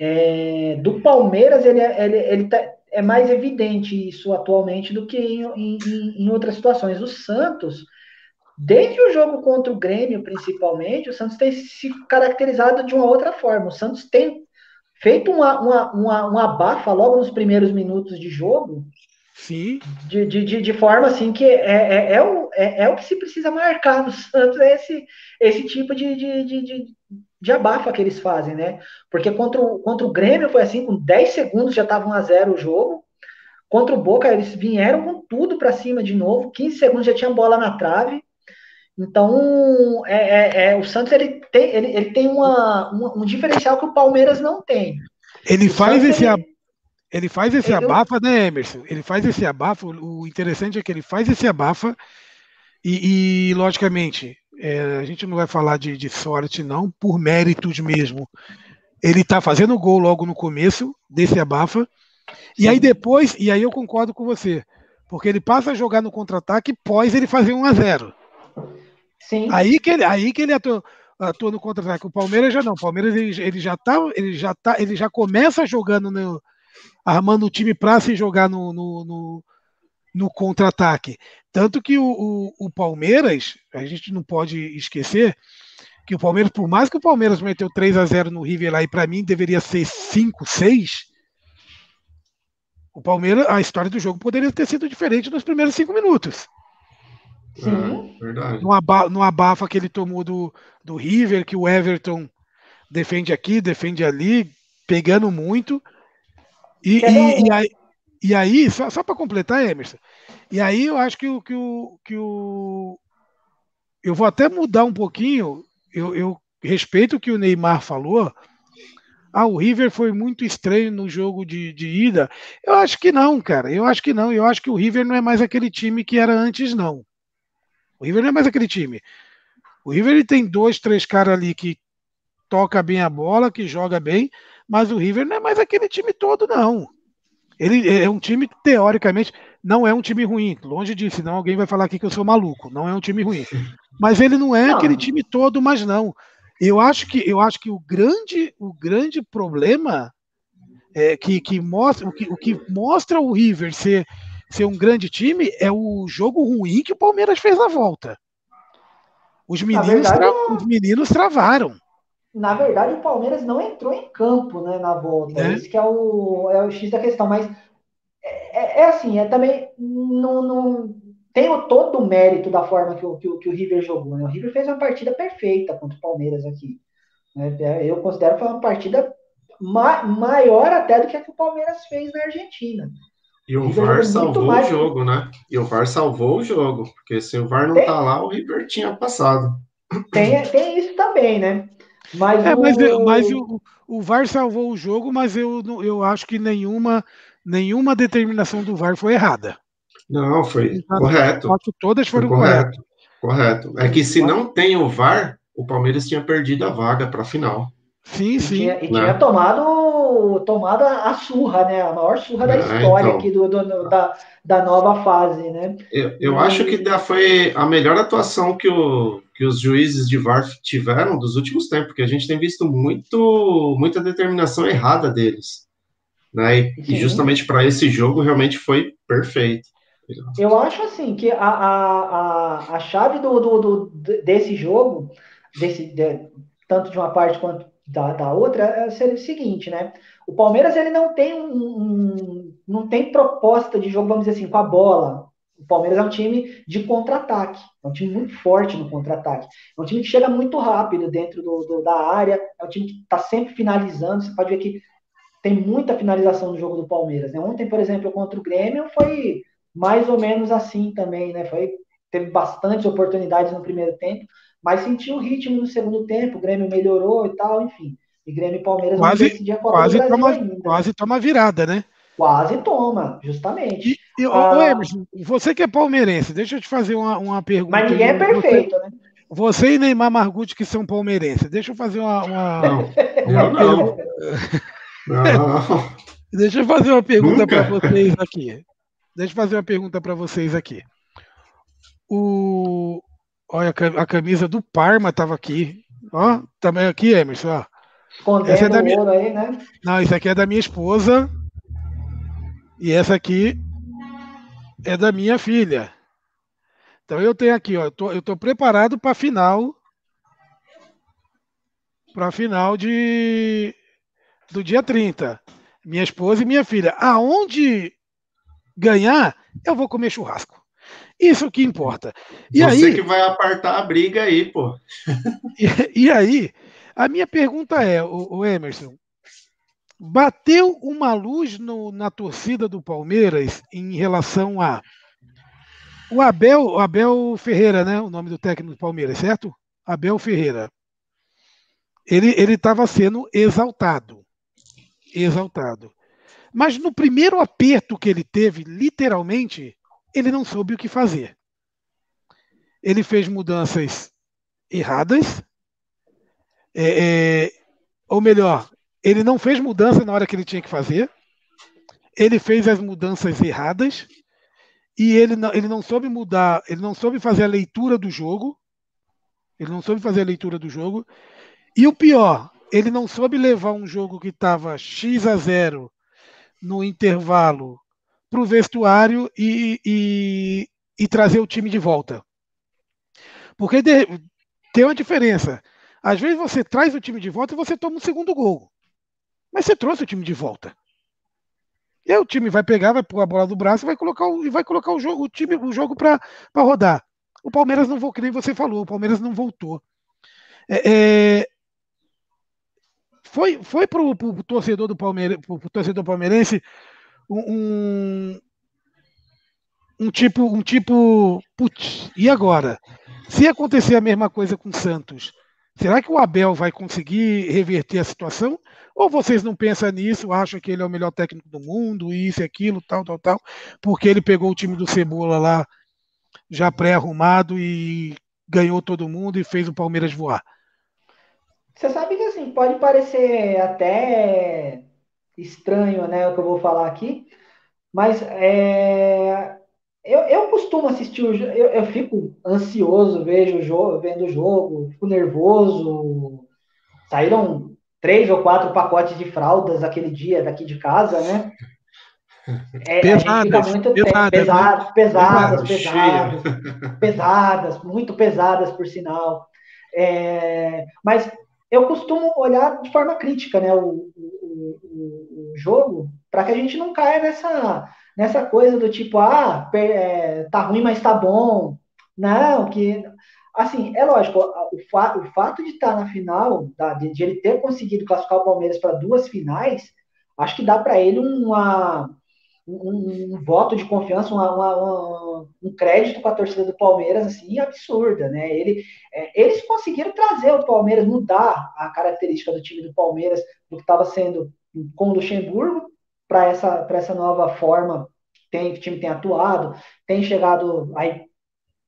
é, do Palmeiras, ele, é, ele, ele tá, é mais evidente isso atualmente do que em, em, em outras situações. O Santos, desde o jogo contra o Grêmio, principalmente, o Santos tem se caracterizado de uma outra forma. O Santos tem feito uma, uma, uma, uma bafa logo nos primeiros minutos de jogo. Sim. De, de, de, de forma assim que é, é, é, o, é, é o que se precisa marcar no Santos, é esse, esse tipo de, de, de, de, de abafa que eles fazem, né? Porque contra o, contra o Grêmio foi assim, com 10 segundos já estava 1 a 0 o jogo. Contra o Boca, eles vieram com tudo para cima de novo, 15 segundos já tinha bola na trave. Então, é, é, é, o Santos ele tem, ele, ele tem uma, uma, um diferencial que o Palmeiras não tem. Ele o faz Santos, esse ele, ele faz esse ele, abafa, né, Emerson? Ele faz esse abafa. O interessante é que ele faz esse abafa e, e logicamente, é, a gente não vai falar de, de, sorte, não, por méritos mesmo. Ele está fazendo gol logo no começo desse abafa. E aí depois, e aí eu concordo com você, porque ele passa a jogar no contra-ataque pós ele fazer 1 a 0 Sim. Aí que ele, aí que ele atua, atua no contra-ataque. O Palmeiras já não. O Palmeiras ele, ele, já tá, ele já tá, ele já começa jogando no, armando o time para se jogar no, no, no, no contra-ataque. Tanto que o, o, o, Palmeiras, a gente não pode esquecer que o Palmeiras, por mais que o Palmeiras meteu 3 a 0 no River lá e para mim deveria ser 5, 6, o Palmeiras, a história do jogo poderia ter sido diferente nos primeiros cinco minutos. Sim. É, verdade. No, aba, no abafa que ele tomou do, do River, que o Everton defende aqui, defende ali, pegando muito. E, e, e, aí, e aí, só, só para completar, Emerson, e aí eu acho que o, que o, que o. Eu vou até mudar um pouquinho, eu, eu respeito o que o Neymar falou. Ah, o River foi muito estranho no jogo de, de ida. Eu acho que não, cara. Eu acho que não. Eu acho que o River não é mais aquele time que era antes, não. O River não é mais aquele time. O River ele tem dois, três caras ali que toca bem a bola, que joga bem, mas o River não é mais aquele time todo, não. Ele é um time teoricamente, não é um time ruim. Longe disso, senão alguém vai falar aqui que eu sou maluco. Não é um time ruim. Mas ele não é não. aquele time todo, mas não. Eu acho que, eu acho que o, grande, o grande problema é que, que mostra, o que, o que mostra o River ser ser um grande time é o jogo ruim que o Palmeiras fez na volta. Os meninos, verdade, tra... os meninos travaram. Na verdade, o Palmeiras não entrou em campo né, na volta. É. Isso que é o, é o X da questão. Mas é, é, é assim, é também. Não, não, tem o, todo o mérito da forma que o, que o, que o River jogou. Né? O River fez uma partida perfeita contra o Palmeiras aqui. Né? Eu considero que foi uma partida ma maior até do que a que o Palmeiras fez na Argentina. E o VAR salvou mais... o jogo, né? E o VAR salvou o jogo, porque se o VAR não tem... tá lá, o River tinha passado. Tem, tem isso também, né? Mas, é, o... mas, mas o, o VAR salvou o jogo, mas eu, eu acho que nenhuma, nenhuma determinação do VAR foi errada. Não, foi correto. Todas foram foi correto. Correto. É que se não tem o VAR, o Palmeiras tinha perdido a vaga para a final. Sim, sim. E tinha, e tinha né? tomado tomada a surra, né? A maior surra da é, história então, aqui do, do, da, da nova fase, né? Eu, eu acho que foi a melhor atuação que, o, que os juízes de VAR tiveram dos últimos tempos, porque a gente tem visto muito, muita determinação errada deles. Né? E, e justamente para esse jogo realmente foi perfeito. Eu acho assim que a, a, a, a chave do, do, do, desse jogo, desse, de, tanto de uma parte quanto da, da outra, é o seguinte, né? O Palmeiras ele não tem um, um, não tem proposta de jogo, vamos dizer assim, com a bola. O Palmeiras é um time de contra-ataque, é um time muito forte no contra-ataque. É um time que chega muito rápido dentro do, do, da área, é um time que está sempre finalizando. Você pode ver que tem muita finalização no jogo do Palmeiras. Né? Ontem, por exemplo, contra o Grêmio, foi mais ou menos assim também, né? Foi, teve bastantes oportunidades no primeiro tempo, mas sentiu o ritmo no segundo tempo, o Grêmio melhorou e tal, enfim. E Grêmio e Palmeiras quase, decidir a Copa quase do toma, ainda. Quase toma virada, né? Quase toma, justamente. E, e ah, Emerson, você que é palmeirense, deixa eu te fazer uma, uma pergunta. Mas ninguém é perfeito, você, né? Você e Neymar Margucci, que são palmeirenses, deixa eu fazer uma. uma, não, uma não. não. Deixa eu fazer uma pergunta para vocês aqui. Deixa eu fazer uma pergunta para vocês aqui. O, olha, a camisa do Parma estava aqui Ó, também aqui, Emerson, ó. Escondendo Essa é da minha- aí, né? Não, isso aqui é da minha esposa. E essa aqui é da minha filha. Então eu tenho aqui, ó, eu tô, eu tô preparado para a final. Para final de do dia 30. Minha esposa e minha filha. Aonde ganhar, eu vou comer churrasco. Isso que importa. E Você aí, que vai apartar a briga aí, pô. e, e aí, a minha pergunta é, o, o Emerson, bateu uma luz no- na torcida do Palmeiras em relação a o Abel, o Abel Ferreira, né? O nome do técnico do Palmeiras, certo? Abel Ferreira. Ele ele estava sendo exaltado, exaltado. Mas no primeiro aperto que ele teve, literalmente, ele não soube o que fazer. Ele fez mudanças erradas, é, é, ou melhor, ele não fez mudança na hora que ele tinha que fazer, ele fez as mudanças erradas e ele não, ele não soube mudar, ele não soube fazer a leitura do jogo, ele não soube fazer a leitura do jogo, e o pior, ele não soube levar um jogo que estava X a 0 no intervalo para o vestuário e, e, e trazer o time de volta. Porque de- tem uma diferença. Às vezes você traz o time de volta e você toma um segundo gol. Mas você trouxe o time de volta. E aí o time vai pegar, vai pôr a bola do braço e vai colocar o, vai colocar o jogo, o time, o jogo para rodar. O Palmeiras não voltou, que nem você falou, o Palmeiras não voltou. É, é, foi foi para o torcedor do Palmeiras, pro, pro torcedor palmeirense um, um tipo, um tipo, putz, e agora? Se acontecer a mesma coisa com o Santos, será que o Abel vai conseguir reverter a situação? Ou vocês não pensam nisso, acham que ele é o melhor técnico do mundo, isso e aquilo, tal, tal, tal, porque ele pegou o time do Cebola lá já pré-arrumado e ganhou todo mundo e fez o Palmeiras voar? Você sabe que assim, pode parecer até estranho, né, o que eu vou falar aqui, mas é, eu, eu costumo assistir o eu, eu fico ansioso, vejo o jogo, vendo o jogo, fico nervoso. Saíram três ou quatro pacotes de fraldas aquele dia daqui de casa, né? É, a gente fica Pesadas, muito pesadas, pesadas, pesadas, Pesado, pesadas, pesadas, muito pesadas, por sinal. É, mas eu costumo olhar de forma crítica né, o, o, o, o jogo para que a gente não caia nessa, nessa coisa do tipo, ah, é, tá ruim, mas tá bom. Não, que. Assim, é lógico, o, fa o fato de estar na final, tá, de, de ele ter conseguido classificar o Palmeiras para duas finais, acho que dá para ele uma, um, um voto de confiança, uma, uma, um crédito com a torcida do Palmeiras, assim, absurda, né? Ele, é, eles conseguiram trazer o Palmeiras, mudar a característica do time do Palmeiras, do que estava sendo com o Luxemburgo, para essa, essa nova forma que, tem, que o time tem atuado, tem chegado aí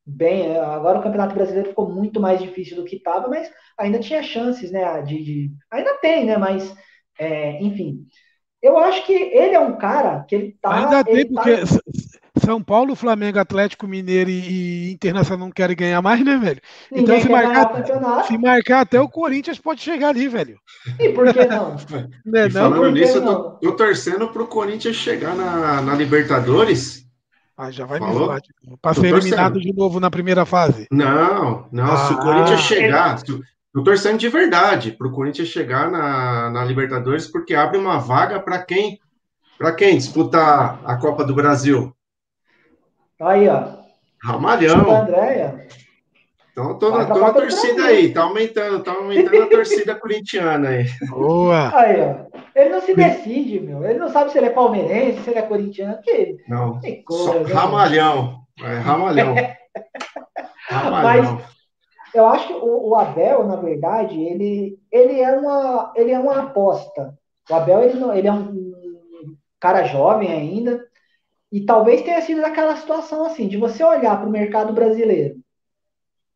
bem, agora o Campeonato Brasileiro ficou muito mais difícil do que estava, mas ainda tinha chances, né, de, de ainda tem, né, mas, é, enfim, eu acho que ele é um cara que ele tá. Ainda tem, porque tá... São Paulo, Flamengo, Atlético Mineiro e, e Internacional não querem ganhar mais, né, velho? Ninguém então, se marcar, se marcar até o Corinthians pode chegar ali, velho. E por que não? Né, E não? falando nisso, eu não? tô, tô torcendo pro Corinthians chegar na, na Libertadores. Ah, já vai me Falou? falar. Para Tô ser eliminado de novo na primeira fase. Não, não, se o Ah. Corinthians chegar, se eu tô torcendo de verdade pro Corinthians chegar na, na Libertadores, porque abre uma vaga para quem? Para quem disputar a Copa do Brasil? Aí, ó. Ramalhão. Andréia. Então eu tô, do torcida Brasil. aí, tá aumentando, tá aumentando a torcida corintiana aí. Boa! Aí, ó. Ele não se decide, meu. Ele não sabe se ele é palmeirense, se ele é corintiano. Que, Não, que coisa. né? Ramalhão. É, Ramalhão. Ramalhão. Eu acho que o, o Abel, na verdade, ele, ele, é uma, ele é uma aposta. O Abel, ele, não, ele é um cara jovem ainda. E talvez tenha sido daquela situação assim, de você olhar para o mercado brasileiro.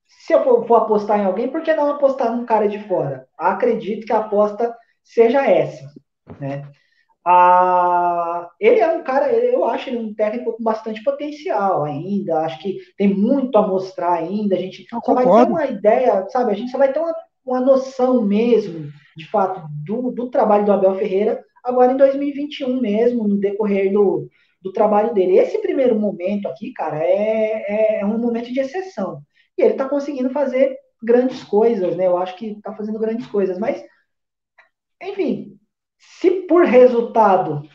Se eu for, for apostar em alguém, por que não apostar num cara de fora? Acredito que a aposta seja essa. Né? Ah, ele é um cara, eu acho ele um técnico com bastante potencial ainda. Acho que tem muito a mostrar ainda. A gente só vai ter uma ideia, sabe? A gente só vai ter uma, uma noção mesmo, de fato, do, do trabalho do Abel Ferreira, agora em 2021 mesmo, no decorrer do, do trabalho dele. Esse primeiro momento aqui, cara, é, é um momento de exceção. E ele está conseguindo fazer grandes coisas, né? Eu acho que está fazendo grandes coisas, mas, enfim, se por resultado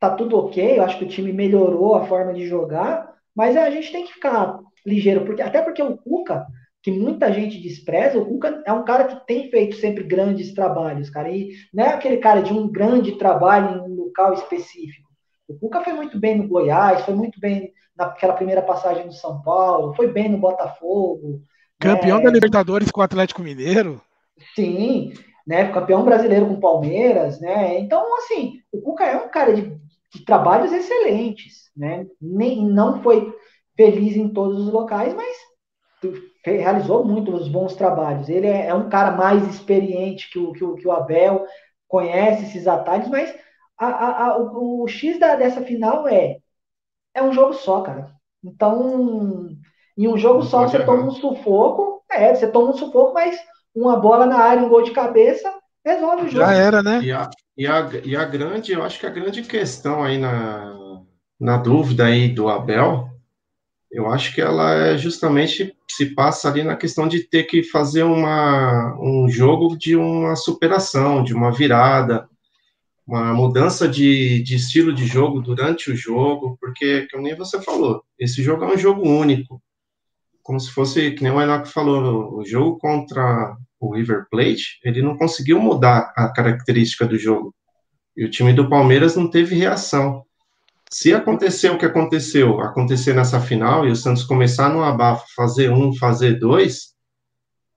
tá tudo ok, eu acho que o time melhorou a forma de jogar, mas a gente tem que ficar ligeiro, porque até porque o Cuca, que muita gente despreza, o Cuca é um cara que tem feito sempre grandes trabalhos, cara, e não é aquele cara de um grande trabalho em um local específico. O Cuca foi muito bem no Goiás, foi muito bem naquela primeira passagem no São Paulo, foi bem no Botafogo. Campeão né? da Libertadores com o Atlético Mineiro. Sim, né? Campeão brasileiro com o Palmeiras, né? Então, assim, o Cuca é um cara de, de trabalhos excelentes, né? Nem, não foi feliz em todos os locais, mas realizou muitos bons trabalhos. Ele é, é um cara mais experiente que o, que o, que o Abel, conhece esses atalhos, mas a, a, a, o, o, X da, dessa final é é um jogo só, cara. Então, em um jogo Não só você errar. toma um sufoco, é, você toma um sufoco, mas uma bola na área, um gol de cabeça, resolve o jogo. Já era, né? E a, e a, e a grande, eu acho que a grande questão aí na, na dúvida aí do Abel, eu acho que ela é justamente se passa ali na questão de ter que fazer uma, um jogo de uma superação, de uma virada, uma mudança de, de estilo de jogo durante o jogo, porque, como nem você falou, esse jogo é um jogo único. Como se fosse, que nem o Enoch falou, o jogo contra o River Plate, ele não conseguiu mudar a característica do jogo. E o time do Palmeiras não teve reação. Se acontecer o que aconteceu, acontecer nessa final e o Santos começar no abafo, fazer um, fazer dois,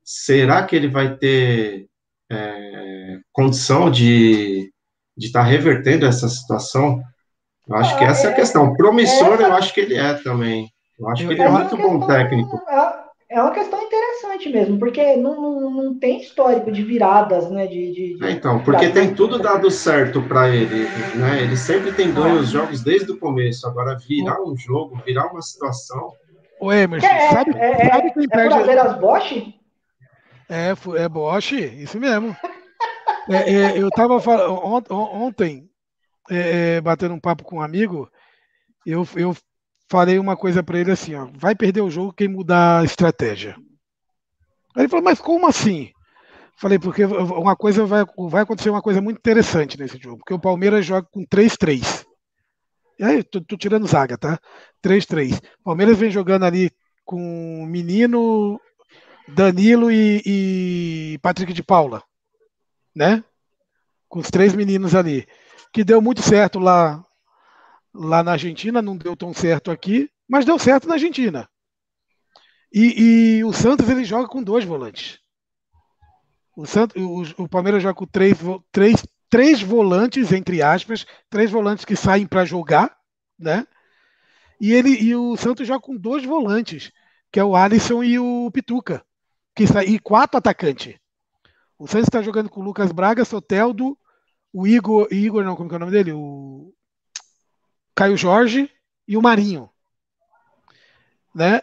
será que ele vai ter é, condição de de estar tá revertendo essa situação? Eu acho que essa é a questão. Promissor, essa... eu acho que ele é também. Eu acho que ele é, é muito bom técnico. É, é uma questão interessante mesmo, porque não, não, não tem histórico de viradas, né? De, de, de... É, então, porque tem tudo dado certo para ele, né? Ele sempre tem ganho ah. os jogos desde o começo. Agora, virar um jogo, virar uma situação. O Emerson, é, sabe, é, sabe quem é perde? É as Bosch? É, é Bosch, isso mesmo. É, é, eu estava ontem, é, é, batendo um papo com um amigo, eu, eu falei uma coisa para ele assim: ó, vai perder o jogo quem mudar a estratégia. Aí ele falou, mas como assim? Falei, porque uma coisa vai, vai acontecer uma coisa muito interessante nesse jogo, porque o Palmeiras joga com 3-3. E aí, tô, tô, tirando zaga, tá? 3-3. Palmeiras vem jogando ali com Menino, Danilo e, e Patrick de Paula né? Com os três meninos ali, que deu muito certo lá, lá na Argentina, não deu tão certo aqui, mas deu certo na Argentina. E, e o Santos ele joga com dois volantes. O, Santos, o, o Palmeiras joga com três, três, três volantes, entre aspas, três volantes que saem para jogar, né? E, ele, e o Santos joga com dois volantes, que é o Alisson e o Pituca, que e quatro atacantes. O Santos está jogando com o Lucas Braga, Soteldo, o Igor, Igor não, como é o nome dele? O Caio Jorge e o Marinho. Né?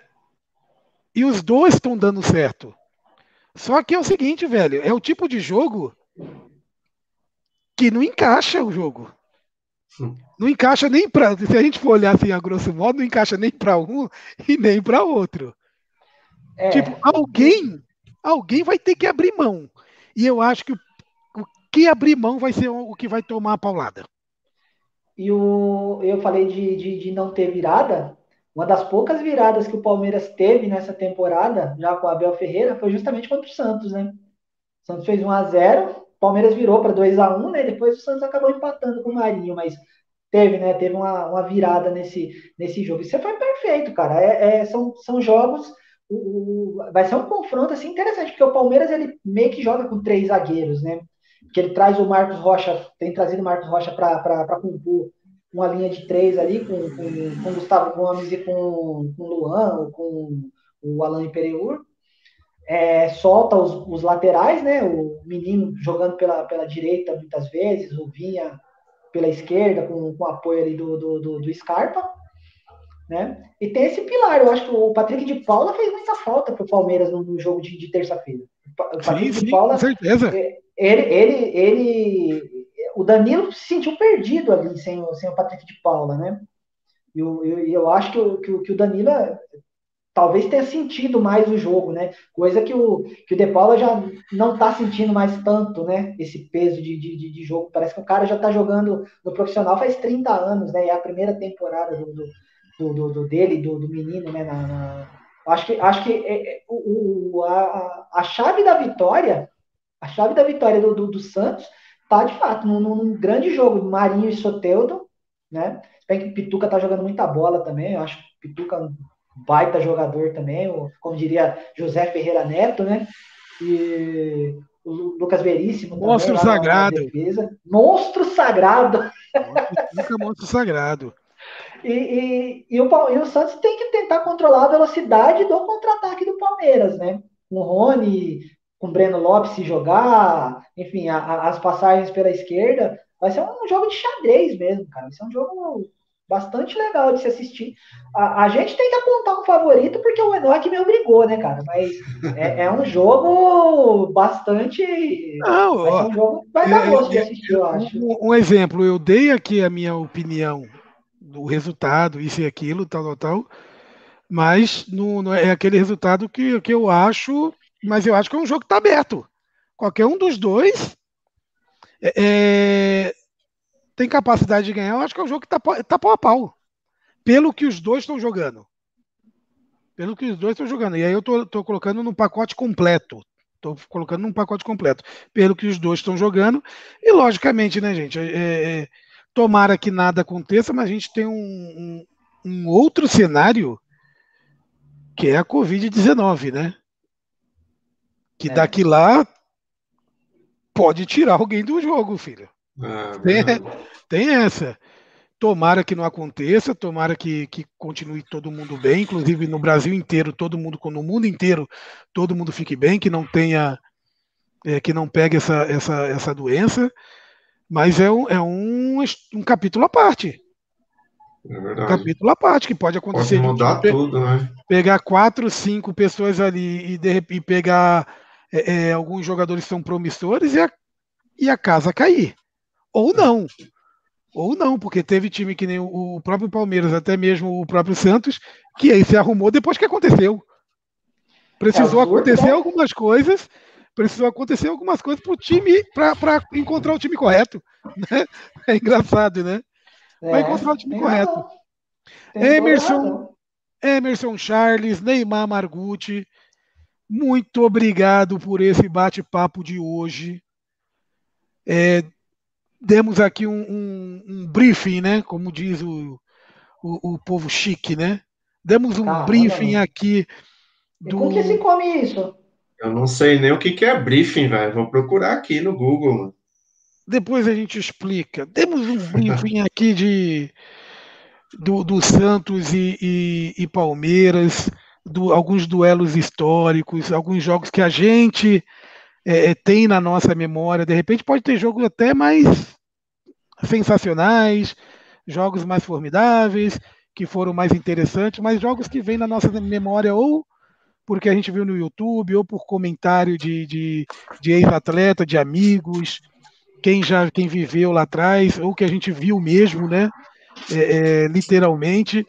E os dois estão dando certo. Só que é o seguinte, velho, é o tipo de jogo que não encaixa o jogo. Não encaixa nem para. Se a gente for olhar assim a grosso modo, não encaixa nem para um e nem para outro. É. Tipo, alguém, alguém vai ter que abrir mão. E eu acho que o, o que abrir mão vai ser o, que vai tomar a paulada. E o, eu falei de, de, de, não ter virada. Uma das poucas viradas que o Palmeiras teve nessa temporada, já com o Abel Ferreira, foi justamente contra o Santos, né? O Santos fez 1 a 0 o Palmeiras virou para 2 a 1 né? Depois o Santos acabou empatando com o Marinho, mas teve, né? Teve uma, uma virada nesse, nesse jogo. Isso foi perfeito, cara. É, é, são, são jogos o, o, vai ser um confronto assim interessante, porque o Palmeiras ele meio que joga com três zagueiros, né? Que ele traz o Marcos Rocha, tem trazido o Marcos Rocha para compor uma linha de três ali com, com, com Gustavo Gomes e com, com Luan, ou com o Alan Pereur. É, solta os, os, laterais, né? O menino jogando pela, pela direita muitas vezes, o Vinha pela esquerda, com, com apoio ali do, do, do, do Scarpa. Né? E tem esse pilar, eu acho que o Patrick de Paula fez muita falta para o Palmeiras no, no, jogo de, de terça-feira. O Patrick sim, de Paula, com certeza. É, ele, ele, ele, o Danilo se sentiu perdido ali sem, sem o Patrick de Paula, né? E eu, eu, eu acho que o, que, que o Danilo talvez tenha sentido mais o jogo, né? Coisa que o, que o De Paula já não está sentindo mais tanto, né? Esse peso de, de, de jogo. Parece que o cara já está jogando no profissional faz 30 anos, né? É a primeira temporada do, do, do, do dele, do, do menino, né? Na, na... Acho que, acho que é, é, o, a, a chave da vitória, a chave da vitória do, do, do Santos tá de fato num, num grande jogo, Marinho e Soteldo, né? Se bem que Pituca tá jogando muita bola também, eu acho que Pituca baita jogador também, como diria José Ferreira Neto, né? E o Lucas Veríssimo. Monstro também, sagrado. Monstro sagrado. Nunca monstro sagrado. E, e, e, o, e o Santos tem que tentar controlar a velocidade do contra-ataque do Palmeiras, né? Com o Rony, com o Breno Lopes se jogar, enfim, a, a, as passagens pela esquerda. Vai ser um jogo de xadrez mesmo, cara. Vai ser um jogo bastante legal de se assistir. A, a, gente tem que apontar um favorito porque o Enoch me obrigou, né, cara? Mas é, é um jogo bastante. Não, vai um jogo vai dar é, gosto de assistir, eu acho. Um, um, exemplo, eu dei aqui a minha opinião do resultado, isso e aquilo, tal, tal, tal. Mas não, não é aquele resultado que, que eu acho. Mas eu acho que é um jogo que está aberto. Qualquer um dos dois. É, é tem capacidade de ganhar, eu acho que é um jogo que está tá pau a pau. Pelo que os dois estão jogando. Pelo que os dois estão jogando. E aí eu estou colocando num pacote completo. Estou colocando num pacote completo. Pelo que os dois estão jogando. E logicamente, né, gente? É, é, tomara que nada aconteça, mas a gente tem um, um, um outro cenário que é a Covid-19, né? Que é. daqui lá pode tirar alguém do jogo, filho. Ah, tem, tem, essa. Tomara que não aconteça, tomara que, que continue todo mundo bem, inclusive no Brasil inteiro, todo mundo, no mundo inteiro, todo mundo fique bem, que não tenha, é, que não pegue essa, essa, essa doença. Mas é um, é um, um capítulo à parte. É verdade. Um capítulo à parte, que pode acontecer. Pode mudar tudo, né? Pegar quatro, cinco pessoas ali e, de repente, pegar é, é, alguns jogadores que são promissores e a, e a casa cair. Ou não. Ou não, porque teve time que nem o próprio Palmeiras, até mesmo o próprio Santos, que aí se arrumou depois que aconteceu. Precisou é acontecer algumas coisas, precisou acontecer algumas coisas para o time, para encontrar o time correto. Né? É engraçado, né? É, para encontrar o time correto. Emerson, Emerson Charles, Neymar Margucci, muito obrigado por esse bate-papo de hoje. É, demos aqui um, um, um, briefing, né? Como diz o, o, o povo chique, né? Demos um briefing aqui. Do... E como que se come isso? Eu não sei nem o que, que é briefing, velho. Vou procurar aqui no Google, mano. Depois a gente explica. Demos um briefing aqui de do, do Santos e, e, e Palmeiras, do, alguns duelos históricos, alguns jogos que a gente é, é, tem na nossa memória. De repente pode ter jogos até mais sensacionais, jogos mais formidáveis, que foram mais interessantes, mas jogos que vêm na nossa memória ou porque a gente viu no YouTube, ou por comentário de, de, de ex-atleta, de amigos, quem já quem viveu lá atrás, ou que a gente viu mesmo, né? É, é, literalmente.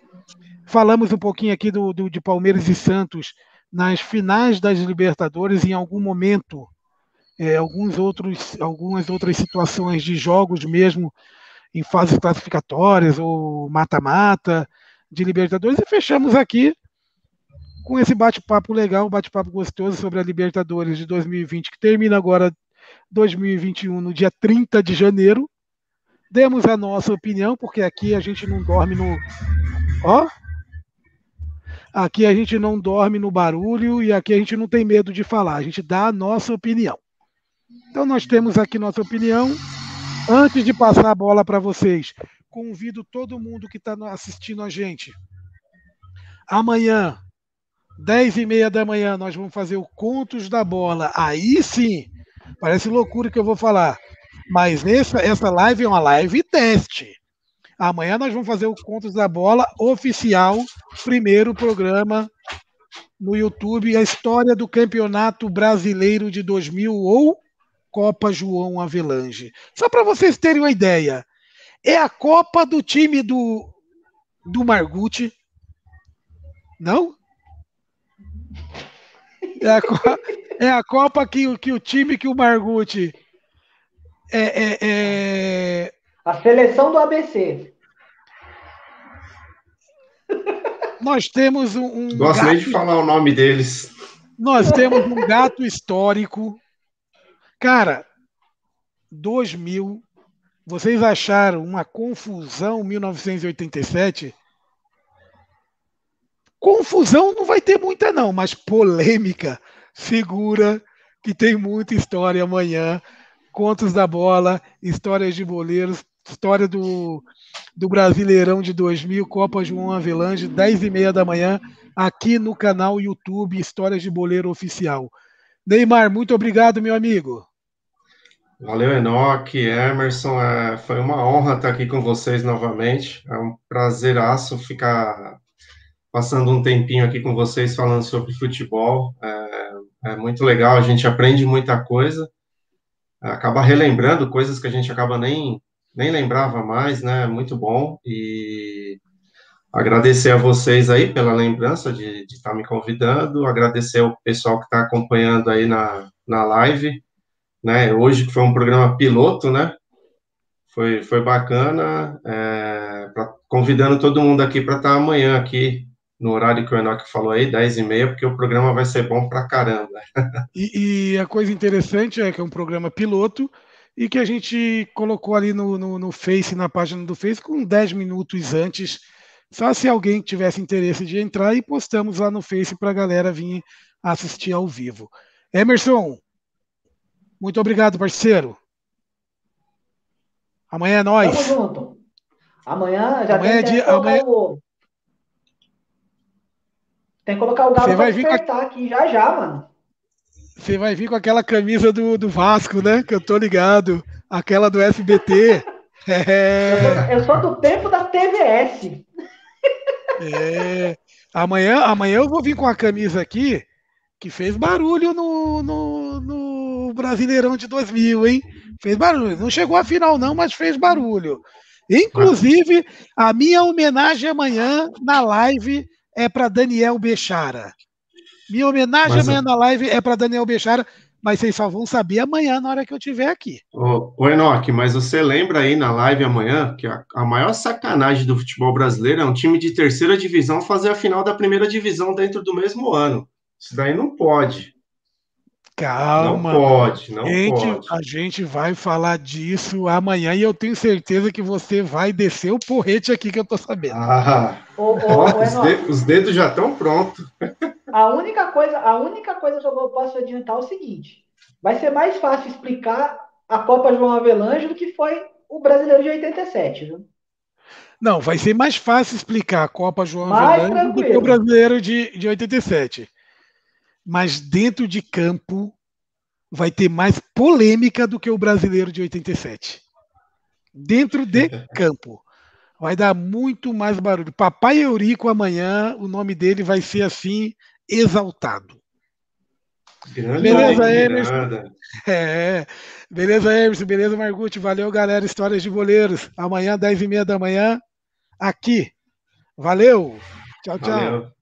Falamos um pouquinho aqui do, do, de Palmeiras e Santos nas finais das Libertadores, em algum momento é, alguns outros, algumas outras situações de jogos mesmo em fases classificatórias ou mata-mata de Libertadores e fechamos aqui com esse bate-papo legal, bate-papo gostoso sobre a Libertadores de 2020 que termina agora 2021 no dia 30 de janeiro. Demos a nossa opinião porque aqui a gente não dorme no ó Aqui a gente não dorme no barulho e aqui a gente não tem medo de falar, a gente dá a nossa opinião. Então nós temos aqui nossa opinião. Antes de passar a bola para vocês, convido todo mundo que está assistindo a gente. Amanhã, 10 e meia da manhã, nós vamos fazer o Contos da Bola. Aí sim, parece loucura que eu vou falar. Mas essa, essa live é uma live teste. Amanhã nós vamos fazer o Contos da Bola oficial, primeiro programa no YouTube, a história do Campeonato Brasileiro de 2000 ou Copa João Avelange. Só para vocês terem uma ideia, é a Copa do time do, do Margucci. Não? É a, é a Copa que, que o time que o Margucci é, é, é... A seleção do ABC. Nós temos um. um Gosto gato... nem de falar o nome deles. Nós temos um gato histórico. Cara, 2000. Vocês acharam uma confusão 1987? Confusão não vai ter muita, não, mas polêmica segura que tem muita história amanhã. Contos da bola, histórias de boleiros, história do, do Brasileirão de 2000, Copa João Avelange, 10 e meia da manhã, aqui no canal YouTube Histórias de Boleiro Oficial. Neymar, muito obrigado, meu amigo. Valeu, Enoque, Emerson. É, foi uma honra estar aqui com vocês novamente. É um prazeraço ficar passando um tempinho aqui com vocês falando sobre futebol. É, é muito legal, a gente aprende muita coisa, acaba relembrando coisas que a gente acaba nem nem lembrava mais, né? Muito bom. E agradecer a vocês aí pela lembrança de, estar tá me convidando, agradecer ao pessoal que está acompanhando aí na, na live, né? Hoje que foi um programa piloto, né? Foi, foi bacana, é, pra, convidando todo mundo aqui para estar tá amanhã aqui, no horário que o Enoch falou aí, 10 e meia, porque o programa vai ser bom pra caramba. E, e a coisa interessante é que é um programa piloto, e que a gente colocou ali no, no, no Face, na página do Face, com 10 minutos antes, só se alguém tivesse interesse de entrar e postamos lá no Face para a galera vir assistir ao vivo. Emerson, muito obrigado, parceiro. Amanhã é nós. Tamo junto. Amanhã já amanhã tem, é dia, amanhã... o... tem que colocar o galo para despertar a... aqui já já, mano. Você vai vir com aquela camisa do, do Vasco, né? Que eu tô ligado. Aquela do SBT. É... Eu, sou, eu sou do tempo da TVS. É. Amanhã, amanhã eu vou vir com a camisa aqui que fez barulho no, no, no, Brasileirão de 2000, hein? Fez barulho. Não chegou à final, não, mas fez barulho. Inclusive, a minha homenagem amanhã na live é para Daniel Bechara. Minha homenagem mas, amanhã na live é para Daniel Bechara, mas vocês só vão saber amanhã na hora que eu estiver aqui. Ô, ô Enoque, mas você lembra aí na live amanhã que a, a, maior sacanagem do futebol brasileiro é um time de terceira divisão fazer a final da primeira divisão dentro do mesmo ano. Isso daí não pode. Calma. Não pode, não gente, pode. A gente vai falar disso amanhã e eu tenho certeza que você vai descer o porrete aqui que eu tô sabendo. Ah, ô, ô, ô, os, dedos, os, dedos já estão prontos. A única coisa, a única coisa que eu posso adiantar é o seguinte: vai ser mais fácil explicar a Copa João Avelange do que foi o Brasileiro de 87, viu? Não, vai ser mais fácil explicar a Copa João Avelange do que o Brasileiro de, de 87 mas dentro de campo vai ter mais polêmica do que o brasileiro de 87. Dentro de campo. Vai dar muito mais barulho. Papai Eurico amanhã, o nome dele vai ser assim, exaltado. Grande beleza, Emerson? É. Beleza, Emerson? Beleza, Margutti? Valeu, galera. Histórias de boleiros. Amanhã, 10 e meia da manhã, aqui. Valeu. Tchau, tchau. Valeu.